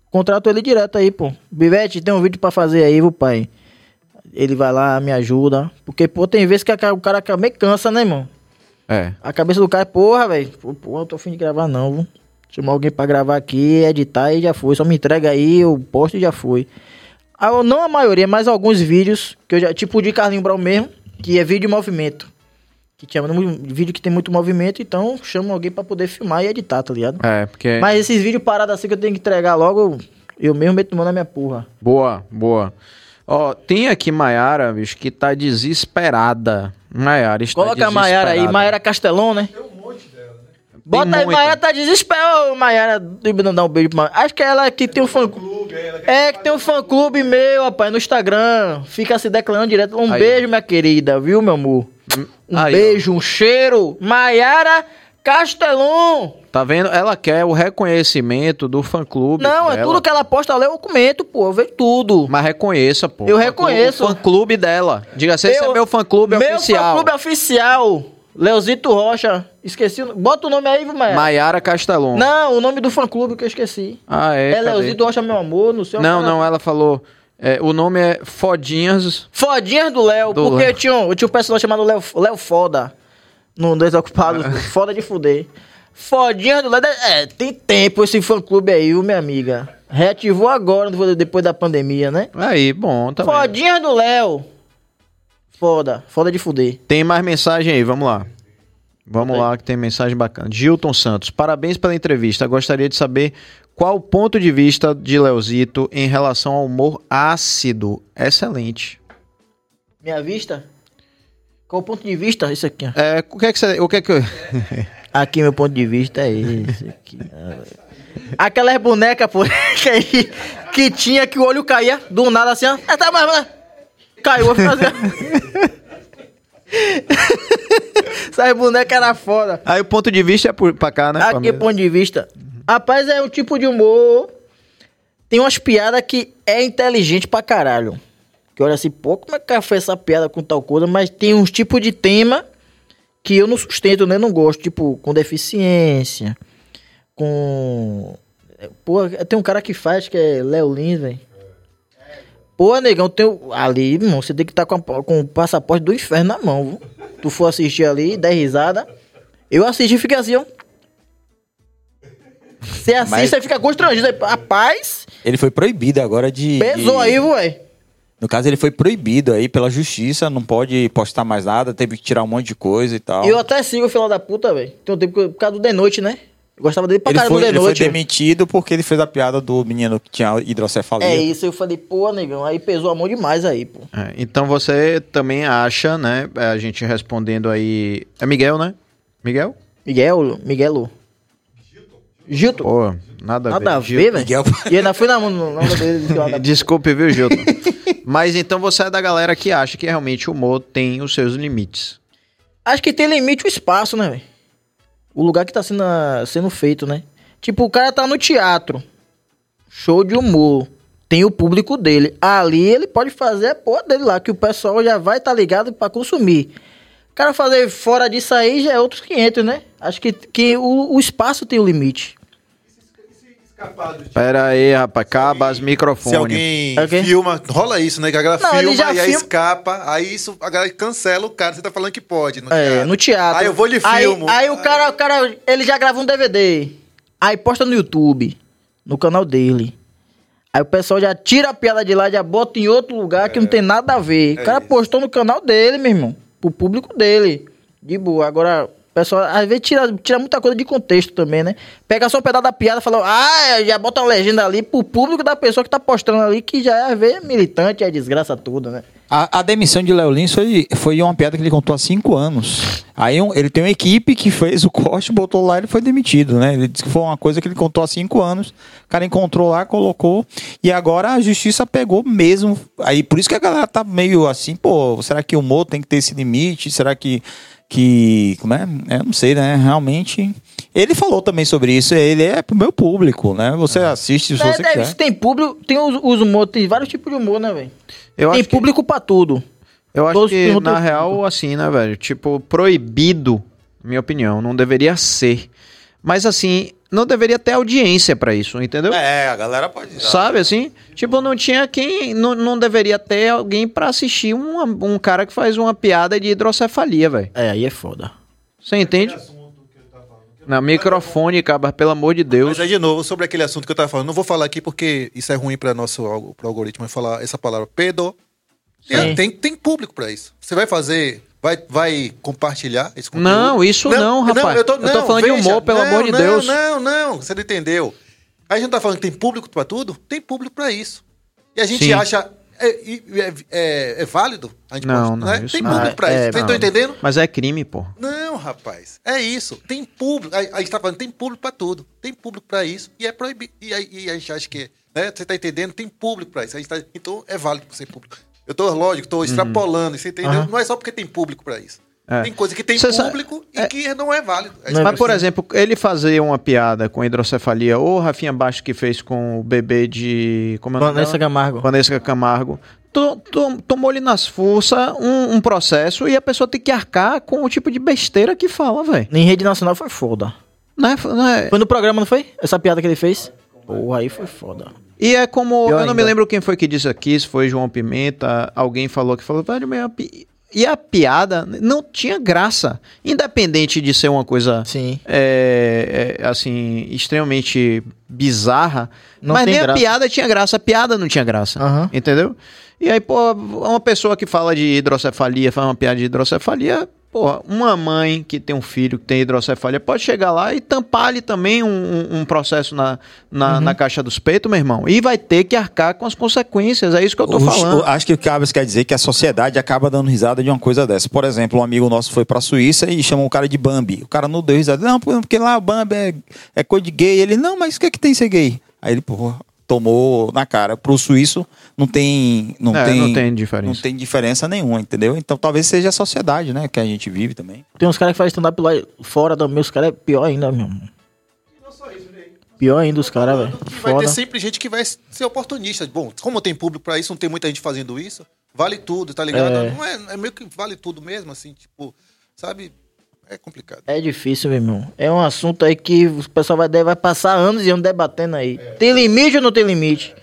Contrato ele direto aí, pô. Bivete, tem um vídeo pra fazer aí, viu, pai? Ele vai lá, me ajuda. Porque, pô, tem vezes que a- o cara também cansa, né, irmão? É. A cabeça do cara é, porra, velho. Pô, não tô afim de gravar, não, viu? Chamar alguém pra gravar aqui, editar e já foi. Só me entrega aí, eu posto e já foi. Ah, Não a maioria, mas alguns vídeos, que eu já, tipo o de Carlinho Brau mesmo, que é vídeo em movimento. Que tinha um vídeo que tem muito movimento, então chama alguém pra poder filmar e editar, tá ligado? É, porque. Mas esses vídeos parados assim que eu tenho que entregar logo, eu mesmo meto mão na minha porra. Boa, boa. Ó, tem aqui Maiara, bicho, que tá desesperada. Maiara está Coloca a Maiara aí. Maiara Castelão, né? Bota aí. Maiara tá desesperada. Ô, Maiara, não dá um beijo pra Maiara. Acho que ela que tem um fã clube. É, que tem um fã clube meu, rapaz, no Instagram. Fica se declarando direto. Um Aí, beijo, minha querida, viu, meu amor? Um Aí, ó. beijo, um cheiro. Maiara Castelão. Tá vendo? Ela quer o reconhecimento do fã-clube. Não, é dela. tudo que ela posta lá, eu comento, pô. Eu vejo tudo. Mas reconheça, pô. Eu reconheço. O fã-clube dela. Diga assim, esse é meu fã-clube Meu oficial. fã-clube oficial. Leozito Rocha. Esqueci. o- Bota o nome aí, viu, Maiara? Maiara Castelon. Não, o nome do fã-clube que eu esqueci. Ah, é? É, cadê? Leozito Rocha, meu amor, no seu Não, não, ela falou... é, o nome é Fodinhas... Fodinhas do Léo, Do porque Léo. eu tinha, um- eu tinha um personagem chamado Léo, Léo Foda. No Desocupado. (laughs) foda de fuder. Fodinhas do Léo. É, tem tempo esse fã-clube aí, minha amiga? Reativou agora, depois da pandemia, né? Aí, bom, tá? Fodinhas do Léo. Foda. Foda de fuder. Tem mais mensagem aí, vamos lá. Vamos lá, que tem mensagem bacana. Gilton Santos, parabéns pela entrevista. Gostaria de saber qual o ponto de vista de Leozito em relação ao humor ácido. Excelente. Minha vista? Qual o ponto de vista? Isso aqui, ó. É, o que é que você... O que é que... (laughs) Aqui, meu ponto de vista é esse aqui. Aquelas bonecas, pô, (laughs) que, aí- que tinha que o olho caía do nada assim, ó. É, tá, mas, mas- Caiu, eu fiz assim. (laughs) Essas bonecas era foda. Aí o ponto de vista é por, pra cá, né? Aqui, mesa. ponto de vista. Rapaz, é um tipo de humor. Tem umas piadas que é inteligente pra caralho. Que olha assim, pô, como é que o cara fez essa piada com tal coisa? Mas tem uns tipos de tema que eu não sustento, né? Não gosto. Tipo, com deficiência, com. Pô, tem um cara que faz que é Léo Lins, velho. Pô, negão, tem ali, irmão, você tem que estar com, a- com o passaporte do inferno na mão, viu? Tu for assistir ali, der risada. Eu assisti e fiquei assim, ó. Você assiste, Mas- você fica constrangido. Rapaz, Ele foi proibido agora de. pesou de- aí, ué. No caso, ele foi proibido aí pela justiça, não pode postar mais nada, teve que tirar um monte de coisa e tal. Eu até sigo o filho da puta, velho. Tem um tempo que, por causa do The Noite, né? Eu gostava dele pra Ele caramba foi, do The ele foi Noite. demitido porque ele fez a piada do menino que tinha hidrocefalia. É isso, eu falei, pô, negão, aí pesou a mão demais aí, pô. É, então você também acha, né? é, A gente respondendo aí. É Miguel, né? Miguel? Miguel, Miguelo. Gilton. Pô, nada, Nada a ver. ver, velho. Miguel- E ainda fui na mão (laughs) Desculpe, viu, Gilton? (laughs) Mas então você é da galera que acha que realmente o humor tem os seus limites. Acho que tem limite o espaço, né, velho? O lugar que tá sendo, sendo feito, né? Tipo, o cara tá no teatro. Show de humor. Tem o público dele. Ali ele pode fazer a porra dele lá, que o pessoal já vai tá ligado pra consumir. O cara fazer fora disso aí já é outros 500, né? Acho que, que o, o espaço tem o limite. Pera aí, rapaz, acaba as Se microfones. alguém É o quê? filma, rola isso, né? Que a galera Não, filma já e aí filma- escapa, aí isso, a galera cancela o cara. Você tá falando que pode. No É, teatro. no teatro. Aí eu vou de Aí- filmo. Aí, o cara, o cara, ele já grava um DVD. Aí posta no YouTube, no canal dele. Aí o pessoal já tira a piada de lá, já bota em outro lugar que não tem nada a ver. o cara postou no canal dele, meu irmão. Pro público dele. De boa. Agora, pessoal às vezes tira, tira muita coisa de contexto também, né? Pega só um pedaço da piada e fala, ah, já bota uma legenda ali pro público da pessoa que tá postando ali, que já é às vezes militante, é desgraça toda, né? A, a demissão de Léo Lins foi, foi uma piada que ele contou há cinco anos. Aí um- ele tem uma equipe que fez o corte, botou lá e ele foi demitido, né? Ele disse que foi uma coisa que ele contou há cinco anos. O cara encontrou lá, colocou. E agora a justiça pegou mesmo. Aí por isso que a galera tá meio assim, pô, será que o humor tem que ter esse limite? Será que. Que como é? É, não sei, né? Realmente. Ele falou também sobre isso. Ele é pro meu público, né? Você assiste se É, você deve- quiser. se tem público, tem os, os humor, tem vários tipos de humor, né, velho? Eu Tem acho que- público pra tudo. Eu acho Todos que, na real, assim, né, velho? Tipo, proibido, minha opinião, não deveria ser. Mas, assim, não deveria ter audiência pra isso, entendeu? É, a galera pode. Sabe, assim? Tipo, não tinha quem... Não, não deveria ter alguém pra assistir uma- um cara que faz uma piada de hidrocefalia, velho. É, aí é foda. Você entende? Na microfone, cara, pelo amor de Deus. Mas aí, de novo, sobre aquele assunto que eu tava falando, não vou falar aqui porque isso é ruim para nosso pro algoritmo falar essa palavra pedo. Tem, tem, tem público para isso. Você vai fazer, vai, vai compartilhar esse conteúdo? Não, isso não, rapaz. Eu tô falando de humor, pelo amor de não, Deus. Não, não, você não entendeu. A gente não tá falando que tem público para tudo? Tem público para isso. E a gente Sim. acha. É, é, é- é válido? A gente Não, pode- não, né? Tem não. público para É, isso. Vocês não. estão entendendo? Mas é crime, pô. Não, rapaz. É isso. Tem público. A, a gente tá falando, tem público pra tudo. Tem público pra isso. E é proibido. E, e a gente acha que. Né, você tá entendendo? Tem público pra isso. A gente tá- então é válido ser público. Eu tô, lógico, tô extrapolando, você entendeu? Aham. Não é só porque tem público pra isso. É. Tem coisa que tem Cê sabe- público e é- que não é válido. É Não Mas, por exemplo, ele fazer uma piada com hidrocefalia, ou Rafinha Baixo que fez com o bebê de. Como é o nome Vanessa? Camargo. Vanessa Camargo. To- to- tomou-lhe nas forças um, um processo e a pessoa tem que arcar com o tipo de besteira que fala, velho. Em rede nacional foi foda. Não é, não é- Foi no programa, não foi? Essa piada que ele fez? Porra, aí foi foda. E é como. Pior eu não me lembro quem foi que disse aqui, se foi João Pimenta, alguém falou que falou, velho, meu, e a piada não tinha graça. Independente de ser uma coisa Sim. é, é, assim, extremamente bizarra. Não mas nem graça. a piada tinha graça, a piada não tinha graça. Aham. Entendeu? E aí, pô, uma pessoa que fala de hidrocefalia, faz uma piada de hidrocefalia, pô, uma mãe que tem um filho que tem hidrocefalia pode chegar lá e tampar-lhe também um, um- processo na, na, Uhum. na caixa dos peitos, meu irmão. E vai ter que arcar com as consequências. É isso que eu tô Os- falando. acho que o Cabas quer dizer que a sociedade acaba dando risada de uma coisa dessa. Por exemplo, um amigo nosso foi pra Suíça e chamou o cara de Bambi. O cara não deu risada. Não, porque lá o Bambi é, é coisa de gay. Ele, não, mas o que é que tem ser gay? Aí ele, pô, tomou na cara. Pro suíço não tem. Não, É, tem, não tem diferença. Não tem diferença nenhuma, entendeu? Então talvez seja a sociedade, né? Que a gente vive também. Tem uns caras que fazem stand-up lá fora também, os caras é pior ainda, meu irmão. Pior ainda os caras, velho. Vai ter sempre gente que vai ser oportunista. Bom, como tem público pra isso, não tem muita gente fazendo isso. vale tudo, tá ligado? É. Não é, é meio que vale tudo mesmo, assim, tipo, sabe? É complicado. É difícil, meu irmão. É um assunto aí que o pessoal vai, vai passar anos e anos debatendo aí. Tem limite ou não tem limite?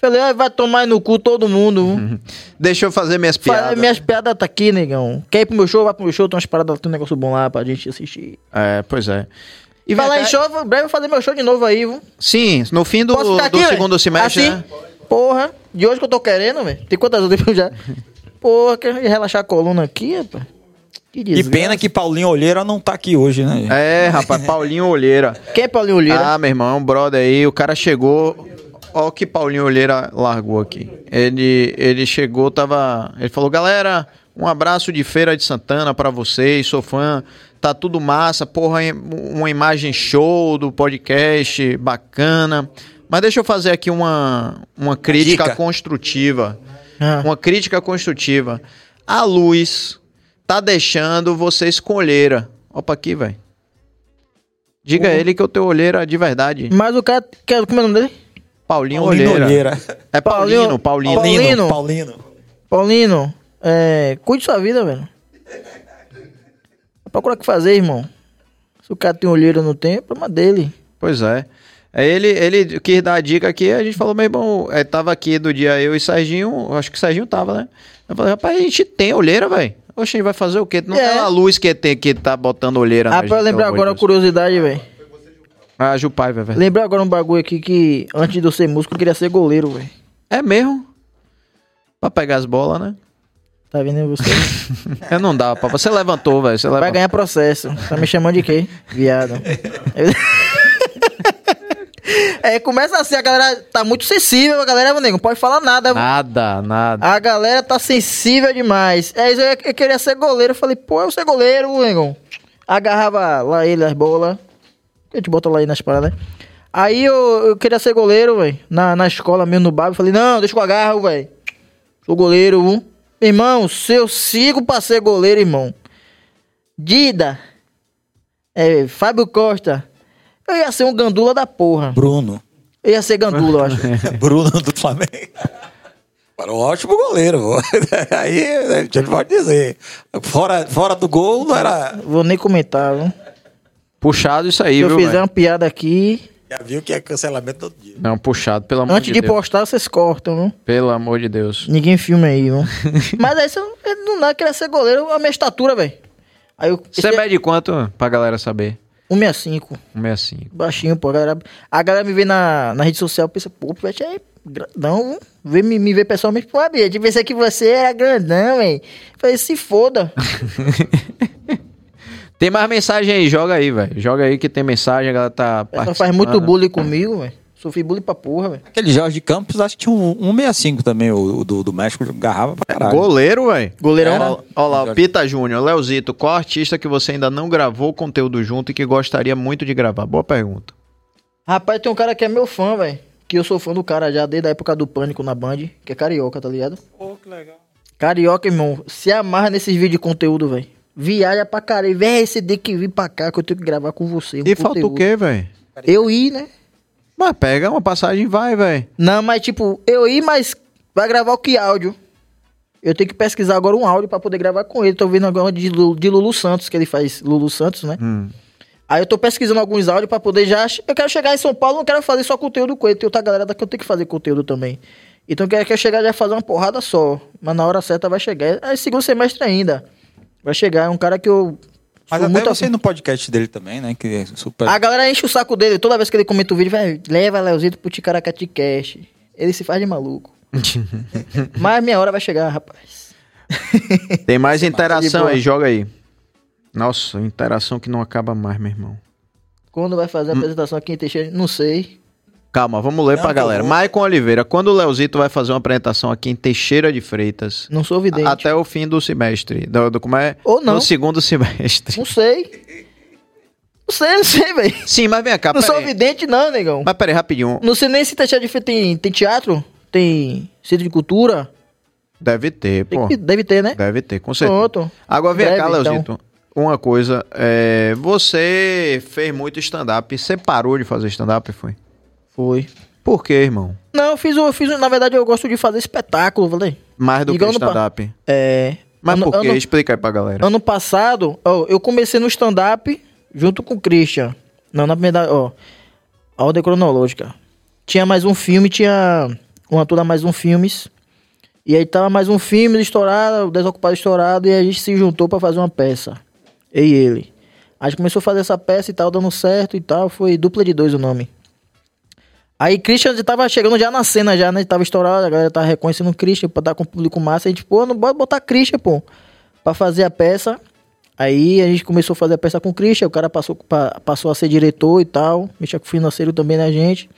Falei, ah, vai tomar no cu todo mundo. (laughs) Deixa eu fazer minhas Fala, piadas. minhas piadas tá aqui, negão. Quer ir pro meu show? Vai pro meu show, tem umas paradas, tem um negócio bom lá pra gente assistir. É, pois é. E falar vem em cá- show, em breve eu vou fazer meu show de novo aí, viu? Sim, no fim do, do aqui, segundo semestre, assim? né? Porra, de hoje que eu tô querendo, velho. Tem quantas horas já? (laughs) Porra, quer relaxar a coluna aqui, rapaz? Que pena que Paulinho Olheira não tá aqui hoje, né? É, rapaz, Paulinho Olheira. (laughs) Quem é Paulinho Olheira? Ah, meu irmão, um brother aí, o cara chegou. Ó o que Paulinho Olheira largou aqui. Ele, ele chegou, tava. Ele falou, galera, um abraço de Feira de Santana pra vocês, sou fã. Tá tudo massa, porra, uma imagem show do podcast, bacana. Mas deixa eu fazer aqui uma, uma crítica dica. construtiva. Ah. Uma crítica construtiva. A luz tá deixando você escolher. Opa, aqui, velho. Diga a ele que eu tenho olheira de verdade. Mas o cara. Quer, como é o nome dele? Paulinho, Paulinho Olheira. Olheira. É Paulino, Paulino. Paulino. Paulino. Paulino, é, cuide sua vida, velho. Procura o que fazer, irmão. Se o cara tem olheira não tem, é problema dele. Pois é. Aí ele, ele quis dar a dica aqui, a gente falou, meu irmão, é, tava aqui do dia eu e Serginho, acho que o Serginho tava, né? Eu falei, rapaz, a gente tem olheira, velho. A gente vai fazer o quê? Não É. é a luz que, tem, que tá botando olheira Ah, na pra gente, lembrar agora uma Deus. curiosidade, velho. Ah, Jupai, velho. Lembrar agora um bagulho aqui que antes de eu ser músico eu queria ser goleiro, velho. É mesmo? Pra pegar as bolas, né? Tá vendo você? (laughs) É, não dá, papai. Você levantou, velho. Vai levantou. ganhar processo. Tá me chamando de quê? Viado. (laughs) (laughs) É, começa assim, a galera tá muito sensível, a galera, meu nego, não pode falar nada. Nada, nada. A galera tá sensível demais. É isso, eu, eu queria ser goleiro. Eu falei, pô, eu ser goleiro, negão. Agarrava lá ele as bolas. A gente bota lá aí nas paradas, né? Aí eu, eu queria ser goleiro, velho. Na, na escola mesmo, no bar. Eu falei, não, deixa que eu agarro, velho. Sou goleiro, viu? Irmão, se eu sigo pra ser goleiro, irmão. Dida. É, Fábio Costa. Eu ia ser um gandula da porra. Bruno. Eu ia ser gandula, eu acho. (laughs) Bruno do Flamengo. Era um ótimo goleiro. (laughs) Aí a gente pode dizer. Fora, fora do gol, não era. Vou nem comentar, viu? Puxado isso aí, Se eu viu, fizer velho? uma piada aqui, Já viu que é cancelamento todo dia. Não, puxado, pelo amor antes de, de Deus. postar, vocês cortam, viu? Pelo amor de Deus. Ninguém filma aí, viu? (laughs) Mas aí você não, não dá, queria ser goleiro, a minha estatura, velho. Aí eu. Você esse- mede quanto pra galera saber? 165. 165. Baixinho, pô. A galera, a galera me vê na, na rede social pensa, pô, o Pivete é grandão. Vê, me, me vê pessoalmente, pô, eu pensei que você era grandão, velho. Falei, se foda. (laughs) Tem mais mensagem aí, joga aí, velho. Joga aí que tem mensagem, a galera tá Ela faz muito bullying comigo, velho. Sofri bullying pra porra, velho. Aquele Jorge Campos, acho que tinha um 165 também, o, o do, do México, agarrava pra caralho. Goleiro, velho. Goleirão. Olha olha lá, o Pita Júnior. Leozito, qual artista que você ainda não gravou conteúdo junto e que gostaria muito de gravar? Boa pergunta. Rapaz, tem um cara que é meu fã, velho. Que eu sou fã do cara já desde a época do Pânico na Band, que é carioca, tá ligado? Pô, que legal. Carioca, irmão, se amarra nesses vídeos de conteúdo, velho. Viaja pra caralho. Véi, você tem que vir pra cá que eu tenho que gravar com você. um E falta o conteúdo. quê, velho? Eu ir, né? Mas pega uma passagem e vai, velho. Não, mas tipo, eu ir, mas vai gravar o que áudio? Eu tenho que pesquisar agora um áudio pra poder gravar com ele. Tô vendo agora de, de Lulu Santos, que ele faz Lulu Santos, né? Hum. Aí eu tô pesquisando alguns áudios pra poder já. Eu quero chegar em São Paulo, não quero fazer só conteúdo com ele. Tem outra galera que eu tenho que fazer conteúdo também. Então eu quero, quero chegar já fazer uma porrada só. Mas na hora certa vai chegar. É segundo semestre ainda. Vai chegar. É um cara que eu. Mas até muito você afim. no podcast dele também, né? Que é super. A galera enche o saco dele. Toda vez que ele comenta o vídeo, vai, leva Leozito pro Ticaracati Cash. Ele se faz de maluco. (laughs) Mas minha hora vai chegar, rapaz. (laughs) Tem mais interação aí, joga aí. Nossa, interação que não acaba mais, meu irmão. Quando vai Hum. fazer a apresentação aqui em Teixeira, não sei. Calma, vamos ler Não, pra galera. favor. Maicon Oliveira, quando o Leozito vai fazer uma apresentação aqui em Teixeira de Freitas? Não sou vidente. Até o fim do semestre. Do, do- como é? Ou não. No segundo (laughs) semestre. Não sei. Não sei, não sei, velho. Sim, mas vem cá, Não sou peraí. vidente, não, negão. Mas peraí, rapidinho. Não sei nem se Teixeira de Freitas tem, tem teatro, tem centro de cultura. Deve ter, Tem pô. que- deve ter, né? Deve ter, com certeza. Pronto. Agora vem Breve, cá, então. Leozito. Uma coisa, é, você fez muito stand-up. Você parou de fazer stand-up, foi? Foi. Por quê, irmão? Não, eu fiz, eu fiz, na verdade, eu gosto de fazer espetáculo, falei. Mais do Igual que no pa- stand-up. É. Mas ano, por quê? ano- Explica aí pra galera. ano passado, ó, eu comecei no stand-up junto com o Christian. Não, na verdade, ó. A ordem cronológica. Tinha mais um filme, tinha uma toda mais um filmes. E aí tava mais um filme estourado, o Desocupado estourado, e a gente se juntou pra fazer uma peça. Eu e ele. A gente começou a fazer essa peça e tal, dando certo e tal. Foi dupla de dois o nome. Aí Christian tava chegando já na cena, já, né? Tava estourado, a galera tava reconhecendo o Christian pra dar com o público massa. A gente, pô, não pode botar Christian, pô, pra fazer a peça. Aí a gente começou a fazer a peça com o Christian, o cara passou, pa- passou a ser diretor e tal, mexia com o financeiro também na gente.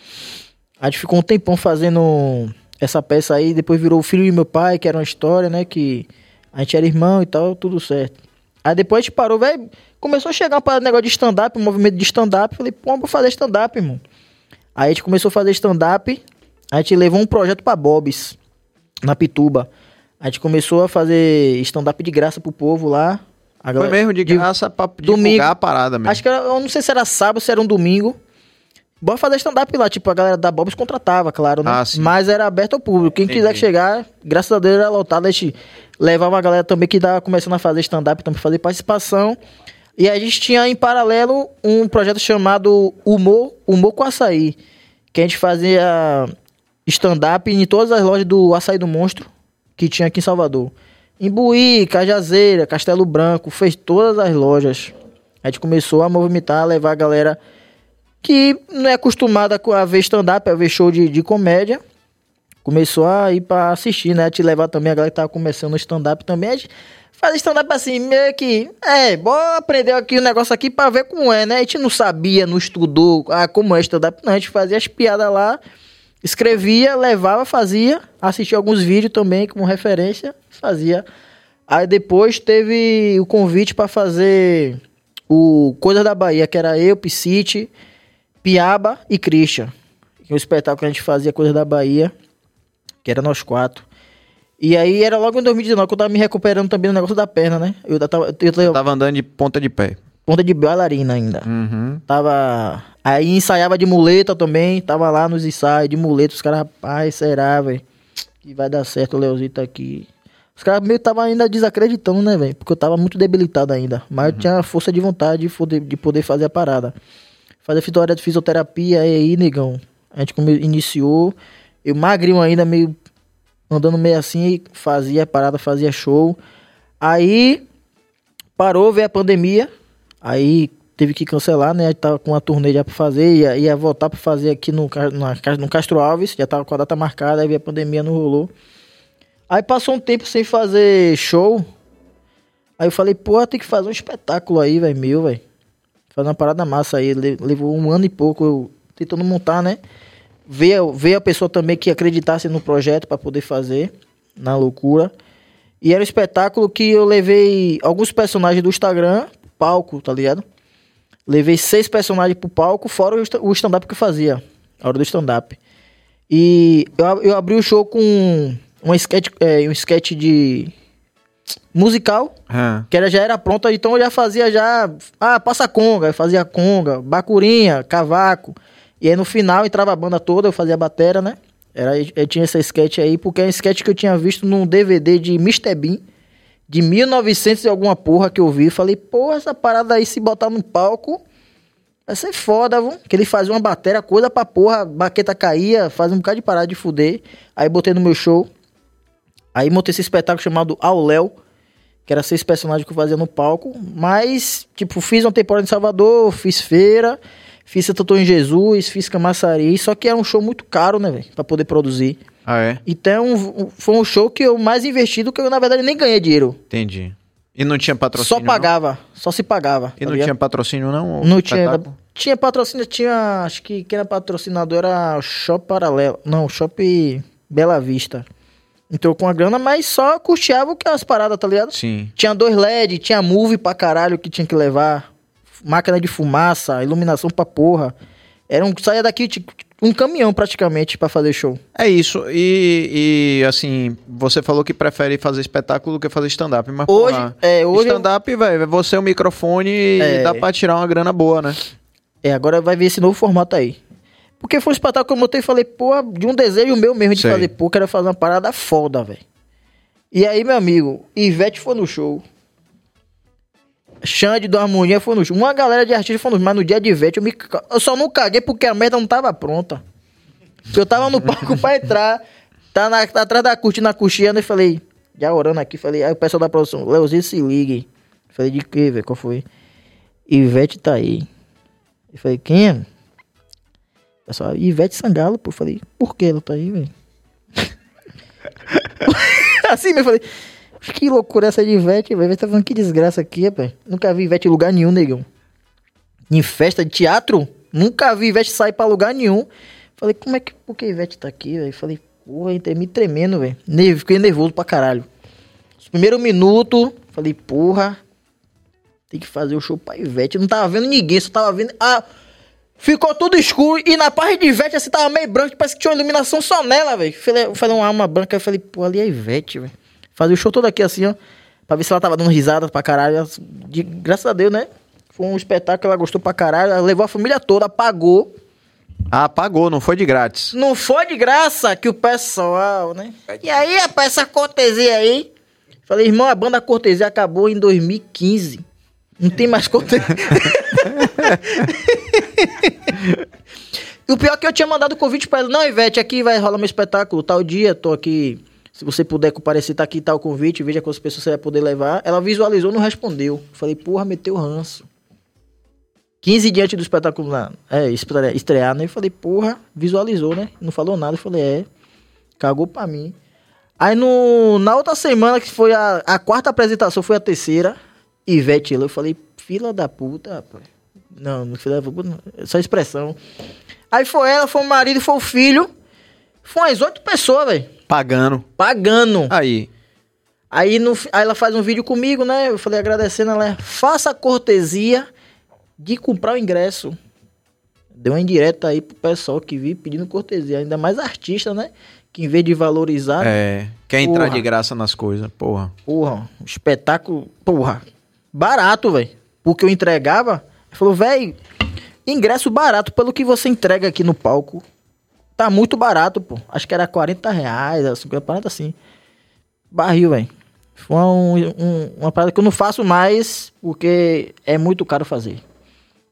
A gente ficou um tempão fazendo essa peça aí, depois virou o filho de meu pai, que era uma história, né? Que a gente era irmão e tal, tudo certo. Aí depois a gente parou, velho. Começou a chegar para negócio de stand-up, um movimento de stand-up. Falei, pô, vou fazer stand-up, irmão. Aí a gente começou a fazer stand-up. A gente levou um projeto pra Bob's, na Pituba. A gente começou a fazer stand-up de graça pro povo lá. A Foi galera- mesmo de graça pra divulgar domingo. a parada mesmo. Acho que era, eu não sei se era sábado, se era um domingo. Bora fazer stand-up lá, tipo, a galera da Bob's contratava, claro, né? Ah, sim. Mas era aberto ao público. Quem Entendi. quiser chegar, graças a Deus era lotado. A gente levava a galera também que tava começando a fazer stand-up, também fazer participação. E a gente tinha em paralelo um projeto chamado Humor, Humor com Açaí. Que a gente fazia stand-up em todas as lojas do Açaí do Monstro que tinha aqui em Salvador. Em Buí, Cajazeira, Castelo Branco, fez todas as lojas. A gente começou a movimentar, a levar a galera que não é acostumada a ver stand-up, a ver show de, de comédia. Começou a ir pra assistir, né? Te levar também a galera que tava começando no stand-up também. A gente faz stand-up assim, meio que. É, bora aprender aqui o negócio aqui pra ver como é, né? A gente não sabia, não estudou ah, como é stand-up, não. A gente fazia as piadas lá, escrevia, levava, fazia, assistia alguns vídeos também como referência, fazia. Aí depois teve o convite pra fazer o Coisa da Bahia, que era eu, Piscite, Piaba e Christian. O espetáculo que a gente fazia Coisa da Bahia, que era nós quatro. E aí era logo em 2019 que eu tava me recuperando também do negócio da perna, né? Eu tava, eu tava Tava andando de ponta de pé. ponta de bailarina ainda. Uhum. Tava. Aí ensaiava de muleta também. Tava lá nos ensaios de muleta. Os caras, rapaz, será, velho? Que vai dar certo o Leozinho tá aqui. Os caras meio tava ainda desacreditando, né, velho? Porque eu tava muito debilitado ainda. Mas eu tinha força de vontade de poder, de poder fazer a parada. Fazer fisioterapia, fisioterapia aí, negão. A gente iniciou. Eu magrinho ainda, meio. Andando meio assim, e fazia a parada, fazia show. Aí parou, veio a pandemia. Aí teve que cancelar, né? Tava com uma turnê já pra fazer, ia, ia voltar pra fazer aqui no, na no Castro Alves, já tava com a data marcada, aí veio a pandemia, não rolou. Aí passou um tempo sem fazer show. Aí eu falei, pô, tem que fazer um espetáculo aí, velho, meu, velho. Fazer uma parada massa aí. Le- Levou um ano e pouco eu tentando montar, né? Veio, veio a pessoa também que acreditasse no projeto pra poder fazer, na loucura. E era um espetáculo que eu levei alguns personagens do Instagram, palco, tá ligado? Levei seis personagens pro palco, fora o sta- o stand-up que eu fazia, a hora do stand-up. E eu, eu abri o show com um sketch, é, um sketch de musical, É. que era, já era pronta, então eu já fazia já, ah, passa conga, eu fazia conga, bacurinha, cavaco. E aí no final entrava a banda toda, eu fazia a batera, né? Era, eu tinha essa sketch aí, porque é um sketch que eu tinha visto num DVD de Mr. Bean, de 1900 e alguma porra que eu vi. Falei, pô, essa parada aí se botar no palco, vai ser foda, viu? Que ele fazia uma bateria, coisa pra porra, baqueta caía, fazia um bocado de parada de fuder. Aí botei no meu show. Aí montei esse espetáculo chamado Ao Léo, que era seis personagens que eu fazia no palco. Mas, tipo, fiz uma temporada em Salvador, fiz feira, fiz Antônio em Jesus, fiz Camaçari. Só que era um show muito caro, né, velho? Pra poder produzir. Ah, é? Então, foi um show que eu mais investi do que eu, na verdade, nem ganhei dinheiro. Entendi. E não tinha patrocínio? Só pagava. Só se pagava. Não? E tá não tinha patrocínio, não? Não tinha. Tinha patrocínio, tinha. Acho que quem era patrocinador era o Shop Paralelo. Não, Shop Bela Vista. Entrou com a grana, mas só custeava o que as paradas, tá ligado? Sim. Tinha dois LED, tinha move pra caralho que tinha que levar. Máquina de fumaça, iluminação pra porra. Era um. Saia daqui tipo, um caminhão praticamente pra fazer show. É isso. E, e, assim, você falou que prefere fazer espetáculo do que fazer stand-up. Mas, Hoje, porra, é, hoje. eu- stand-up, velho, você é o microfone e É. dá pra tirar uma grana boa, né? É, agora vai vir esse novo formato aí. Porque foi um espetáculo que eu montei e falei, pô, de um desejo meu mesmo de Sei. fazer, pô, quero fazer uma parada foda, velho. E aí, meu amigo, Ivete foi no show. Xande do Harmonia foi no show. Uma galera de artistas foi mas no dia de Ivete eu, me... eu só não caguei porque a merda não tava pronta. Eu tava no palco pra entrar, tá, na, tá atrás da cortina coxiando e falei, já orando aqui, falei, aí o pessoal da produção, Leozinho se ligue. Falei, de quê, velho? Qual foi? Ivete tá aí. Eu falei, quem é? Pessoal, Ivete Sangalo, pô. Eu falei, por que ela tá aí, velho? (laughs) assim eu falei, que loucura essa de Ivete, velho. Tá falando que desgraça aqui, rapaz. Nunca vi Ivete em lugar nenhum, negão. Em festa de teatro, nunca vi Ivete sair pra lugar nenhum. Falei, como é que, por que Ivete tá aqui, velho? Falei, porra, entrei me tremendo, velho. Fiquei nervoso pra caralho. Os primeiros minutos, falei, porra, tem que fazer o show pra Ivete. Eu não tava vendo ninguém, só tava vendo. Ah, ficou tudo escuro e na parte de Ivete assim tava meio branco, parece que tinha uma iluminação só nela, velho. Falei, falei uma alma branca, eu falei, pô, ali é Ivete, velho. Fazer o show todo aqui assim, ó. Pra ver se ela tava dando risada pra caralho. De- graças a Deus, né? Foi um espetáculo, ela gostou pra caralho. Ela levou a família toda, pagou. Ah, pagou, não foi de grátis. Não foi de graça que o pessoal, né? E aí, rapaz, essa cortesia aí. Falei, irmão, a banda Cortesia acabou em 2015. Não tem mais cortesia. (laughs) e o pior é que eu tinha mandado o convite pra ela. Não, Ivete, aqui vai rolar meu espetáculo, tal dia, tô aqui. Se você puder comparecer, tá aqui, tá o convite, veja quantas pessoas você vai poder levar. Ela visualizou, não respondeu. Falei, porra, meteu ranço. 15 dias antes do espetáculo lá, é, estre- estrear, né? Eu falei, porra, visualizou, né? Não falou nada. Eu falei, é, cagou pra mim. Aí no, na outra semana, que foi a, a quarta apresentação, foi a terceira, Ivete eu falei, fila da puta, rapaz. Não, não fila da puta, não, é só expressão. Aí foi ela, foi o marido, foi o filho. Foi umas oito pessoas, velho, Pagando. pagando. Aí. Aí, no, aí ela faz um vídeo comigo, né? Eu falei agradecendo, ela faça a cortesia de comprar o ingresso. Deu uma indireta aí pro pessoal que vi pedindo cortesia. Ainda mais artista, né? Que em vez de valorizar, É. Quer entrar Porra. de graça nas coisas, porra. porra, um espetáculo, porra, barato, velho. Porque eu entregava, falou, velho, ingresso barato pelo que você entrega aqui no palco. Tá muito barato, pô. Acho que era 40 reais, 50, 40 assim. Barril, velho. Foi um- um- uma parada que eu não faço mais, porque é muito caro fazer.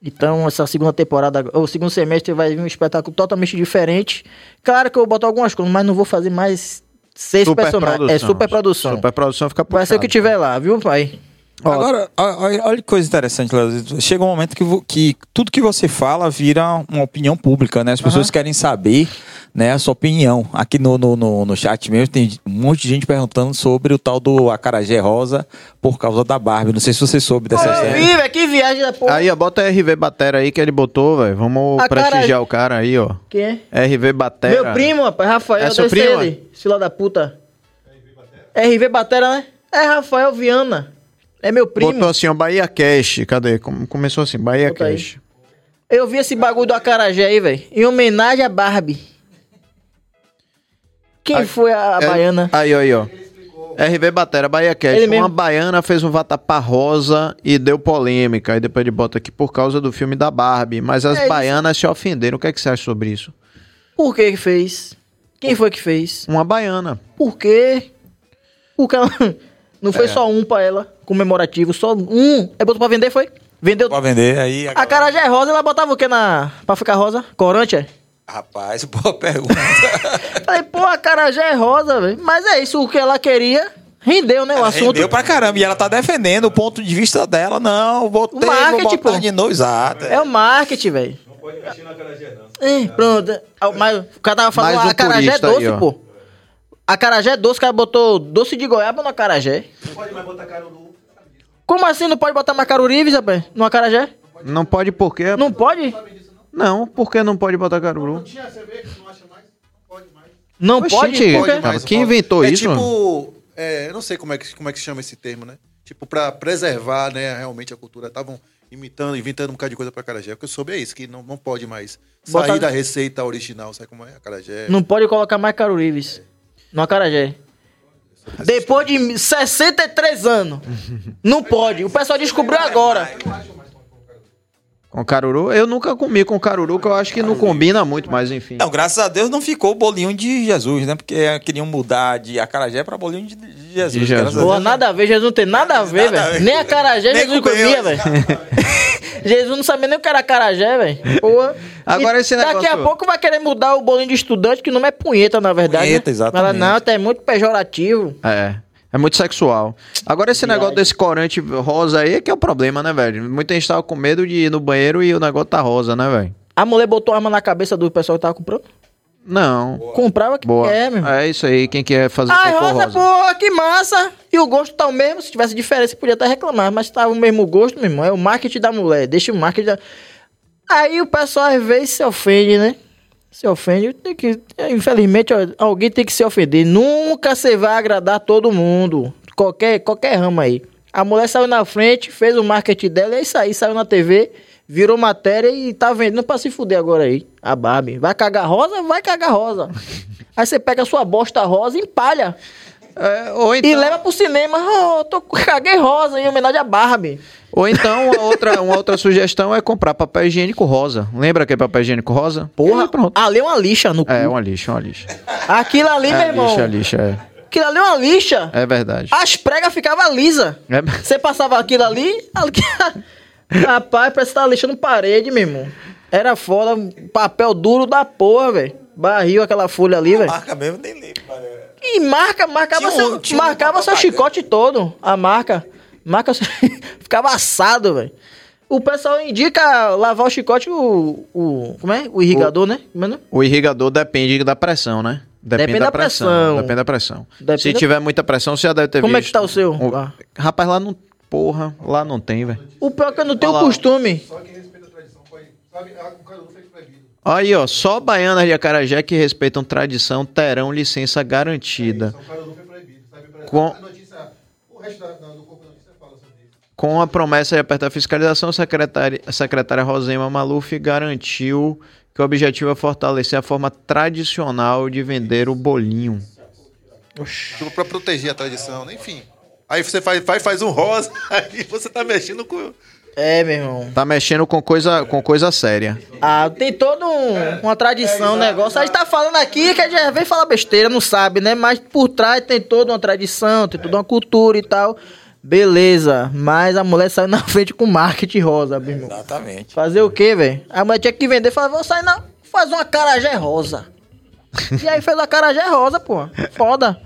Então, essa segunda temporada, o segundo semestre vai vir um espetáculo totalmente diferente. Claro que eu vou botar algumas coisas, mas não vou fazer mais seis personagens. É super produção. Super produção fica Vai ser o que puxado. tiver lá, viu, pai? Agora, olha, olha que coisa interessante, Léo. Chega um momento que, que tudo que você fala vira uma opinião pública, né? As pessoas querem saber né, a sua opinião. Aqui no, no, no, no chat mesmo tem um monte de gente perguntando sobre o tal do acarajé rosa por causa da Barbie. Não sei se você soube dessa história. Viva, que viagem da porra. Aí, ó, bota RV Batera aí que ele botou, velho. Vamos A cara- prestigiar o cara aí, ó. Quem é? RV Batera. Meu primo, rapaz, Rafael, É seu primo, ele. Fila da puta. RV Batera, né? É Rafael Viana. É meu primo. Botou assim, ó, Bahia Cash. Cadê? Começou assim, Bahia Bota aí. Cash. Eu vi esse bagulho do acarajé aí, velho. Em homenagem a Barbie. Quem Aí- foi a, a É- baiana? Aí, ó, aí, ó. RV Batera, Bahia Cash. Ele Uma mesmo. baiana fez um vatapá rosa e deu polêmica. Aí depois ele bota aqui por causa do filme da Barbie. Mas as É isso. baianas se ofenderam. O que, é que você acha sobre isso? Por que que fez? Quem foi que fez? Uma baiana. Por quê? Porque ela... (laughs) Não É. foi só um pra ela, comemorativo, só um. É botou pra vender, foi? Vendeu. Pode vender aí. A carajé rosa, ela botava o que na... Pra ficar rosa? Corante, é? Rapaz, (laughs) boa pergunta. (laughs) Falei, pô, a carajé é rosa, velho. Mas é isso, o que ela queria, rendeu, né, o assunto. Rendeu pra caramba. E ela tá defendendo o ponto de vista dela. Não, botei, O marketing, vou botar pô. de novo. Exato. É o marketing, velho. Não pode mexer na acarajé, não. É, pronto. Ah, Mas o cara tava falando, Mais um a carajé é aí, doce, ó. pô. A carajé é doce, o cara botou doce de goiaba no acarajé. Não pode mais botar caruru. Como assim não pode botar macarurives, rapaz, no acarajé? Não pode por quê? Não pode? Não, por que não pode botar caruru? Não Oxente, pode? Por quê? pode mais. Quem inventou é isso? tipo, é, eu não sei como é, que, como é que se chama esse termo, né? Tipo, pra preservar, né, realmente a cultura. Estavam imitando, inventando um bocado de coisa pra carajé. O que eu soube é isso, que não, não pode mais sair Botar- da receita original. Sabe como é? Acarajé. Não pode colocar mais carurives no acarajé. Depois de 63 anos. Não pode. O pessoal descobriu agora. Com caruru? Eu nunca comi com caruru, que eu acho que não combina muito, mas enfim. Não, graças a Deus não ficou o bolinho de Jesus, né? Porque queriam mudar de acarajé pra bolinho de Jesus. De Jesus. Pô, nada a ver, Jesus não tem nada a ver, velho. Nem a carajé Nem Jesus comia, velho. (laughs) Jesus não sabia nem o que era carajé, velho. (laughs) Agora E esse Daqui a negócio- pouco vai querer mudar o bolinho de estudante, que não é punheta, na verdade. Punheta, né? exatamente. Fala, não, até é muito pejorativo. É. É muito sexual. Agora, esse negócio desse corante rosa aí é que é o problema, né, velho? Muita gente tava com medo de ir no banheiro e o negócio tá rosa, né, velho? A mulher botou arma na cabeça do pessoal que tava comprando? Não. Comprava que Boa. quer, meu. É isso aí, quem quer fazer Ai, cocô rosa, rosa. porra, que massa! E o gosto tá o mesmo. Se tivesse diferença, podia até reclamar. Mas tava o mesmo gosto, meu irmão. É o marketing da mulher. Deixa o marketing da... Aí o pessoal às vezes se ofende, né? Se ofende. Tem que... Infelizmente, alguém tem que se ofender. Nunca você vai agradar todo mundo. Qualquer, qualquer ramo aí. A mulher saiu na frente, fez o marketing dela, é isso aí. Saiu na TV, virou matéria e tá vendendo pra se fuder agora aí. A Barbie. Vai cagar rosa? Vai cagar rosa. (laughs) Aí você pega a sua bosta rosa e empalha. É, ou, E então, leva pro cinema, oh, tô caguei rosa em homenagem a Barbie. ou então, uma outra, uma outra sugestão é comprar papel higiênico rosa. Lembra aquele papel higiênico rosa? Porra, É, pronto. ali é uma lixa no cu. É, uma lixa, uma lixa. Aquilo ali, meu É irmão. lixa, lixa, é. Aquilo ali é uma lixa. É verdade. As pregas ficavam lisas. É. Você passava aquilo ali, ali- (laughs) rapaz, parece que tava lixando parede, meu irmão. Era foda, papel duro da porra, velho. Barril aquela folha ali, velho. Marca mesmo, nem lembro. cara. E marca, marcava, Tinha um- seu, um marcava seu propaganda. chicote todo. A marca. Marca seu- (laughs) ficava assado, velho. O pessoal indica lavar o chicote, o. o como é? O irrigador, né? Como é, né? O irrigador depende da pressão, né? Depende da pressão. Depende da pressão. Depende Se da- tiver muita pressão, você já deve ter Como é visto. que tá o seu? Um- lá? Rapaz, lá não. Porra, lá não tem, velho. O pior é que eu não tenho Olha lá. costume. Só quem respeita a tradição foi. Sabe, a- o cara não fez proibido. Aí, ó, só baianas de Acarajé que respeitam tradição terão licença garantida. O cara não foi proibido. Sabe, pra- Com- a notícia, o resto da, da- do corpo da notícia fala sobre isso. Com a promessa de apertar a fiscalização, a secretária, a secretária Rosema Maluf garantiu que o objetivo é fortalecer a forma tradicional de vender o bolinho. Tipo, pra proteger a tradição, né? enfim. Aí você faz, faz, faz um rosa, (laughs) aí você tá mexendo com. É, meu irmão. Tá mexendo com coisa, com coisa séria. Ah, tem toda um- uma tradição, um negócio. A gente tá falando aqui que a gente vem falar besteira, não sabe, né? Mas por trás tem toda uma tradição, tem toda uma cultura e tal. Beleza, mas a mulher saiu na (laughs) frente com marketing rosa, meu irmão. Exatamente. Fazer o quê, velho? A mulher tinha que vender, falava, vou sair na... Faz uma carajé rosa. (laughs) e aí fez a carajé rosa, pô. Foda.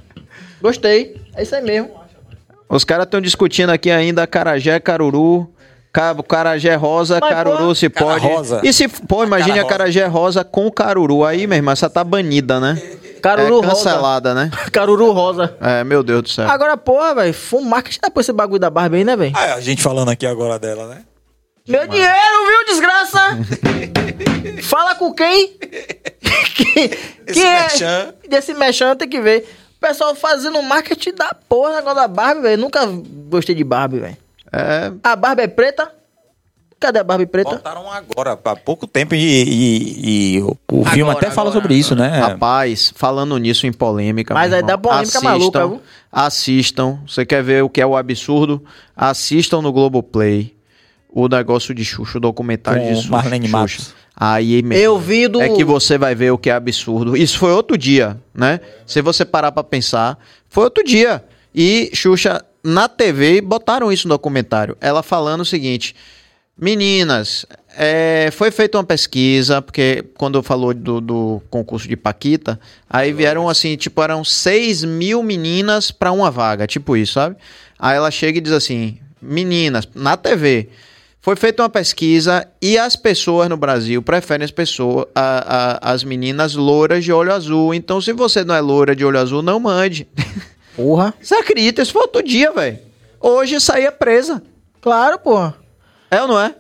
Gostei. É isso aí mesmo. Os caras estão discutindo aqui ainda Acarajé, Caruru. Ca- Carajé rosa, Mas, caruru pô, se pode. rosa. E se, pô, imagine a rosa. Carajé rosa com caruru. Aí, meu irmão, essa tá banida, né? Caruru é rosa. cancelada, né? (laughs) Caruru rosa. É, meu Deus do céu. Agora, porra, velho, foi um marketing depois esse bagulho da Barbie aí, né, velho? Ah, a gente falando aqui agora dela, né? Meu dinheiro, viu, desgraça? Fala com quem? (laughs) que, Esse merchan. Desse mexão tem que ver. Pessoal fazendo marketing da porra negócio da Barbie, velho. Nunca gostei de Barbie, velho. É, A Barbie é preta? Cadê a Barbie preta? Botaram agora, há pouco tempo, e, e- e o, o filme Agora, até fala agora, sobre isso, né? Rapaz, falando nisso em polêmica. Mas aí dá polêmica maluca, viu? Assistam. Você quer ver o que é o absurdo? Assistam no Globoplay o negócio de Xuxa, o documentário Com de Xuxa. Marlene Xuxa. Aí, vi do- É que você vai ver o que é absurdo. Isso foi outro dia, né? Se você parar pra pensar, foi outro dia. E Xuxa, na TV, botaram isso no documentário. Ela falando o seguinte. Meninas, é, foi feita uma pesquisa, porque quando falou do, do concurso de Paquita, aí vieram assim, tipo, eram 6 mil meninas para uma vaga, tipo isso, sabe? Aí ela chega e diz assim: meninas, na TV, foi feita uma pesquisa e as pessoas no Brasil preferem as pessoas, a- a- as meninas louras de olho azul. Então, se você não é loura de olho azul, não mande. (laughs) Porra. Você acredita? Isso foi outro dia, velho. Hoje saía presa. Claro, porra. É ou não é?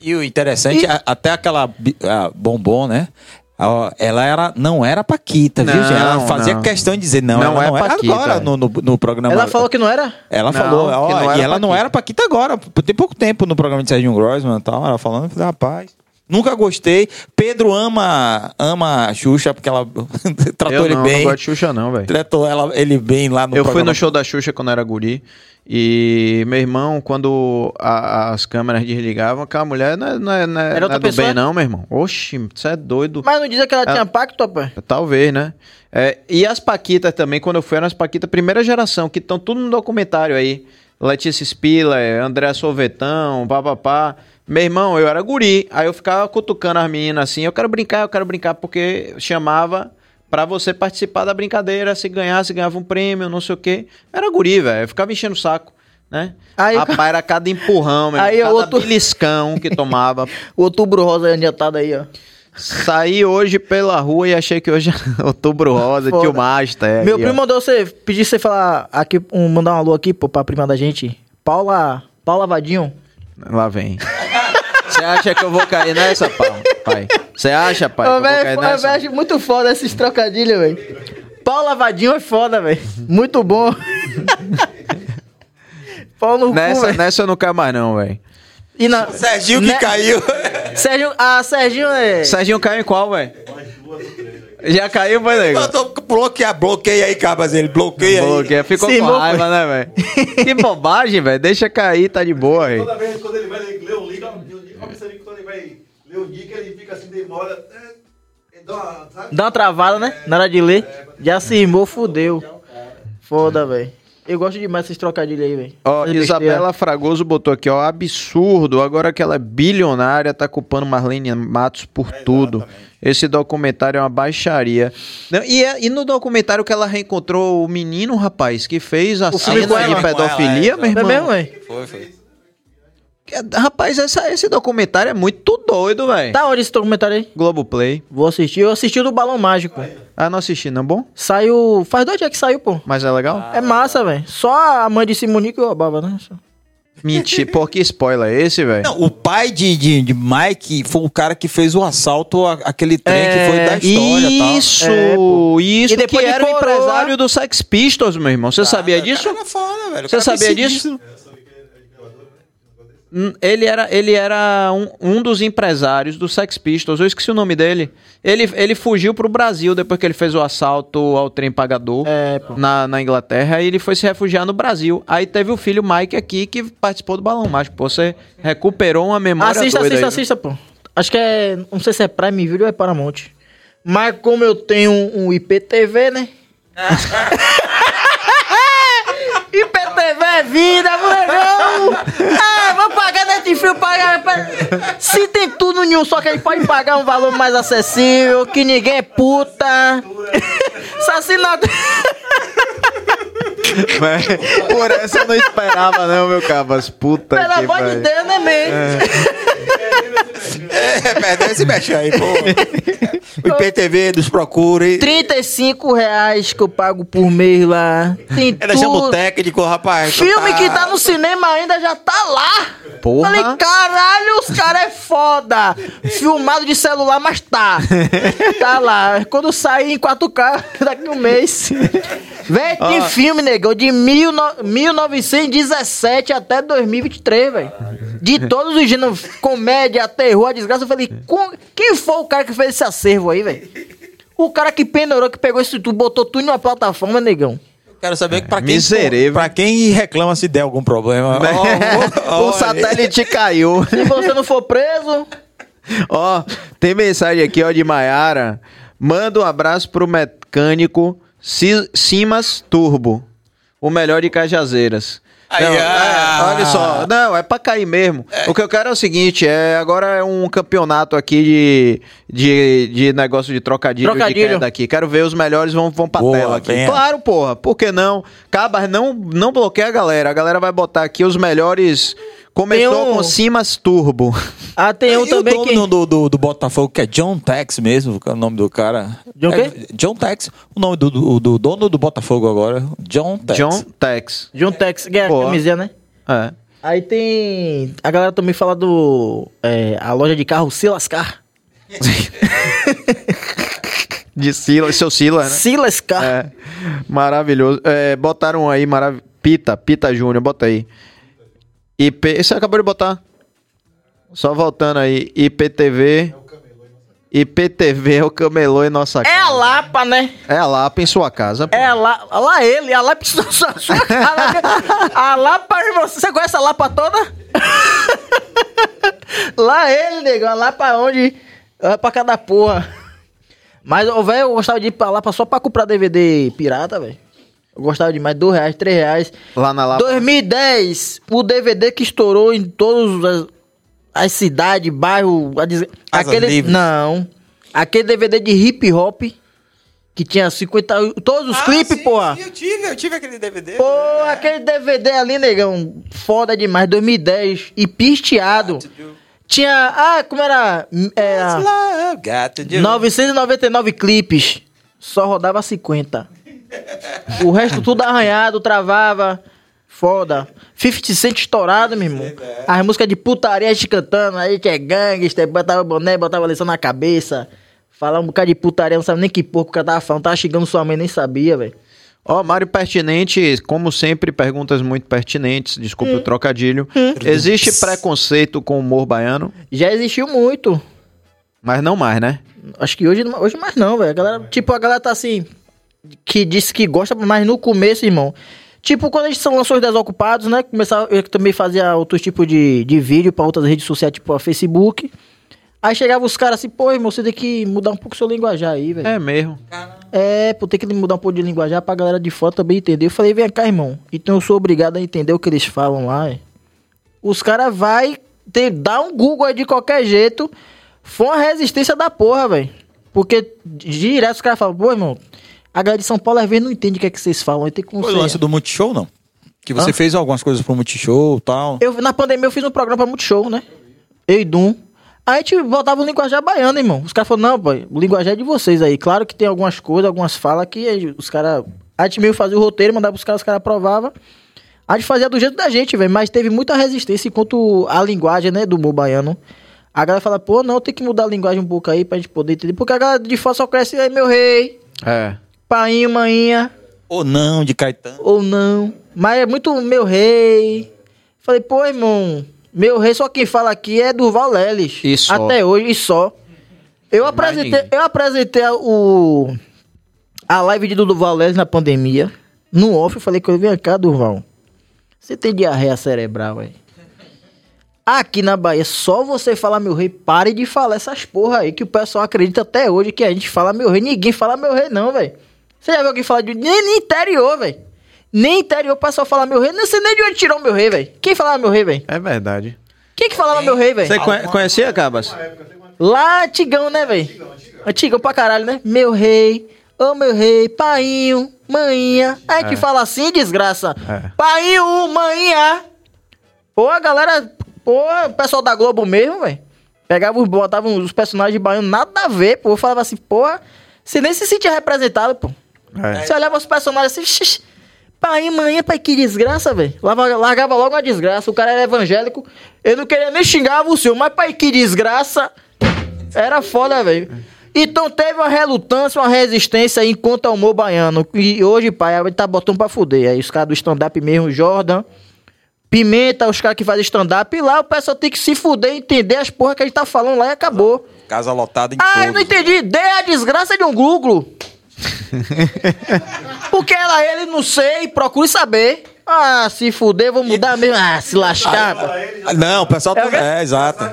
E o interessante, E- a- até aquela a bombom, né? Ela era, não era Paquita, viu, Não, gente? Ela fazia não. questão de dizer, não, Não ela é não era Paquita, agora é. no, no, no programa. Ela falou que não era? Ela Não, falou, que ó, não e ela não era Paquita agora. Tem pouco tempo no programa de Serginho Grossman e tal. Ela falando, eu falei, rapaz. Nunca gostei. Pedro ama, ama a Xuxa, porque ela (laughs) tratou Eu ele não, bem. não gosto de Xuxa não, velho. Tratou ela, ele bem lá no Eu fui programa. no show da Xuxa quando era guri. E meu irmão, quando a- as câmeras desligavam, aquela mulher não é, não é, não é, Era não outra é do pessoa? bem, não, meu irmão. Oxi, você é doido. Mas não dizia que ela Ah. tinha pacto, rapaz? Talvez, né? É, e as Paquitas também, quando eu fui, eram as Paquitas primeira geração, que estão tudo no documentário aí. Letícia Spiller, André Sorvetão, papapá. Meu irmão, eu era guri, aí eu ficava cutucando as meninas assim, eu quero brincar, eu quero brincar, porque chamava pra você participar da brincadeira, se ganhasse, ganhava um prêmio, não sei o quê. Era guri, velho, eu ficava enchendo o saco, né? Aí- Rapaz, era cada empurrão, meu Aí cada outro- beliscão que tomava. (laughs) O outubro rosa adiantado aí, ó. Saí hoje pela rua e achei que hoje é (laughs) outubro rosa, Foda. tio Master. Meu aí, ó. primo mandou você, pedir você falar aqui, um, mandar um alô aqui, pô, pra prima da gente. Paula, Paula Vadinho. Lá vem. Você acha que eu vou cair nessa, pai? Você acha, pai, eu cair eu nessa? acho muito foda esses trocadilhos, velho. Paula Vadinho é foda, velho. Muito bom. (laughs) Pau no cu, Nessa, velho. nessa eu não caio mais não, velho. E na... Serginho que Né? caiu. Sérgio, ah, Serginho é... Serginho caiu em qual, velho? Já caiu, foi, nego? Eu tô bloquear, bloqueia aí, Cabas, ele bloqueia aí. Bloqueia. Ficou Sim, com raiva, né, velho? Que bobagem, velho. Deixa cair, tá de boa, velho. Toda vez quando ele vai ler um livro, que quando ele vai ler o dica, ele fica assim, demora. é, ele dá uma, sabe? Dá uma travada, né? Na hora de ler. Já se irmou, fudeu. Foda, velho. Eu gosto demais desses trocadilhos aí, velho. Ó, Isabela Fragoso botou aqui, ó, absurdo. Agora que ela é bilionária, tá culpando Marlene Matos por tudo. Esse documentário é uma baixaria. Não, e, é- e no documentário que ela reencontrou o menino, rapaz, que fez a filme cena de ela. pedofilia, meu irmão. É mesmo, velho? Foi, foi. Que- Rapaz, essa- esse documentário é muito doido, velho. Tá onde esse documentário aí? Globoplay. Vou assistir. Eu assisti o do Balão Mágico. Ah, não assisti, não é bom? Saiu... Faz dois dias que saiu, pô. Mas é legal? É massa, velho. Só a mãe de Simone que roubava, né? Só. Mentira, pô, que spoiler é esse, velho? Não, o pai de, de, de Mike foi o cara que fez o assalto, aquele trem que É, foi da história e tal. Isso, É, isso E depois que era o empresário do Sex Pistols, meu irmão. Você sabia disso? O Você sabia disso? Hum, Ele era, ele era um, um dos empresários do Sex Pistols. Eu esqueci o nome dele. Ele, ele fugiu pro Brasil depois que ele fez o assalto ao trem pagador É, na, na Inglaterra. E ele foi se refugiar no Brasil. Aí teve o filho Mike aqui que participou do Balão Mágico. Pô, Você recuperou uma memória Assista, doida assista, aí, assista, pô. Acho que é. Não sei se é Prime Video ou é Paramount. Mas como eu tenho um, um IPTV, né? (laughs) É vida, molegão! Ah, vou pagar Netflix, pagar. pa- Se tem tudo em um, só que ele pode pagar um valor mais acessível, que ninguém é puta. Assassinato. Mas, Por essa eu não esperava, não, meu cabas. Puta Pelo que amor de. Deus, né? É, perdeu esse mexe aí, pô. (laughs) O IPTV nos procure. 35 reais que eu pago por mês lá. Tem Ainda chama o tudo. técnico, rapaz. Filme que tá no cinema ainda já tá lá. Porra. Falei, caralho, os caras é foda. Filmado de celular, mas tá. tá lá. Quando sair em 4K, (laughs) daqui um mês. Véi, tem filme, negão, de mil no- 1917 até 2023, velho. De todos os gêneros, comédia, terror, desgraça. Eu falei, com- quem foi o cara que fez esse acervo aí, velho? O cara que pendurou, que pegou isso tudo, botou tudo numa plataforma, negão. Quero saber que pra quem, pra quem reclama se der algum problema. Ó, (laughs) ó, o satélite caiu. Se você não for preso, Ó, tem mensagem aqui, ó, de Maiara. Manda um abraço pro mecânico Si- Simas Turbo. O melhor de Cajazeiras. Não, ah. é, olha só, não, é pra cair mesmo. O que eu quero é o seguinte, é agora é um campeonato aqui de, de, de negócio de trocadilho, Trocadilho. de queda aqui. Quero ver os melhores vão, vão pra Boa, tela aqui. venha. Claro, porra, por que não? Cabas, não, não bloqueia a galera. A galera vai botar aqui os melhores. Começou Tem um- com Simas Turbo. ah, tem um e também o que... dono do, do, do Botafogo, que é John Tex mesmo, que é o nome do cara. John é, quê? John Tex. O nome do, do, do dono do Botafogo agora. John Tex. John Tex. John Tex, que é a camisinha, né? É. Aí tem... A galera também fala do... é, a loja de carro Silascar. (laughs) De Silas, seu Silas, né? Silascar. É. Maravilhoso. É, botaram aí, marav... Pita, Pita Júnior, bota aí. IP. Você acabou de botar. Só voltando aí, IPTV. IPTV é o camelô em nossa É a casa. Lapa, né? É a Lapa em sua casa. pô. É a Lapa. Lá ele, a Lapa na sua sua cara. A Lapa, você, você conhece a Lapa toda? (laughs) Lá ele, negão. A Lapa onde? É pra cada porra. Mas, velho, eu gostava de ir pra Lapa só pra comprar DVD pirata, velho. Eu gostava demais, dois reais, três reais. Lá na Lapa. 2010, o DVD que estourou em todas as, as cidades, bairro, a aquele livres. não, aquele DVD de hip hop que tinha 50, todos os clipes, porra. eu tive, eu tive aquele DVD. Pô, aquele DVD ali, negão, foda demais, 2010 e pisteado. Tinha, ah, como era? Era Love got to do. 999 clipes, só rodava 50. O resto tudo arranhado, travava. Foda. 50 Cent estourado, meu irmão. As músicas de putaria a gente cantando, aí que é gangster, botava boné, botava lição na cabeça. Falava um bocado de putaria, não sabe nem que porco o cara tava falando. Tava chegando sua mãe, nem sabia, velho. Ó, Mário Pertinente, como sempre, perguntas muito pertinentes. Desculpe o trocadilho. Existe preconceito com o humor baiano? Já existiu muito. Mas não mais, né? Acho que hoje, hoje mais não, velho. Galera, tipo, a galera tá assim. Que disse que gosta, mas no começo, irmão. Tipo, quando a gente lançou os Desocupados, né? Começava, eu também fazia outros tipos de, de vídeo pra outras redes sociais, tipo a Facebook. Aí chegava os caras assim, pô, irmão, você tem que mudar um pouco o seu linguajar aí, velho. É mesmo. É, pô, tem que mudar um pouco de linguajar pra galera de fora também entender. Eu falei, vem cá, irmão. Então eu sou obrigado a entender o que eles falam lá. é. Os caras vai ter, dar um Google aí de qualquer jeito. Foi uma resistência da porra, velho. Porque direto os caras falam, pô, irmão, a galera de São Paulo às vezes não entende o que é que vocês falam. Tem que Foi o lance do Multishow, não? Que você Hã? fez algumas coisas pro Multishow e tal. Eu, na pandemia eu fiz um programa pra Multishow, né? Eu e Dum. Aí a gente botava o linguajar baiano, irmão. Os caras falaram, não, pai, o linguajar é de vocês aí. Claro que tem algumas coisas, algumas falas que os caras. A gente meio fazia o roteiro, mandava pros caras, os caras aprovavam. A gente fazia do jeito da gente, velho. Mas teve muita resistência enquanto a linguagem, né, do humor baiano. A galera fala, pô, não, tem que mudar a linguagem um pouco aí pra gente poder entender. Porque a galera de fora só cresce aí, meu rei, É. painho, maninha Ou não, de Caetano. ou não. Mas é muito meu rei. Falei, pô, irmão, meu rei só quem fala aqui é Durval Leles. E só. Até hoje, e só. Eu apresentei, eu apresentei a- o, a live de Durval Leles na pandemia. No off, eu falei que eu vim cá, Durval. Você tem diarreia cerebral, velho. Aqui na Bahia, só você falar meu rei, pare de falar essas porra aí, que o pessoal acredita até hoje que a gente fala meu rei. Ninguém fala meu rei, não, velho. Você já viu alguém falar de. Nem no interior, velho. Nem interior o pessoal fala meu rei. Não sei nem de onde tirou meu rei, velho. Quem falava meu rei, velho? É verdade. Quem que falava meu rei, velho? Você conhe- conhecia, Cabas? Lá, antigão, né, velho? Antigão pra caralho, né? Meu rei, ô meu rei, painho, maninha. A gente fala assim, desgraça. É. Painho, maninha. Pô, a galera, pô, o pessoal da Globo mesmo, velho. Pegava, os- botava os personagens baianos, nada a ver, pô. Eu falava assim, porra, você nem se sentia representado, pô. É. Você olhava os personagens assim, xixi, pai, manhã, pai, que desgraça, velho. Largava, logo uma desgraça. O cara era evangélico. Eu não queria nem xingar o senhor, mas pai, que desgraça. Era foda, velho. Então teve uma relutância, uma resistência enquanto ao humor baiano. E hoje, pai, ele tá botando pra fuder. Aí os caras do stand-up mesmo, Jordan, Pimenta, os caras que fazem stand-up. E lá o pessoal tem que se fuder, entender as porra que a gente tá falando lá e acabou. Casa lotada em Ah, eu não todos. entendi. Dê a desgraça de um Google. (laughs) Porque ela, ele, não sei, procure saber. Ah, se fuder, vou mudar mesmo. Ah, se lascar. pô. Não, o pessoal tá... É o quê? É, exato.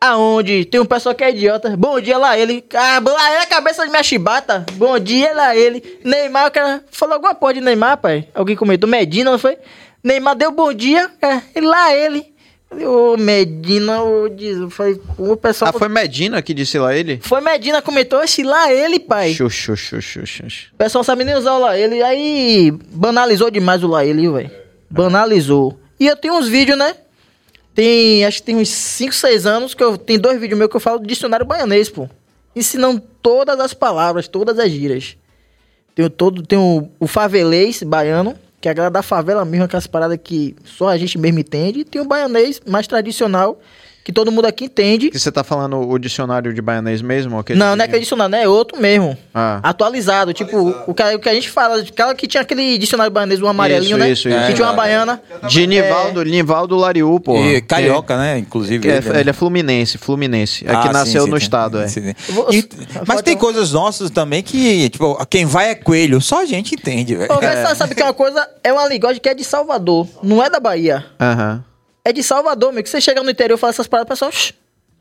Aonde? Tem um pessoal que é idiota. Bom dia, lá ele. Ah, lá ele é a cabeça de minha chibata. Bom dia, lá ele. Neymar, o cara falou alguma porra de Neymar, pai. Alguém comentou. Medina, não foi? Neymar deu bom dia. É, e lá ele. Ô, Medina, ô, diz. Falei, o pessoal. Ah, foi Medina que disse lá ele? Foi Medina, comentou. Esse lá ele, pai. Xux, xux, xux, xux, xux. O pessoal sabe nem usar o lá ele. Aí banalizou demais o lá ele, velho. Banalizou. E eu tenho uns vídeos, né? Tem, acho que tem uns 5, 6 anos que eu tem dois vídeos meus que eu falo do dicionário baianês, pô. Ensinando todas as palavras, todas as gírias. Tem, todo, tem o, o favelês baiano, que é a galera da favela mesmo, aquelas paradas que só a gente mesmo entende. E tem o baianês mais tradicional, que todo mundo aqui entende. Que você tá falando o dicionário de baianês mesmo? Aquele Não, não é aquele dicionário, não, é outro mesmo. Ah. Atualizado, tipo, o que, o que a gente fala, aquela que tinha aquele dicionário baianês, um amarelinho, Isso, né? isso, isso. Que tinha uma baiana. De Nivaldo, Nivaldo Lariu, pô. E carioca, né? Inclusive. Que é, ele, né? ele é fluminense, fluminense. É que Ah, nasceu sim, no sim. estado, é. Sim, vou- E- mas tem coisas nossas também que, tipo, quem vai é coelho. Só a gente entende, velho. Sabe que é uma coisa? É uma linguagem que é de Salvador, não é da Bahia. Aham. É de Salvador, meu. Que você chega no interior e fala essas paradas, o pessoal. "Shh,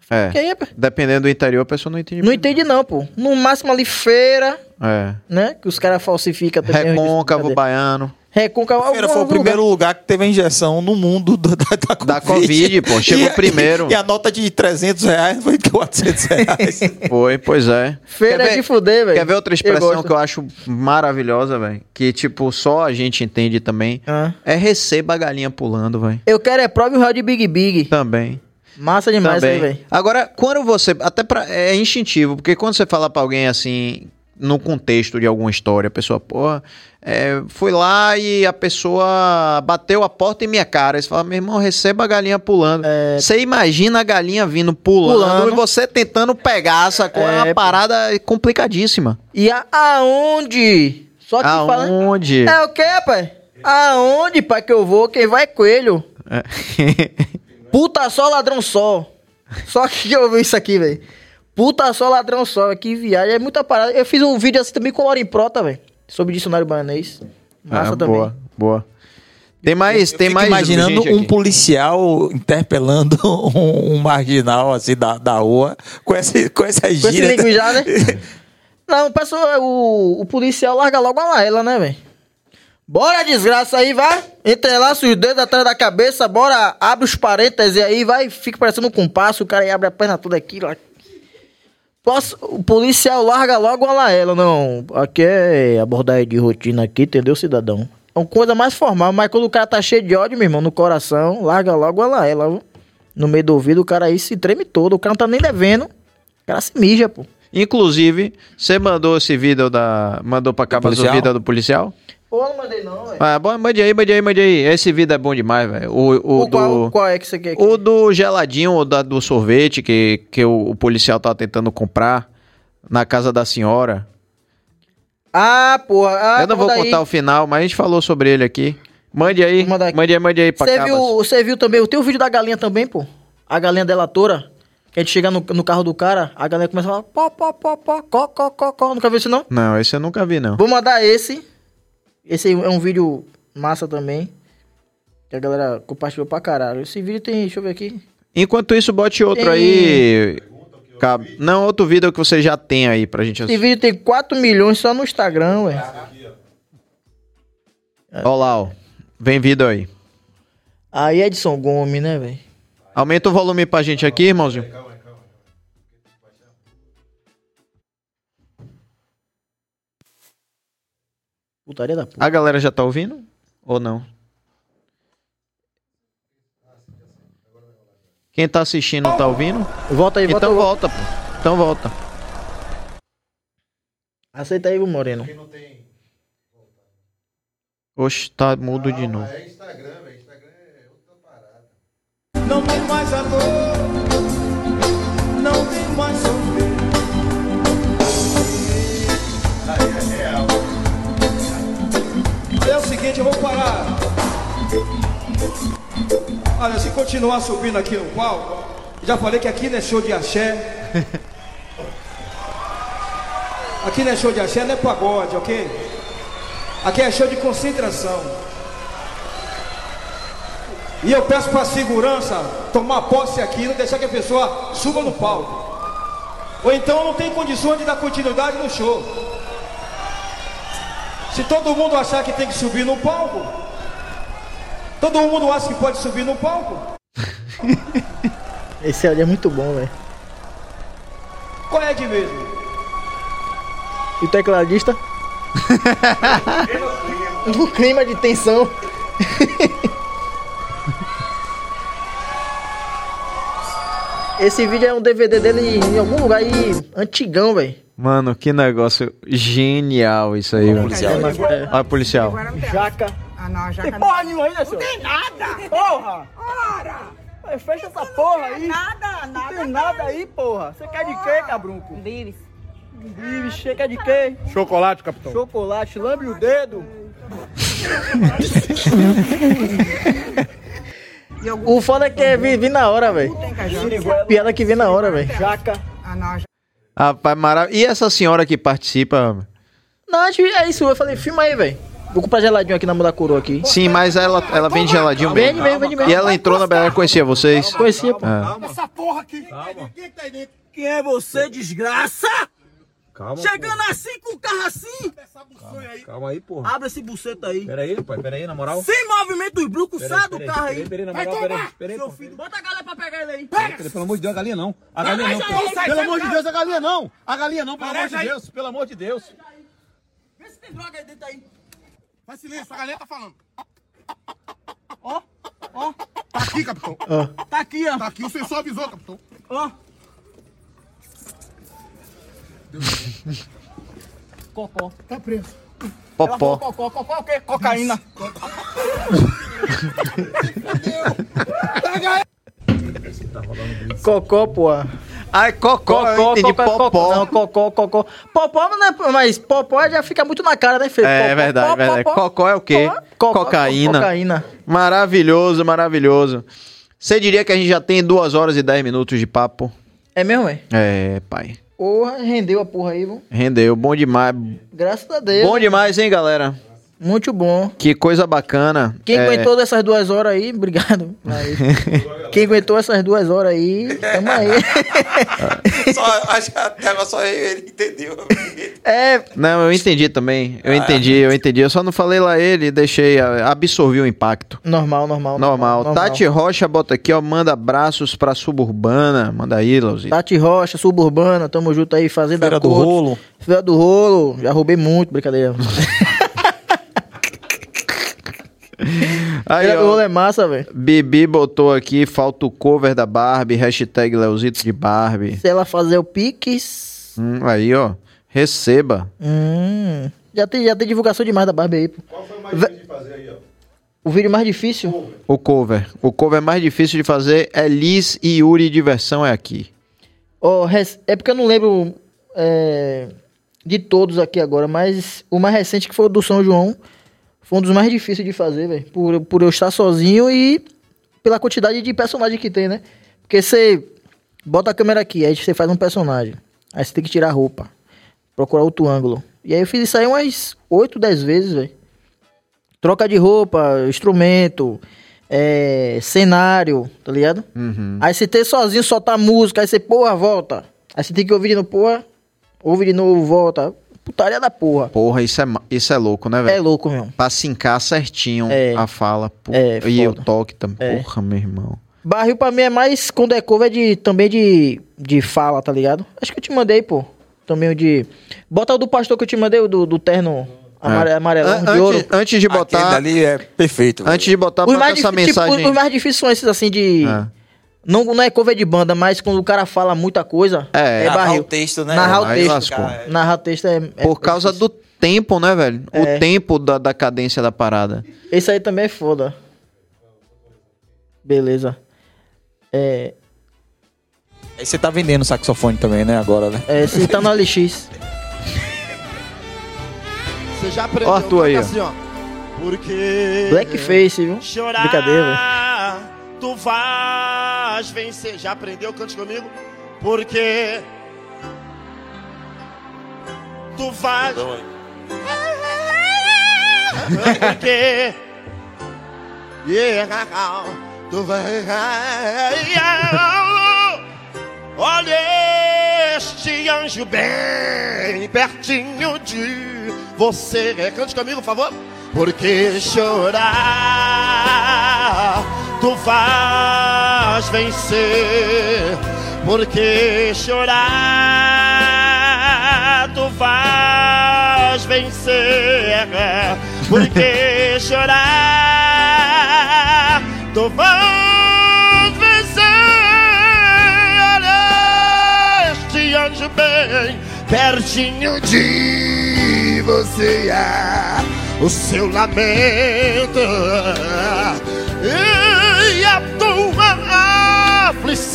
É. Que aí? Dependendo do interior, a pessoa não entende. Não entende, não, pô. No máximo ali, feira, É. né? Que os caras falsificam também. Recôncavo, baiano. Recôncavo. Feira foi o primeiro lugar. que teve a injeção no mundo da, (laughs) da, da Covid. Da Covid, pô, chegou E primeiro. E, a nota de 300 reais foi de 400 reais. (laughs) Foi, pois é. Feira Quer é ver- de fuder, velho. Quer ver outra expressão gosto. que eu acho maravilhosa, velho? Que, tipo, só a gente entende também. Ah. É receba a galinha pulando, velho. Eu quero é prova e o réu de Big Big. Também. Massa demais aí, velho. Agora, quando você. Até pra, é instintivo, porque quando você fala pra alguém assim, no contexto de alguma história, a pessoa, porra, é, fui lá e a pessoa bateu a porta em minha cara. Você fala, meu irmão, receba a galinha pulando. Você imagina a galinha vindo pulando, É. Pulando. e você tentando pegar, sacou? É uma É, parada complicadíssima. E a, aonde? Só que fala. Aonde? É o quê, pai? Aonde, pai, que eu vou? Quem vai é coelho. É. Puta só, ladrão só. Só que eu ouvi isso aqui, velho. Puta só, ladrão só. Que viagem. É muita parada. Eu fiz um vídeo assim também com o Lauren Prota, velho. Sobre dicionário baianês. Massa Ah, também. Boa, boa. Tem mais, tem Fico mais. imaginando um aqui. policial interpelando (laughs) um, um marginal assim da, da rua com essa, com essa Com esse gíria. linguijar, né? (laughs) Não, pessoal, o, o policial larga logo a laela, né, velho? Bora, desgraça aí, vai. Entrelaça os dedos atrás da cabeça, bora, abre os parênteses aí, vai, fica parecendo um compasso, o cara aí abre a perna toda aqui, lá. Posso, o policial larga logo a laela, não. Aqui é abordagem de rotina aqui, entendeu, cidadão? É uma coisa mais formal, mas quando o cara tá cheio de ódio, meu irmão, no coração, larga logo a laela, viu? No meio do ouvido, o cara aí se treme todo, o cara não tá nem devendo. O cara se mija, pô. Inclusive, você mandou esse vídeo da. Mandou pra cá o vídeo do policial? Pô, não mandei não, velho. Ah, bom, mande aí, mande aí, mande aí. Esse vídeo é bom demais, velho. O, o, O qual, do. qual é que você quer? aqui? O do geladinho, o da, do sorvete que, que o, o policial tá tentando comprar na casa da senhora. Ah, porra. Ah, Eu não vou manda aí. contar o final, mas a gente falou sobre ele aqui. Mande aí, mande aí, mande aí pra cá. você viu também, tem o vídeo da galinha também, pô. A galinha delatora. Que a gente chega no, no carro do cara, a galinha começa a falar pó, pó, pó, pó, có, có, có, có. Nunca viu isso não? Não, esse eu nunca vi, não. Vou mandar esse. Esse é um vídeo massa também. Que a galera compartilhou pra caralho. Esse vídeo tem, deixa eu ver aqui. Enquanto isso, bote outro Tem- aí. Cab- Não, outro vídeo que você já tem aí pra gente Esse assistir. vídeo tem 4 milhões só no Instagram, ué. Olha lá, ó. Vem vídeo aí. Aí Edson Gomes, né, velho? Aumenta o volume pra gente aqui, irmãozinho. Putaria da puta. A galera já tá ouvindo? Ou não? Quem tá assistindo tá ouvindo? Volta aí, volta Então volta, pô. Então volta. Aceita aí, Moreno. Oxe, tá mudo de novo. Não tem mais amor, não tem mais sofrer. Seguinte, vou parar. Olha, se continuar subindo aqui no palco, já falei que aqui não é show de axé. Aqui não é show de axé, não é pagode, ok? Aqui é show de concentração. E eu peço para a segurança tomar posse aqui não deixar que a pessoa suba no palco. Ou então não tem condições de dar continuidade no show. Se todo mundo achar que tem que subir no palco, todo mundo acha que pode subir no palco, (laughs) Esse áudio é muito bom, velho. qual é de mesmo? E o tecladista? (laughs) no clima de tensão. Esse vídeo é um DVD dele em algum lugar aí, antigão, velho. Mano, que negócio genial isso aí, mano. É, Olha, policial. Jaca. Ah, não, já Tem porra nenhuma aí, né, senhor? tem nada. Porra! Ora! Fecha essa porra aí. Nada, Não nada. tem nada aí, porra. Você quer de quê, cabrunco? Vive, você quer de quê? Chocolate, capitão. Chocolate, lambe o dedo. (laughs) o foda é que é vir, na hora, velho. Piada que vem na hora, velho. Jaca. Rapaz, maravilha. E essa senhora que participa? Não, é isso. Eu falei, filma aí, velho. Vou comprar geladinho aqui na mão da coroa aqui. Sim, mas ela, ela vende geladinho Vende, mesmo. vende, vende, vende. E ela entrou na BR, conhecia vocês? Conhecia, pô. É. Essa porra aqui. Quem é você, desgraça? Calma, Chegando assim com o carro assim? Calma aí, porra. Abre esse buceta aí. Pera aí, pai. Pera aí, na moral. Sem movimento dos brucos, aí, sai do aí, carro aí. aí, pera aí, na Vai moral, pera aí, pera aí, seu filho. Bota a galera pra pegar ele aí. Pera, Pelo amor de Deus, a galinha não. A galinha não. Pelo, amor de. Deus, a galinha não. A galinha não, pelo amor de aí. Deus. Pelo amor de Deus. Vê se tem droga aí dentro aí. Faz silêncio, a galera tá falando. Ó, ó. Tá aqui, capitão. Tá aqui, ó. Tá aqui, o sensor avisou, capitão. Ó. Cocó. Tá preso. Ela falou Popó. cocó. Cocó é o quê? Cocaína. Cocó, porra. Ai, cocó, eu entendi popó. Não, cocó, cocó. Popó, não é, mas popó já fica muito na cara, né, Fê? É Popó, verdade, popó, verdade. popó. Cocó é o quê? Cocó, Cocaína. Cocaína. Maravilhoso, maravilhoso. Você diria que a gente já tem duas horas e dez minutos de papo? É mesmo, velho? É, pai. Porra, rendeu a porra aí, viu? Rendeu, bom demais. Graças a Deus. Bom demais, hein, galera? Muito bom. Que coisa bacana. Quem É, aguentou essas duas horas aí, obrigado. (laughs) Quem aguentou essas duas horas aí, tamo aí. (laughs) Só, acho que até só ele entendeu. É, Não, eu entendi também. Eu entendi, eu entendi. Eu só não falei lá ele, deixei, a- absorvi o impacto. normal, normal. Normal. Tati Rocha bota aqui, ó, manda abraços pra Suburbana. Manda aí, Lauzito. Tati Rocha, Suburbana, tamo junto aí, Fazenda Feira do. Rolo. Feira do Rolo, já roubei muito, brincadeira. (laughs) Aí, Rolo ó, é massa, velho. Bibi botou aqui, falta o cover da Barbie, hashtag Leozito de Barbie. Se ela fazer o Pix. Hum, aí, ó, receba. Hum, já, tem, já tem divulgação demais da Barbie aí, pô. Qual foi o mais difícil de fazer aí, ó? O vídeo mais difícil. O cover. O cover mais difícil de fazer é Liz e Yuri Diversão é aqui. Res- é porque eu não lembro é, de todos aqui agora, mas o mais recente que foi o do São João foi um dos mais difíceis de fazer, velho. Por, por eu estar sozinho e pela quantidade de personagem que tem, né? Porque você bota a câmera aqui, aí você faz um personagem. Aí você tem que tirar a roupa, procurar outro ângulo. E aí eu fiz isso aí umas 8, 10 vezes, velho. Troca de roupa, instrumento, é, cenário, tá ligado? Aí você tem sozinho, soltar música, aí você, porra, volta. Aí você tem que ouvir de novo, porra, ouve de novo, volta. Putaria da porra. Porra, isso é, isso é louco, né, É velho? louco, meu. Pra sincar certinho É. a fala. É, e o foda. toque também. É. Porra, meu irmão. Barril pra mim é mais, quando é cover, é de, também de, de fala, tá ligado? Acho que eu te mandei, pô. Também o de... Bota o do pastor que eu te mandei, o do, do terno amare- amarelão, An- de ouro. antes, antes de Aquele botar. dali é perfeito. velho. Antes de botar, Os bota mais, essa tipo, mensagem. os mais difíceis são esses, assim, de... É. Não, não é cover de banda, mas quando o cara fala muita coisa, É, é, Narrar barril. o texto, né? Narrar o texto. lascou. Narrar o texto é... é- Por é causa difícil. do tempo, né, velho? É. O tempo da, da cadência da parada. Esse aí também é foda. Beleza. É, Aí você tá vendendo saxofone também, né? Agora, né? é, esse tá no LX. (laughs) Você já aprendeu Ó, Arthur aí, ó. assim, ó. Porque Blackface, viu? chorar, Brincadeira, tu vais vencer. Já aprendeu? Cante comigo. Porque tu vais. (laughs) Porque tu vai. (laughs) Olha este anjo bem pertinho de você. Cante comigo, por favor. Porque chorar tu vais vencer. Porque chorar tu vais vencer. Porque chorar tu vais vencer. Este anjo bem pertinho de você. é O seu lamento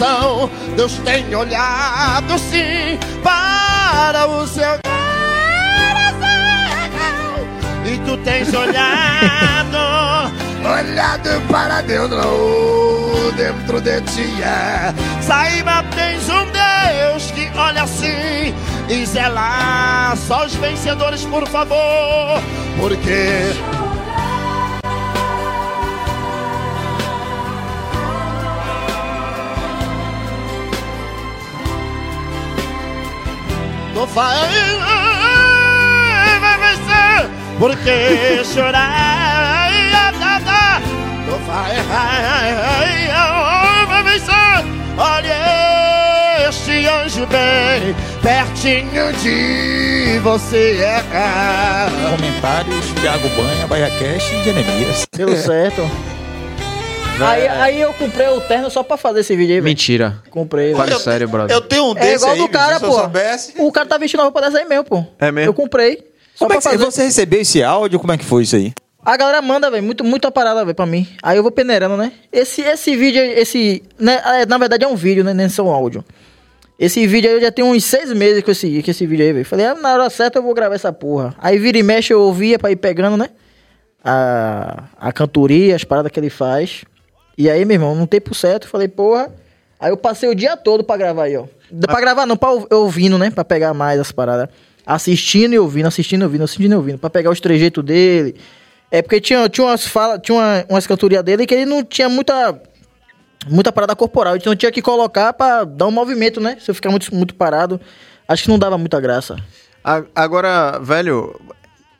coração. Deus tem olhado sim para o seu coração. E tu tens olhado, (laughs) olhado para Deus não, dentro de ti. é. Saiba, tens um Deus que olha assim e zela só os vencedores, por favor, porque Não vai, vai vencer, porque chorar. Não vai, vai vencer. Olha este anjo bem pertinho de você. é. Comentários, Thiago Banha, Bahia Cash e Jeremias. Deu certo. Aí, aí eu comprei o terno só pra fazer esse vídeo aí, velho. Mentira. Comprei, Fale velho. sério, brother. Eu tenho um É desse igual aí, do cara, se eu pô. soubesse. O cara tá vestindo a roupa dessa aí mesmo, pô. É mesmo? Eu comprei. Só Como é pra que você- fazer. você recebeu esse áudio? Como é que foi isso aí? A galera manda, velho, muito, muita parada, velho, pra mim. Aí eu vou peneirando, né? Esse, esse vídeo, aí, esse. Né, é, na verdade é um vídeo, né? Nem só um áudio. Esse vídeo aí eu já tenho uns seis meses com esse, com esse vídeo aí, velho. Falei, ah, na hora certa eu vou gravar essa porra. Aí vira e mexe, eu ouvia pra ir pegando, né? A, a cantoria, as paradas que ele faz. E aí, meu irmão, no tempo certo, falei, porra. Aí eu passei o dia todo pra gravar aí, ó. Pra gravar não, pra ou- ouvindo, né? Pra pegar mais as paradas. Assistindo e ouvindo, assistindo e ouvindo, assistindo e ouvindo. Pra pegar os trejeitos dele. É porque tinha, tinha umas fala, tinha uma, umas cantorias dele que ele não tinha muita muita parada corporal, então tinha que colocar pra dar um movimento, né? Se eu ficar muito, muito parado, acho que não dava muita graça. Agora, velho,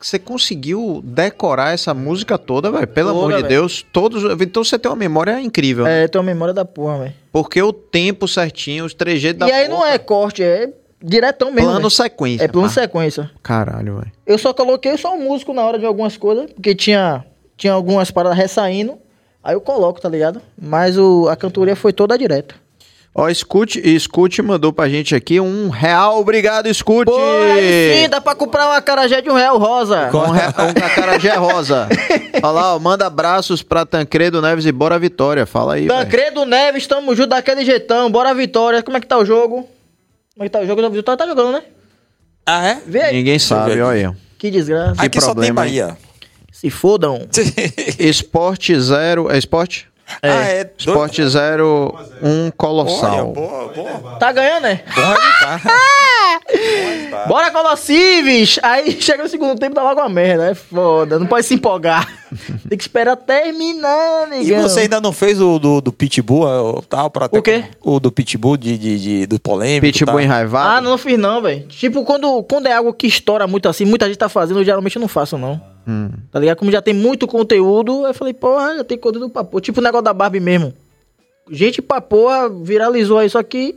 você conseguiu decorar essa música toda, velho? Pelo Toda, amor de velho. Deus. Todos, então você tem uma memória incrível. né? É, tem uma memória da porra, velho. Porque o tempo certinho, os trejeitos da E aí não porra, é corte, é diretão mesmo. plano velho. sequência. É plano pá. sequência. Caralho, velho. Eu só coloquei só o músico na hora de algumas coisas, porque tinha, tinha algumas paradas ressaindo. Aí eu coloco, tá ligado? Mas o, a cantoria foi toda direta. Ó, Escute, Escute mandou pra gente aqui um real. Obrigado, Escute! Pô, aí sim, dá pra comprar uma carajé de um real rosa. Um, re... um acarajé rosa. (laughs) Olha lá, ó, manda abraços pra Tancredo Neves e bora Vitória. Fala aí. Tancredo Neves, tamo junto daquele jeitão. Bora, Vitória. Como é que tá o jogo? Como é que tá o jogo? O Vitória tá jogando, né? Ah, é? Vê aí. Ninguém sabe, olha aí. Que desgraça. Aqui só tem problema, hein? Bahia. Se fodam. (laughs) Esporte zero. É esporte? Ah, é. Esporte zero, um Olha, colossal. boa, boa. Tá ganhando, né? Resultado. (laughs) Bora, Colossives! Aí (laughs) chega no segundo tempo, dá logo uma merda. É foda, não pode se empolgar. (laughs) Tem que esperar terminar, E você ainda não fez o do, do Pitbull, é, o tal, pra ter O quê? O do Pitbull, de, de, de- do polêmico. Pitbull tá? enraivado. Ah, não fiz não, velho. Tipo, quando, quando é algo que estoura muito assim, muita gente tá fazendo, eu geralmente não faço, não. Hum. Tá ligado? Como já tem muito conteúdo, eu falei, porra, já tem conteúdo pra porra. Tipo o negócio da Barbie mesmo. Gente pra porra viralizou isso aqui.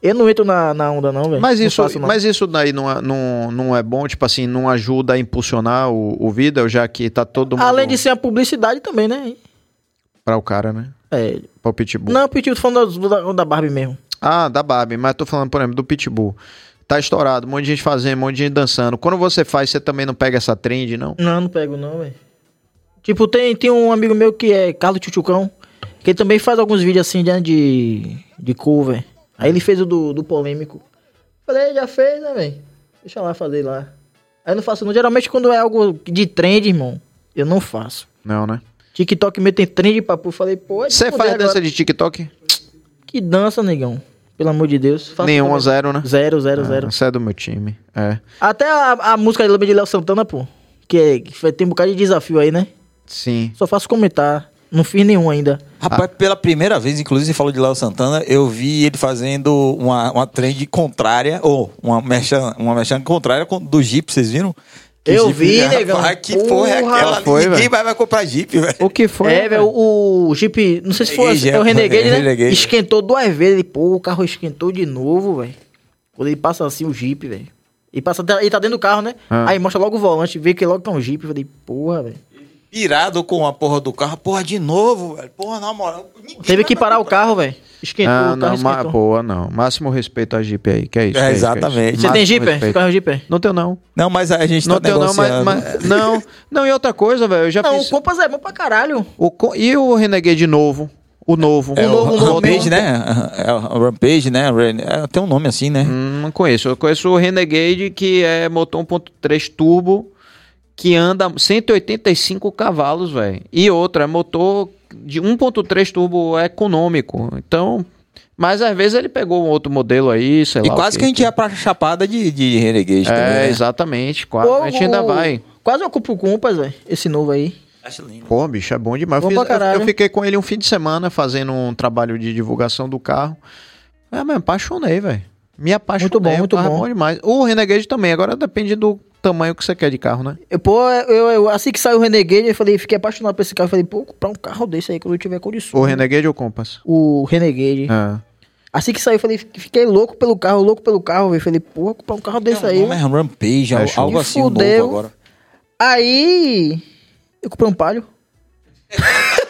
Eu não entro na, na onda, não, velho. Mas Não isso, faço, não. mas isso daí não é, não, não é bom, tipo assim, não ajuda a impulsionar o, o vídeo, já que tá todo mundo Além de ser a publicidade também, né? pra o cara, né? É. Pra o Pitbull. Não, Pitinho, tô falando da- da Barbie mesmo. Ah, da Barbie, mas tô falando, por exemplo, do Pitbull. Tá estourado, um monte de gente fazendo, um monte de gente dançando. Quando você faz, você também não pega essa trend, não? Não, não pego não, velho. Tipo, tem, tem um amigo meu que é Carlos Tchutchucão, que ele também faz alguns vídeos assim né, de, de cover. Aí ele fez o do, do polêmico. Falei, já fez, né, velho? Deixa lá fazer lá. Aí eu não faço não. Geralmente quando é algo de trend, irmão, eu não faço. Não, né? TikTok meu tem trend pra pôr. Falei, pô... é Você faz agora. dança de TikTok? Que dança, negão. Pelo amor de Deus. Nenhum, também. zero, né? Zero, zero, zero. Você é do meu time. É. Até a, a música de de Léo Santana, pô. Que, é, que tem um bocado de desafio aí, né? Sim. Só faço comentar. Não fiz nenhum ainda. Rapaz, pela primeira vez, inclusive, você falou de Léo Santana, eu vi ele fazendo uma, uma trend contrária, ou uma merchan, uma merchan contrária com- do Jeep, vocês viram? Eu Jeep- vi, negão. Rapaz, que porra é aquela? Foi, Ninguém velho. vai, vai comprar Jeep, velho. O que foi? É, velho, o, o Jeep, não sei se foi é o Renegade, é, né? Renegade. Esquentou duas vezes. Ele, pô, o carro esquentou de novo, velho. Quando ele passa assim, o Jeep, velho. Ele, passa, ele tá dentro do carro, né? Ah. Aí mostra logo o volante, vê que logo tá um Jeep. Eu falei, porra, velho. Irado com a porra do carro, porra, de novo, velho. Porra, na moral. Teve que parar o carro, velho. Esquentou, Ah, o carro não, boa, não. Máximo respeito a Jeep aí, que é isso. É, que que exatamente. isso. Você tem Jeep, é? respeito. Carro Jeep, é? Não tenho, não. Não, mas a gente Não tá tenho, não, mas, mas- (laughs) Não, não, e outra coisa, velho, eu já Não, fiz... o Compass é bom pra caralho. O, co- e o Renegade novo? O novo. É o, novo, novo Rampage, né? É o Rampage, né? É, tem um nome assim, né? Hum, não conheço. Eu conheço o Renegade, que é motor 1.3 turbo, que anda 185 cavalos, velho. E outra, é motor de 1.3 turbo econômico. Então, mas às vezes ele pegou um outro modelo aí, sei E lá. o quase quê. que a gente ia pra chapada de, de Renegade também. É, né? exatamente. Quase. Pô, a gente ainda o- vai. Quase eu compro compas, velho. Esse novo aí. Acho lindo. Pô, bicho, é bom demais. Bom eu, fiz- eu- eu fiquei com ele um fim de semana fazendo um trabalho de divulgação do carro. É, me apaixonei, velho. Me apaixonei. Muito bom, o muito é bom. demais. O Renegade também, agora depende do tamanho que você quer de carro, né? Eu, pô, eu, eu- assim que saiu o Renegade, eu falei, fiquei apaixonado por esse carro. Eu falei, pô, comprar um carro desse aí quando eu tiver condições. O Renegade ou Compass? O Renegade. Ah. Assim que saiu, eu falei, fiquei louco pelo carro, louco pelo carro, velho. Falei, pô, comprar um carro desse aí. Não, é Rampage, É algo, assim, fudeu. novo agora. Aí. Eu comprei um palio. (laughs)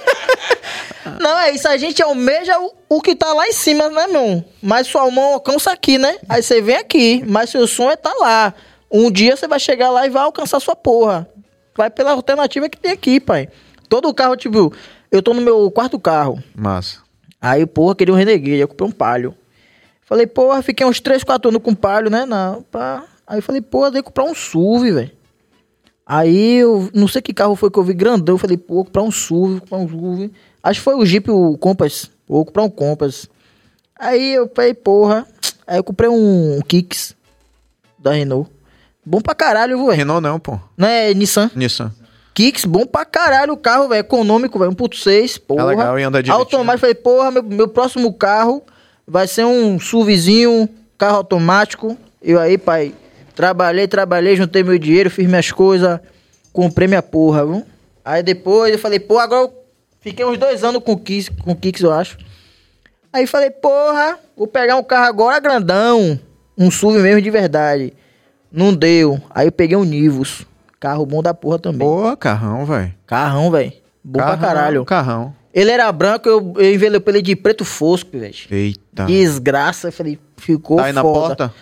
Não, é isso. A gente almeja o, o que tá lá em cima, né, meu? Mas sua mão alcança aqui, né? Aí você vem aqui. Mas seu sonho é tá lá. Um dia você vai chegar lá e vai alcançar sua porra. Vai pela alternativa que tem aqui, pai. Todo carro, tipo, eu tô no meu quarto carro. Massa. Aí, porra, queria um Renegade, eu comprei um Palio. Falei, porra, fiquei uns 3, 4 anos com Palio, né? Na, pá. Aí falei, porra, dei comprar um SUV, velho. Aí eu não sei que carro foi que eu vi grandão. Eu falei, pô, vou comprar um SUV, vou comprar um SUV. Acho que foi o Jeep, o Compass. Vou comprar um Compass. Aí eu falei, porra. Aí eu comprei um Kicks da Renault. Bom pra caralho, velho. Renault não, pô. Não é Nissan? Nissan. Kicks, bom pra caralho o carro, velho. Econômico, velho. 1.6, porra. É legal e anda direitinho. Automático, falei, porra, meu, meu próximo carro vai ser um SUVzinho, carro automático. Eu aí, pai, trabalhei, trabalhei, juntei meu dinheiro, fiz minhas coisas, comprei minha porra, viu? Aí depois eu falei, pô, agora eu fiquei uns dois anos com Kicks, com Kicks, eu acho. Aí falei, porra, vou pegar um carro agora grandão, um SUV mesmo de verdade. Não deu. Aí eu peguei um Nivus. Carro bom da porra também. Boa, carrão, velho. Carrão, velho. Bom pra caralho. Carrão. Ele era branco, eu, eu envelopei ele de preto fosco, velho. Eita. Desgraça, eu falei, ficou Tá aí na foda. porta?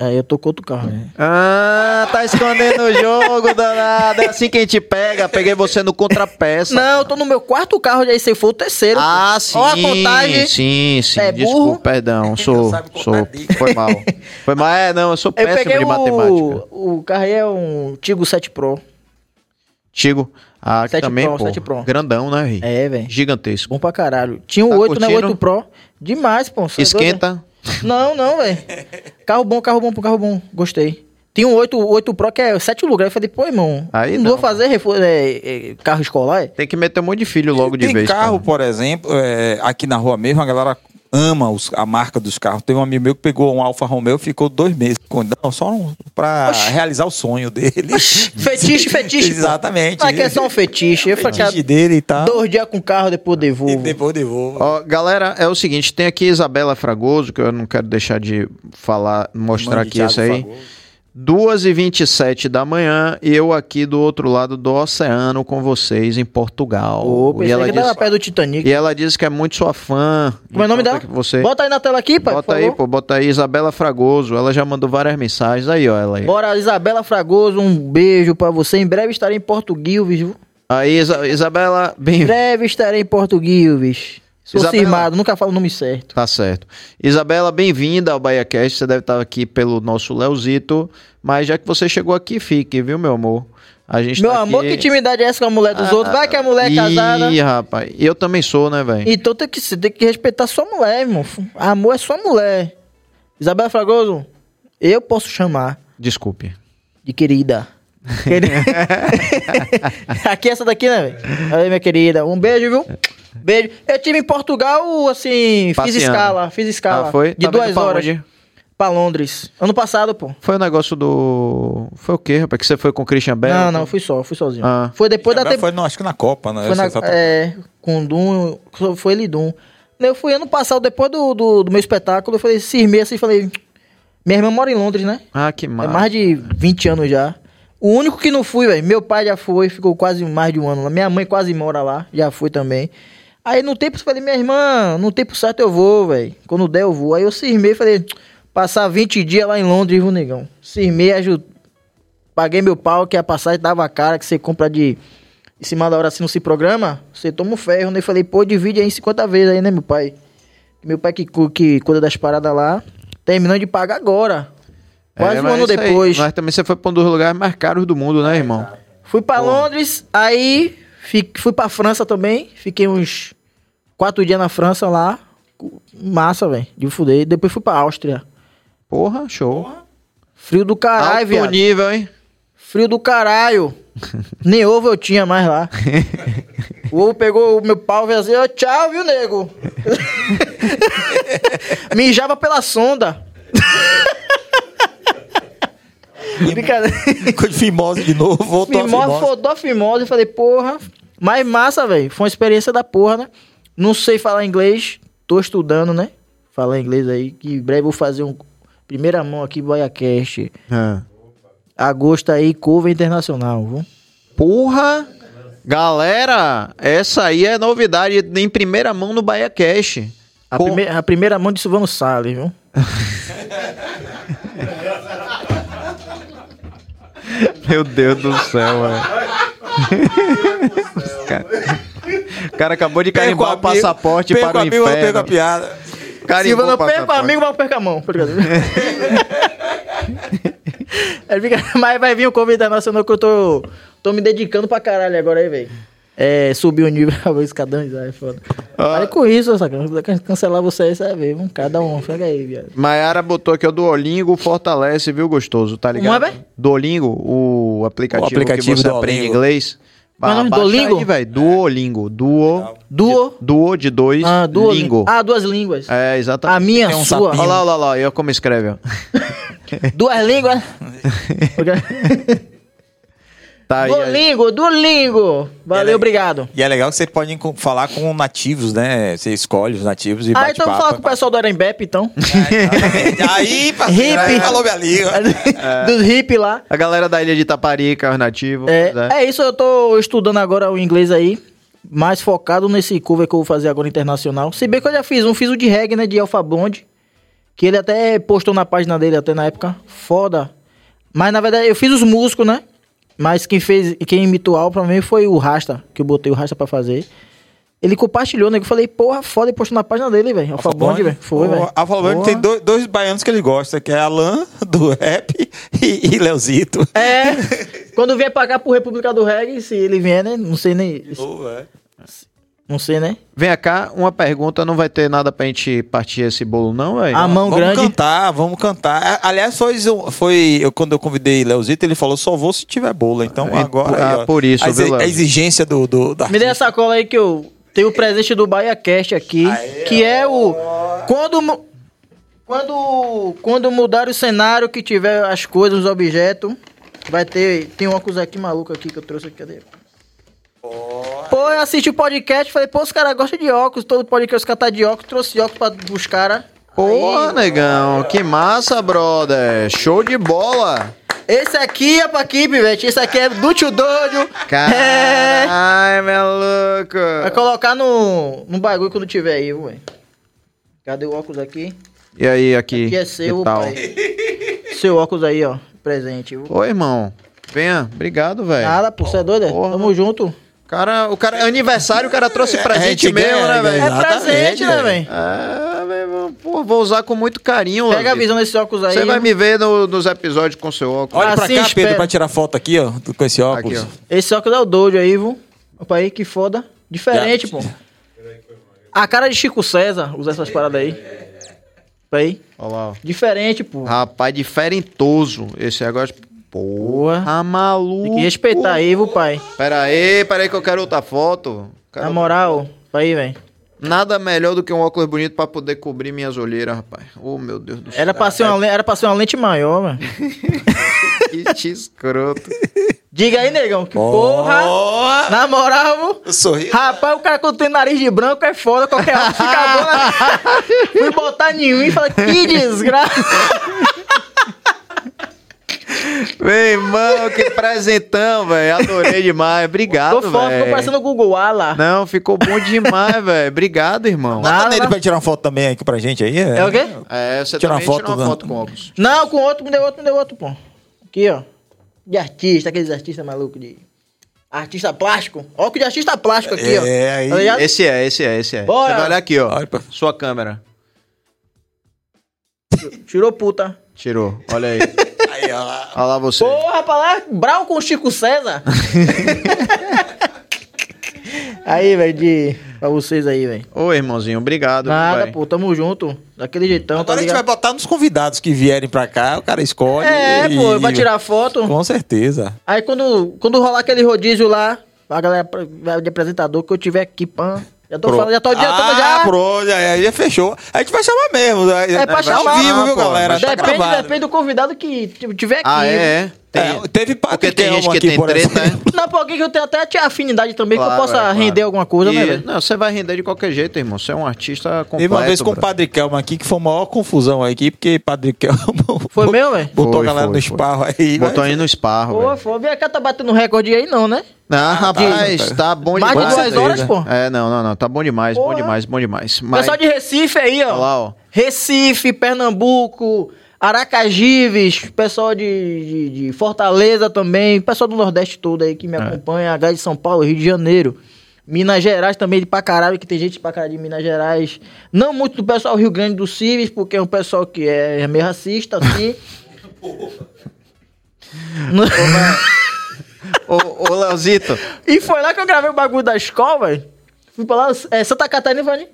Aí eu tô com outro carro, né? Ah, tá escondendo o jogo, danado. É assim que a gente pega. Peguei você no contrapeça. Não, eu tô no meu quarto carro, já esse foi o terceiro. Ah, pô. sim. Ó a contagem. Sim, sim. É Desculpa, burro? perdão. Sou, sou. Foi mal. Foi mal. É, não, eu sou Eu péssimo peguei de matemática. o... O carro aí é um Tigo 7 Pro. Tigo. Ah, que 7 também, Pro, pô. 7 Pro. Grandão, né, Ri? É, velho. Gigantesco. Bom pra caralho. Tinha o Tá 8, né? O curtindo? 8 Pro. Demais, pô. É doido, Esquenta. né? Não, não, velho. (laughs) Carro bom, carro bom, carro bom. Gostei. Tem um 8, 8 Pro que é 7 lugares. Eu falei, pô, irmão, Aí não, não. vou fazer reforço, é, é, carro escolar? é? Tem que meter um monte de filho logo de Tem vez. carro, cara. por exemplo, é, aqui na rua mesmo, a galera ama os- a marca dos carros. Teve um amigo meu que pegou um Alfa Romeo e ficou dois meses com não, só um, pra realizar o sonho dele. Fetiche, fetiche. Exatamente. Não é é só um fetiche. Eu falei, Fetiche dele e tal. dois dias com o carro, depois E devolvo. depois devolvo. Ó, galera, é o seguinte, tem aqui Isabela Fragoso, que eu não quero deixar de falar, mostrar aqui isso aí. Fragoso. 2h27 da manhã, e eu aqui do outro lado do oceano com vocês em Portugal. Ô, e, ela que disse, perto do Titanic. e ela disse que é muito sua fã. Como é o nome dela? Você... Bota aí na tela aqui, pai, Bota aí, favor. pô, bota aí Isabela Fragoso. Ela já mandou várias mensagens. Aí, ó, ela aí. Bora, Isabela Fragoso, um beijo pra você. Em breve estarei em Portuguil, viu? Aí, Isa- Isabela, bem. Em breve estarei em Portuguil, bicho. Sou Isabela- firmado, nunca falo o nome certo. Tá certo. Isabela, bem-vinda ao BahiaCast. Você deve estar aqui pelo nosso Leozito. Mas já que você chegou aqui, fique, viu, meu amor? A gente Meu tá amor, aqui... que intimidade é essa com a mulher dos outros? Vai que a mulher é casada. Ih, rapaz. Eu também sou, né, velho? Então tem que, tem que respeitar sua mulher, irmão. Amor é sua mulher. Isabela Fragoso, eu posso chamar Desculpe. de querida. (laughs) Aqui essa daqui, né, velho? Aí, minha querida. Um beijo, viu? Beijo. Eu tive em Portugal, assim, fiz Passeando. escala, fiz escala. Ah, foi? De Tá duas horas. onde? Pra Londres. Ano passado, pô. Foi o negócio do... Foi o quê, rapaz? Que você foi com o Christian Bell? não, não, fui só, fui sozinho. Ah. Foi depois da temporada. foi, no, acho que na Copa, né? Foi na, tá- é, com o Dum, foi ele e Dum. Eu fui ano passado, depois do, do, do meu espetáculo, eu falei, cismei assim, falei, minha irmã mora em Londres, né? Ah, que É massa. mais de 20 anos já. O único que não fui, velho, meu pai já foi, ficou quase mais de um ano lá. Minha mãe quase mora lá, já foi também. Aí no tempo eu falei, minha irmã, no tempo certo eu vou, velho. Quando der eu vou. Aí eu cismei, falei, passar 20 dias lá em Londres, viu, negão? Cismei, ajudei. Paguei meu pau, que a passagem dava cara, que você compra de em cima da hora assim não se programa, você toma um ferro, né? Eu falei, pô, divide aí em 50 vezes aí, né, meu pai? Meu pai que, que cuida das paradas lá, terminando de pagar agora. Quase É, um ano isso aí, depois. Mas também você foi pra um dos lugares mais caros do mundo, né, irmão? Fui pra Londres, aí fi- fui pra França também. Fiquei uns quatro dias na França lá. Massa, velho, de fuder. Depois fui pra Áustria. Porra, show. Frio do caralho, Alto viado. nível, hein? Frio do caralho. (laughs) Nem ovo eu tinha mais lá. (laughs) O ovo pegou o meu pau e assim, ó, tchau, viu, nego? (laughs) Mijava pela sonda. Brincadeira. (laughs) De fimose de novo, voltou a Fimose, fimose. fodou a fimose. Falei, porra. Mas massa, velho. Foi uma experiência da porra, né? Não sei falar inglês. Tô estudando, né? Falar inglês aí. Que em breve vou fazer um. Primeira mão aqui, BoiaCast. É. Agosto aí, cover internacional, viu? Porra! Galera, essa aí é novidade em primeira mão no Bahia Cash. A, Com- prime- a primeira mão de Silvano Salles, viu? (laughs) Meu Deus do céu, velho. (laughs) O cara acabou de Perco carimbar o amigo, passaporte perco para o amigo, inferno. perco a piada. Carimbou Silvano, o perca passaporte. amigo, mas perca a mão. (laughs) Mas vai vir o internacional que eu tô, tô me dedicando pra caralho agora aí, velho. É, subir o nível, (laughs) o escadão, isso aí é foda. Pare com isso, sacana. Cancelar você aí, você vai ver. Vamos cada um, pega aí, viado. Maiara botou aqui o Duolingo fortalece, viu, gostoso? Tá ligado? Véi? Duolingo, o aplicativo, O aplicativo que você Duolingo. aprende inglês. É nome? baixa Duolingo? Aí, velho. Duolingo. Duo. Duo. Duo de dois. Ah, duo. Lingo. Ah, duas línguas. É, exatamente. A minha, Tem um sua. Olha lá, olha lá, olha como escreve, ó. (laughs) Duas línguas. (laughs) Tá aí. aí. Duolingo, Duolingo. Valeu, E é obrigado. E é legal que você pode falar com nativos, né? Você escolhe os nativos e Ah, bate então papo. fala com o pessoal do Arembep, então. (laughs) (laughs) Aí, parceiro, aí Hippie. falou minha língua. (laughs) Dos hip lá. A galera da ilha de Itaparica, os nativos. É, né? é isso, eu tô estudando agora o inglês aí. Mais focado nesse cover que eu vou fazer agora internacional. Se bem que eu já fiz um, fiz o de reggae, né? De Alpha Blonde. Que ele até postou na página dele até na época. Foda. Mas na verdade eu fiz os músicos, né? Mas quem fez, quem imitou o pra mim foi o Rasta, que eu botei o Rasta pra fazer. Ele compartilhou, né? Eu falei, porra, foda, e postou na página dele, velho. Alpha Blonde, velho. Foi, velho. A Blonde tem dois, dois baianos que ele gosta, que é Alan, do rap, e, e Leozito. É. (laughs) Quando vier pra cá pro República do Reggae, se ele vier, né? Não sei nem. Não sei, né? Vem cá, uma pergunta. Não vai ter nada pra gente partir esse bolo, não, velho? A mão vamos grande. cantar, vamos cantar. Aliás, foi, foi eu, quando eu convidei Leozito, ele falou só vou se tiver bolo. Então É, agora. por- ah, ó, por isso, a, viu, a exigência do, do, da Me dê essa cola aí que eu tenho o presente do Bahia Cast aqui, que é o quando quando quando mudar o cenário que tiver as coisas, os objetos, vai ter tem um óculos aqui maluco aqui que eu trouxe aqui, cadê? Pô, eu assisti o podcast, falei, pô, os caras gostam de óculos, todo podcast os caras tá de óculos, trouxe óculos pra, pros caras. Porra, Aí, negão. Que massa, brother. Show de bola. Esse aqui é pra aqui, pivete, esse aqui é do tio Dojo. É, Ai, maluco. vai colocar no, no bagulho quando tiver aí, velho. Cadê o óculos aqui? E aí, aqui? Aqui é seu, que tal? pai. Seu óculos aí, ó. Presente. viu? Oi, irmão. Venha. Obrigado, velho. Nada, pô, você é doido? é? Porra. Tamo junto. Cara, o cara, aniversário, o cara trouxe presente gente mesmo, ganha, né, velho? É Exatamente, presente, né, velho. velho? Ah, velho, pô, vou usar com muito carinho, Pega a Lavito. visão desse óculos aí. Você vai me ver no- nos episódios com seu óculos. Olha pra Assim cá, espero. Pedro, pra tirar foto aqui, ó, com esse óculos. Aqui, Esse óculos é o Dojo aí, viu? Opa aí, que foda. Diferente, Já- pô. A cara de Chico César, usar essas paradas aí. Opa aí. Olha lá, ó. Diferente, pô. Rapaz, diferentoso. Esse agora... Porra, maluco. Tem que respeitar aí, viu, pai? Pera aí, pera aí que eu quero outra foto. Quero- Na moral, opa aí, velho. Nada melhor do que um óculos bonito pra poder cobrir minhas olheiras, rapaz. Oh, meu Deus do céu. Era pra ser uma, era pra ser uma lente maior, velho. (laughs) Que escroto. Diga aí, negão, que porra. Na moral, viu? Eu sorri. Rapaz, o cara quando tem nariz de branco é foda, qualquer um fica bom. Né? (laughs) Fui botar em mim e falei, que desgraça. Meu irmão, que presentão, velho. Adorei demais. Tô Obrigado, foda, ficou velho. parecendo o Google Ala. Não, ficou bom demais, velho. Obrigado, irmão. Nada, nele nada. pra tirar uma foto também aqui pra gente aí. É o quê? É, você Tira também uma tirou foto, uma foto com óculos. Não, com outro, me deu outro, me deu outro, pô. Aqui, ó. De artista, aqueles artistas malucos de. Artista plástico. Óculos de artista plástico aqui, ó. É, aí- Tá? Esse é, esse é, esse é. Bora. Você vai olhar aqui, ó. Olha pra- Sua câmera. Tirou puta. Tirou. Olha aí. Aí, ó. Olha lá você. Porra, pra lá, Brown com Chico César. (laughs) aí, velho, de... Pra vocês aí, velho. Ô, irmãozinho, obrigado. Nada, vai. pô, tamo junto. Daquele jeitão, tá Agora a gente vai botar nos convidados que vierem pra cá, o cara escolhe. É, e- pô, vai tirar foto. Com certeza. Aí quando, quando rolar aquele rodízio lá, a galera de apresentador que eu tiver aqui, pã. Já tô Pro- falando, já tô adiantando ah, já. pronto, já, já fechou. A gente vai chamar mesmo. É pra ao chamar. vivo, viu, pô, galera? Tá Depende, gravado. depende do convidado que tiver aqui. Ah, é? é. Tem, É, teve porque tem gente que aqui, tem por treta, né? exemplo. Não, por que que eu tenho até afinidade também que eu Claro, possa é, claro. render alguma coisa, né, E- velho? Não, você vai render de qualquer jeito, irmão. Você é um artista completo. Teve uma vez com o. Padre Kelmo aqui, que foi a maior confusão aqui, porque Padre Kelmo (laughs) Foi meu, velho? botou Foi, a galera foi, no foi. esparro aí. Botou vai- aí no esparro, Pô, foi, vem cá, tá batendo recorde aí não, né? Não, rapaz, tá bom Mais demais. de duas horas, pô. É, não, não, não. Tá bom demais, bom Porra. demais, bom demais. Mas, Pessoal de Recife aí, ó. Olha lá, ó. Recife, Pernambuco, Aracajives, pessoal de, de, de Fortaleza também, pessoal do Nordeste todo aí que É. me acompanha, H de São Paulo, Rio de Janeiro. Minas Gerais também de pra caralho, que tem gente pra caralho de Minas Gerais. Não muito do pessoal Rio Grande do Civis, porque é um pessoal que é meio racista, assim. (laughs) Ô, ô, Leozito. E foi lá que eu gravei o bagulho da escola, velho. Fui pra lá, é, Santa Catarina, foi ali.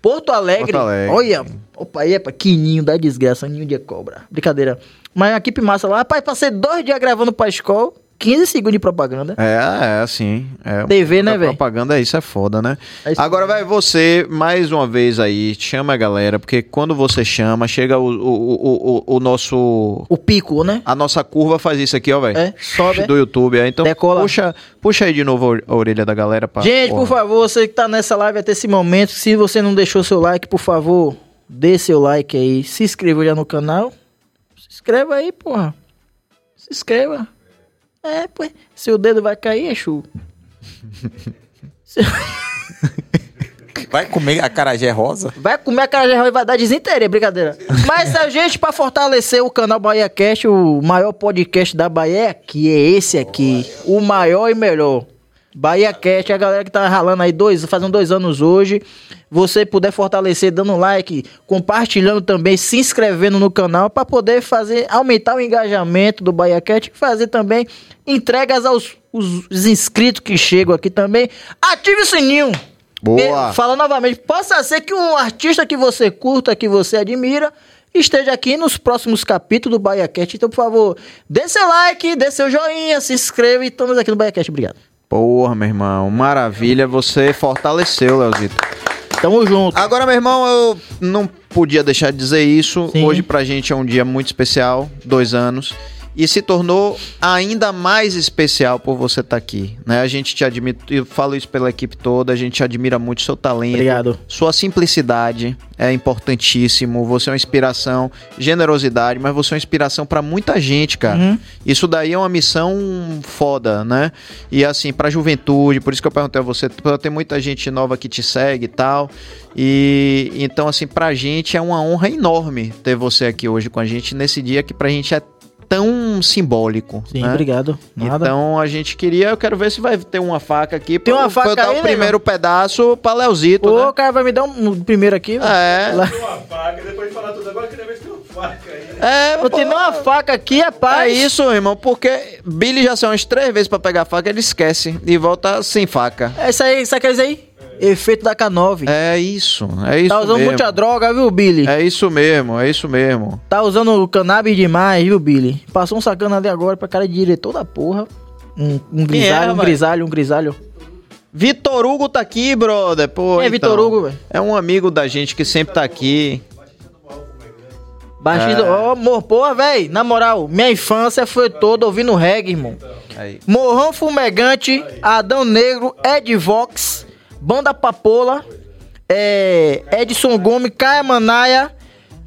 Porto Alegre. Porto Alegre. Olha, opa, epa, que ninho da desgraça, ninho de cobra. Brincadeira. Mas a equipe massa lá, rapaz, passei dois dias gravando pra escola, 15 segundos de propaganda. É, é, assim. É, TV, né, velho? Propaganda, isso é foda, né? É isso Agora vai você, mais uma vez aí, chama a galera, porque quando você chama, chega o, o, o, o, nosso... O pico, né? A nossa curva faz isso aqui, ó, velho. É, sobe. Do YouTube, é. Então, Decola. puxa, puxa aí de novo a orelha da galera pra... Gente, porra. por favor, você que tá nessa live até esse momento, se você não deixou seu like, por favor, dê seu like aí. Se inscreva já no canal. Se inscreva aí, porra. Se inscreva. É, pô. Seu dedo vai cair, é chu. Vai comer a carajé rosa? Vai comer a cara e vai dar desinteria, brincadeira. Mas a gente, pra fortalecer o canal Bahia Cast, o maior podcast da Bahia é aqui, é esse aqui. O maior e melhor. Bahia Cast, a galera que tá ralando aí dois, fazendo dois anos hoje. Você puder fortalecer dando like, compartilhando também, se inscrevendo no canal pra poder fazer, aumentar o engajamento do Bahia Cast e fazer também entregas aos os- os inscritos que chegam aqui também. Ative o sininho. Boa. E, Fala novamente, possa ser que um artista que você curta, que você admira, esteja aqui nos próximos capítulos do BaiaCast. Então, por favor, dê seu like, dê seu joinha, se inscreva e estamos aqui no BaiaCast. Obrigado. Porra, meu irmão, maravilha. Você fortaleceu, Leozito. Tamo junto. Agora, meu irmão, eu não podia deixar de dizer isso. Sim. Hoje pra gente é um dia muito especial, dois anos. E se tornou ainda mais especial por você estar aqui, né? A gente te admira, eu falo isso pela equipe toda, a gente admira muito seu talento, Obrigado. sua simplicidade é importantíssimo, você é uma inspiração, generosidade, mas você é uma inspiração pra muita gente, cara. Uhum. Isso daí é uma missão foda, né? E assim, pra juventude, por isso que eu perguntei a você, tem muita gente nova que te segue e tal. E então, assim, pra gente é uma honra enorme ter você aqui hoje com a gente, nesse dia que pra gente é tão simbólico. Sim, né? obrigado. Nada. Então a gente queria, eu quero ver se vai ter uma faca aqui. Tem pra uma eu- faca pra eu dar aí, o primeiro negão? pedaço pra Leozito, Ô, né? o cara vai me dar um, um primeiro aqui. velho. É. Lá- Uma faca, depois de falar tudo agora, eu queria ver se tem uma faca aí. né? É, Eu tenho uma faca aqui, rapaz. É isso, irmão, porque Billy já saiu umas três vezes pra pegar a faca, ele esquece e volta sem faca. É isso aí, sabe aqueles aí? Efeito da K9. É isso, é isso tá usando mesmo. muita droga, viu, Billy? É isso mesmo, é isso mesmo. Tá usando cannabis demais, viu, Billy? Passou um sacana ali agora pra cara de diretor da porra. Um, um Quem é, grisalho, um grisalho, um grisalho. Vitor Hugo tá aqui, brother. Pô, Quem é Vitor Hugo, velho? É um amigo da gente que sempre tá aqui. Baixinho, É. ó, amor, porra, véi, na moral, minha infância foi toda ouvindo reggae, irmão. Aí. Morrão Fumegante, Adão Negro, Ed Vox, Banda Papola, é, Edson Gomes, Caia Manaia.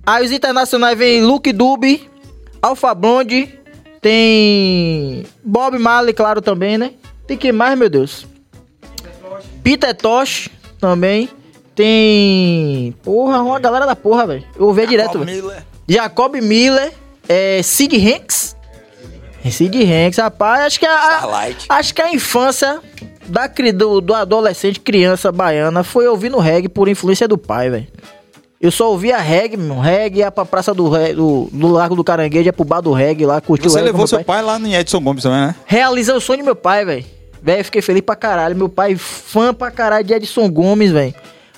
Aí os internacionais vem Luke Dube, Alfa Blonde, tem Bob Marley, claro, também, né? Tem quem mais, meu Deus? Peter Tosh também. Tem. Porra, uma galera da porra, velho. Eu ouvi direto, velho. Jacob Miller, é, Sid Hanks. Sid Hanks, rapaz, acho que a, a- Starlight. acho que a infância da, do, do adolescente, criança baiana, foi ouvindo reggae por influência do pai, velho. Eu só ouvia reggae, meu. Reggae, ia pra praça do, do, do Largo do Caranguejo, ia pro bar do reggae lá, curtiu o Você levou seu pai lá no Edson Gomes também, né? Realizei o sonho do meu pai, velho. Velho, fiquei feliz pra caralho. Meu pai, fã pra caralho de Edson Gomes, velho.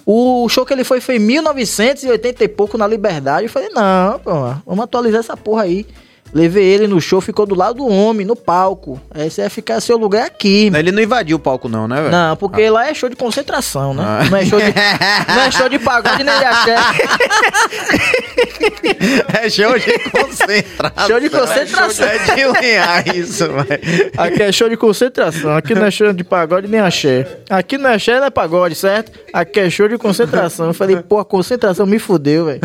O show que ele foi foi em 1980 e pouco na Liberdade. Eu falei, não, pô, vamos atualizar essa porra aí. Levei ele no show, ficou do lado do homem, no palco. Aí você vai ficar seu lugar aqui, mano. Ele não invadiu o palco, não, né, velho? Não, porque lá é show de concentração, né? Ah. Não, é show de, (laughs) não é show de pagode nem de axé. (laughs) É show de concentração. Show de concentração. É show de linhar isso, velho. Aqui é show de concentração. Aqui não é show de pagode nem axé. Aqui não é axé, não é pagode, certo? Aqui é show de concentração. Eu falei, pô, a concentração me fudeu, velho.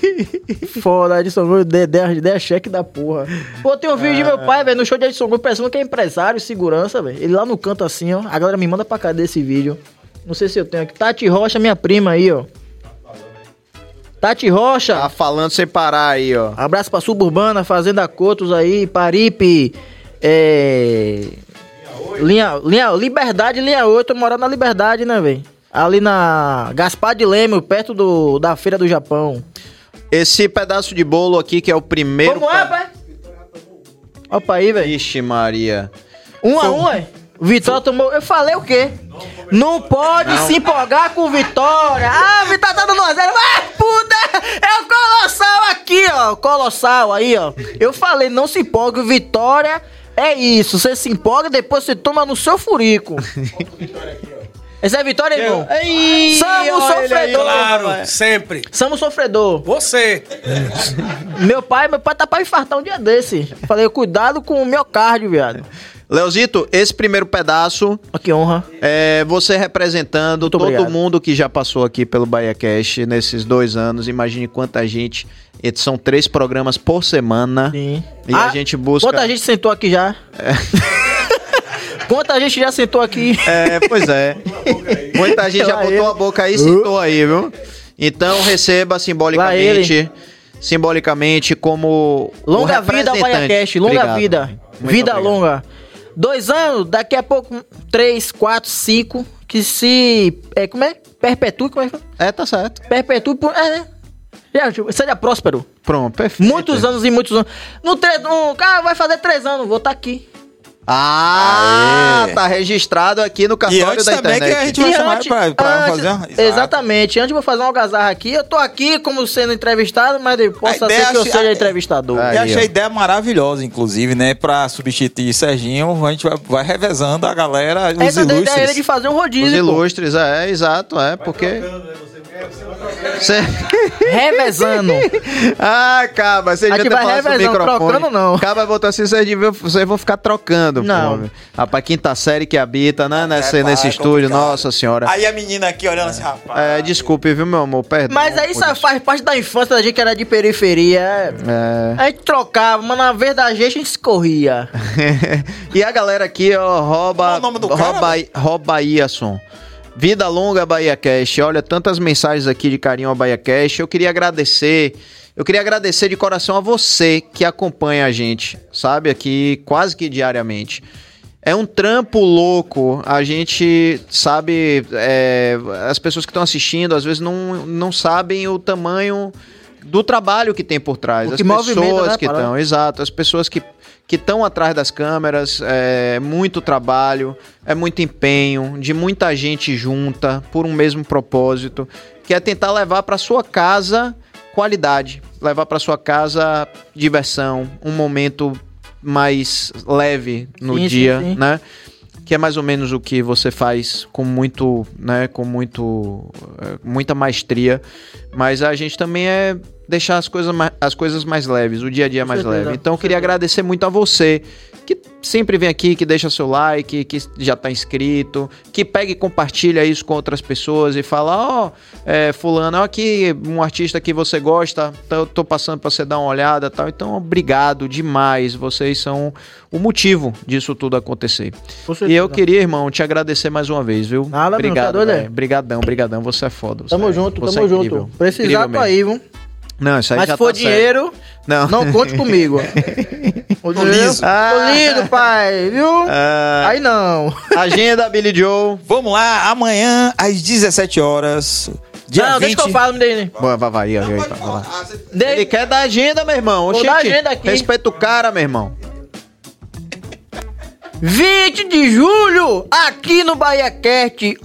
(laughs) Foda, Edson Gomes, Dedé, Dedé cheque da porra. Pô, tem um vídeo de meu pai, velho, no show de Edson Gomes, parecendo que é empresário, segurança, velho. Ele lá no canto assim, ó. A galera me manda pra cadê esse vídeo. Não sei se eu tenho aqui. Tati Rocha, minha prima aí, ó. Tati Rocha. Tá falando sem parar aí, ó. Abraço pra Suburbana, Fazenda Cotos aí, Paripe, é... Linha, linha, Liberdade, linha 8, eu moro na Liberdade, né, velho? Ali na Gaspar de Leme, perto do, da Feira do Japão. Esse pedaço de bolo aqui, que é o primeiro. Como é, pai? Opa aí, velho. Ixi, Maria. Um a um, é? Vitória tomou. Eu falei o quê? Não pode se empolgar com Vitória. Ah, Vitória tá dando 1x0. Vai, puta! É o Colossal aqui, ó. Colossal aí, ó. Eu falei, não se empolgue, Vitória. É isso. Você se empolga e depois você toma no seu furico. (laughs) Essa é a Vitória, irmão? Ei, Somos sofredor. Claro, sempre. Somos sofredor. Você. Meu pai, meu pai tá pra infartar um dia desse. Falei, cuidado com o miocárdio, viado. Leozito, esse primeiro pedaço Ó, que honra. é você representando todo obrigado. mundo que já passou aqui pelo Bahia Cash nesses dois anos. Imagine quanta gente. São três programas por semana. Sim. E Ah, a gente busca. Quanta gente sentou aqui já? (laughs) Quanta gente já sentou aqui? É, pois é. Muita gente já botou a boca aí e sentou aí, viu? Então receba simbolicamente, simbolicamente como Longa vida. BaiaCast, longa Obrigado. vida. Muito vida obrigado. longa. Dois anos, daqui a pouco, três, quatro, cinco, que se. É, como é? Perpetue, como é? que é? Tá certo. Perpetue. É, né? Seja próspero. Pronto, perfeito. Muitos anos e muitos anos. No tre... um cara vai fazer três anos, vou estar aqui. Ah, Aê. tá registrado aqui no E cartório antes da também que internet. a gente vai E chamar antes- pra, pra antes- fazer uma... Exatamente. Antes eu vou fazer uma algazarra aqui. Eu tô aqui como sendo entrevistado, mas possa ideia ser que eu seja a- entrevistador. Aí, E achei ó. a ideia maravilhosa, inclusive, né? Pra substituir Serginho, a gente vai, vai revezando a galera, os Essa daí é ilustres. ele de fazer um Os rodízio. pô. ilustres, é, exato, é, porque... Cê- Revezando. (laughs) ah, Caba, você gente ter vai falado pro revezando, microfone. trocando não. Caba botou assim, vocês vão ficar trocando. Não. Pô. Rapaz, quinta série que habita, né, nesse, É, nesse vai, é estúdio, complicado. nossa senhora. Aí a menina aqui olhando assim, rapaz. É, desculpe, viu, meu amor, perdão. Mas aí isso faz parte da infância da gente que era de periferia. É. A gente trocava, mas na verdade a gente se corria. (laughs) e a galera aqui, ó, rouba. Qual é o nome do cara, rouba, rouba Iason. Vida longa, Bahia Cash. Olha, tantas mensagens aqui de carinho ao Bahia Cash. Eu queria agradecer. Eu queria agradecer de coração a você que acompanha a gente, sabe? Aqui quase que diariamente. É um trampo louco. A gente sabe. é, as pessoas que estão assistindo às vezes não, não sabem o tamanho do trabalho que tem por trás. As movimenta, pessoas né, que estão, exato. As pessoas que que estão atrás das câmeras, é muito trabalho, é muito empenho, de muita gente junta por um mesmo propósito, que é tentar levar para sua casa qualidade, levar para sua casa diversão, um momento mais leve no Sim, sim, dia, sim. né? Que é mais ou menos o que você faz com muito, né, com muito, eh, muita maestria, mas a gente também é deixar as coisas, mais, as coisas mais leves, o dia a dia mais certeza, leve. Então eu queria certeza. agradecer muito a você que sempre vem aqui, que deixa seu like, que já tá inscrito, que pega e compartilha isso com outras pessoas e fala, ó, é, fulano, ó, aqui um artista que você gosta, então eu tô passando pra você dar uma olhada e tal. Então, obrigado demais, vocês são o motivo disso tudo acontecer. E eu queria, irmão, te agradecer mais uma vez, viu? Nada, meu, Obrigado, tá doido, é? velho. Brigadão, brigadão, você é foda. você Tamo é- junto, tamo é incrível. junto. Precisar, Incrível tô mesmo. aí, viu? Não, isso aí Mas já se for tá certo. dinheiro, Não. Não conte comigo. Tô liso. Tô lindo, pai, viu? Ah, Aí não. agenda, Billy Joe. Vamos lá, amanhã às 17 horas. Dia não, 20. deixa que eu falo. Boa, vai, vai, vai, vai, vai, vai. Ele quer dar agenda, meu irmão. Vou Oxente, dar agenda aqui. Respeita o cara, meu irmão. 20 de julho, aqui no Bahia Cast.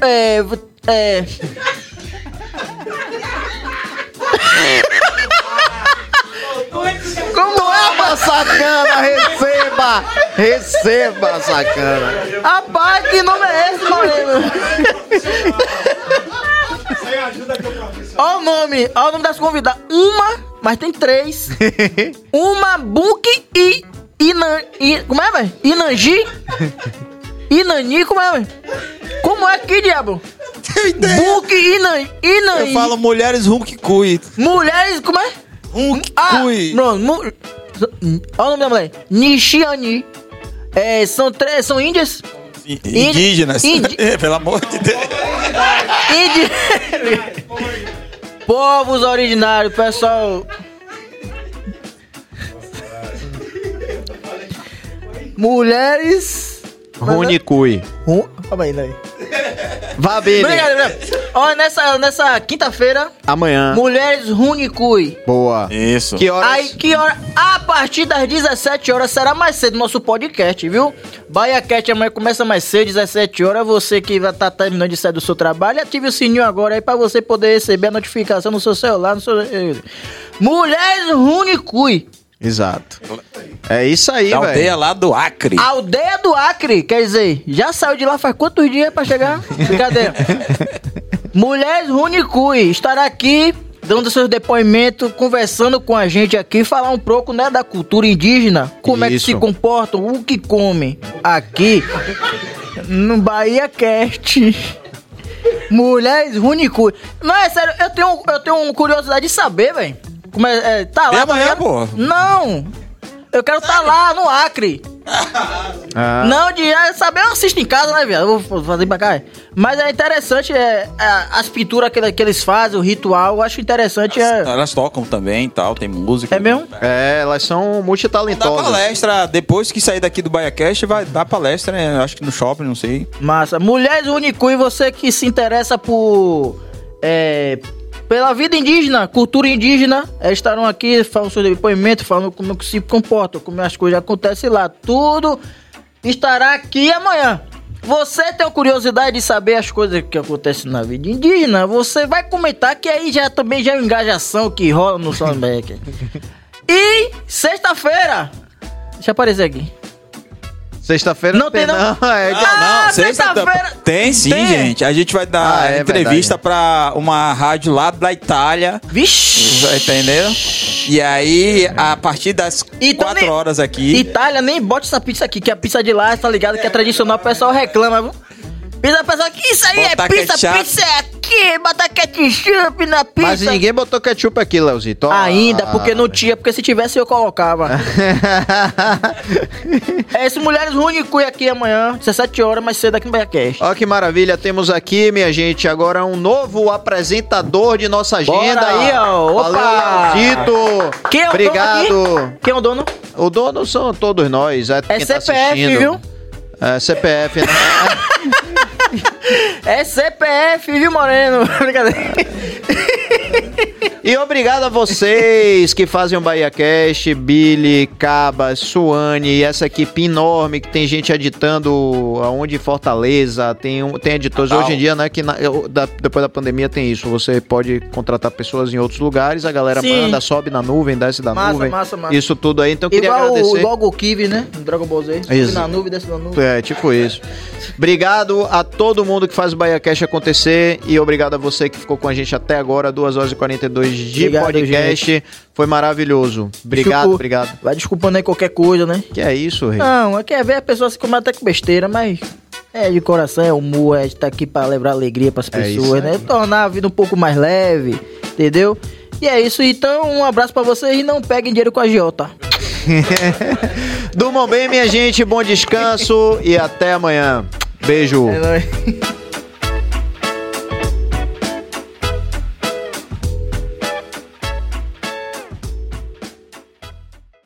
É. É. Como é, Toma, sacana, receba! Receba, sacana. Rapaz, que nome é esse, Moreno? Olha o nome, olha o nome das convidadas. Uma, mas tem três. (laughs) Uma, Book e Inan... I, como é, velho? Inanji? Inani, como é? Como é que, diabo? Book e Inan... Inani. Eu falo mulheres Hulk Cui. Mulheres, como é? Hulk Ah, Cui. pronto. mu- Olha o nome da mulher. Nishiani. É, são três, são índias? Indígenas. Indi- (laughs) Pelo amor de Deus. Indi... Povos originários, pessoal. Mulheres. Runicui. Ru- Calma aí, daí. (laughs) Vá, obrigado. Olha, nessa, nessa quinta-feira, Amanhã. Mulheres Runicui. Boa. Isso. Que horas? Aí, que hora? A partir das 17 horas será mais cedo nosso podcast, viu? Bahia Cat amanhã começa mais cedo, 17 horas. Você que vai estar terminando de sair do seu trabalho, ative o sininho agora aí pra você poder receber a notificação no seu celular. No seu... Mulheres Runicui. Exato. É isso aí, Da aldeia velho. lá do Acre. Aldeia do Acre, quer dizer, já saiu de lá faz quantos dias pra chegar? Brincadeira. (laughs) Mulheres Runicui estará aqui dando seus depoimentos, conversando com a gente aqui, falar um pouco, né, da cultura indígena, como é que Isso. se comportam, o que comem aqui no Bahia Cast. Mulheres Runicui. Não, é sério, eu tenho, eu tenho curiosidade de saber, velho. Como é, é, tá lá, tá amanhã, ligado? pô. Não! Eu quero estar lá, no Acre. Ah, Não, de é, saber eu assisto em casa, né, viado? Eu vou fazer pra cá. Mas é interessante, é, é, as pinturas que, que eles fazem, o ritual, eu acho interessante. É, Elas tocam também e tal, tem música. é mesmo? É, elas são multitalentosas. palestra, depois que sair daqui do BaiaCast, vai dar palestra, né? Acho que no shopping, não sei. Massa. Mulheres Unicui, você que se interessa por. É, pela vida indígena, cultura indígena, é, estarão aqui, falam seu depoimento, falando como que se comportam, como as coisas acontecem lá. Tudo estará aqui amanhã. Você tem a curiosidade de saber as coisas que acontecem na vida indígena? Você vai comentar que aí já também já é uma engajação que rola no Soundback. (laughs) e sexta-feira, deixa eu aparecer aqui. Sexta-feira Não tem, não. É, Ah, Não, sexta- sexta-feira- Tem sim, Tem? gente. A gente vai dar Ah, é entrevista verdade. pra uma rádio lá da Itália. Vixe! Entendeu? E aí, a partir das E 4 também- horas aqui. Itália, nem bote essa pizza aqui, que a pizza de lá, tá ligado? Que é tradicional, o pessoal reclama, o pessoal, que isso aí Botar é pizza, ketchup. pizza é aqui, botar ketchup na pizza. Mas ninguém botou ketchup aqui, Leozito. Ó, Ainda, porque não tinha, porque se tivesse eu colocava. (laughs) é esse Mulheres Runicui aqui amanhã, 17 horas, mais cedo aqui no BaiaCast. Ó que maravilha, temos aqui, minha gente, agora um novo apresentador de nossa agenda. Bora aí, ó. Opa! Valeu, Leozito. Quem é o Obrigado. dono aqui? Quem é o dono? O dono são todos nós. É, É quem tá CPF, assistindo. viu? É CPF, né? (laughs) É CPF, viu, Moreno? (laughs) Brincadeira. E obrigado a vocês que fazem o Bahia Cash, Billy, Cabas, Suane e essa equipe enorme que tem gente editando aonde Fortaleza, tem, um, tem editores. Hoje em dia, né, que na- eu- da- depois da pandemia tem isso. Você pode contratar pessoas em outros lugares, a galera Sim. manda, sobe na nuvem, desce da Massa, nuvem. massa, massa. Isso tudo aí. Então eu queria Igual, o- agradecer. o Gokivi, né? No Dragon Ball Z. Sobe Isso. na nuvem, desce na nuvem. É, tipo isso. Obrigado a todo mundo que faz o Bahia Cash acontecer e obrigado a você que ficou com a gente até agora, 2 horas e 42 de Obrigado, podcast. Foi maravilhoso. Obrigado, Desculpa- obrigado. Vai desculpando aí qualquer coisa, né? Que é isso, rei? Não, é que é ver a pessoa se comer até com besteira, mas é de coração, é humor, é estar aqui pra levar alegria pras É isso pessoas, né? Tornar a vida um pouco mais leve, entendeu? E é isso, então um abraço pra vocês e não peguem dinheiro com a Giota. (laughs) Durmam bem, minha gente. Bom descanso e até amanhã. Beijo. É. (laughs)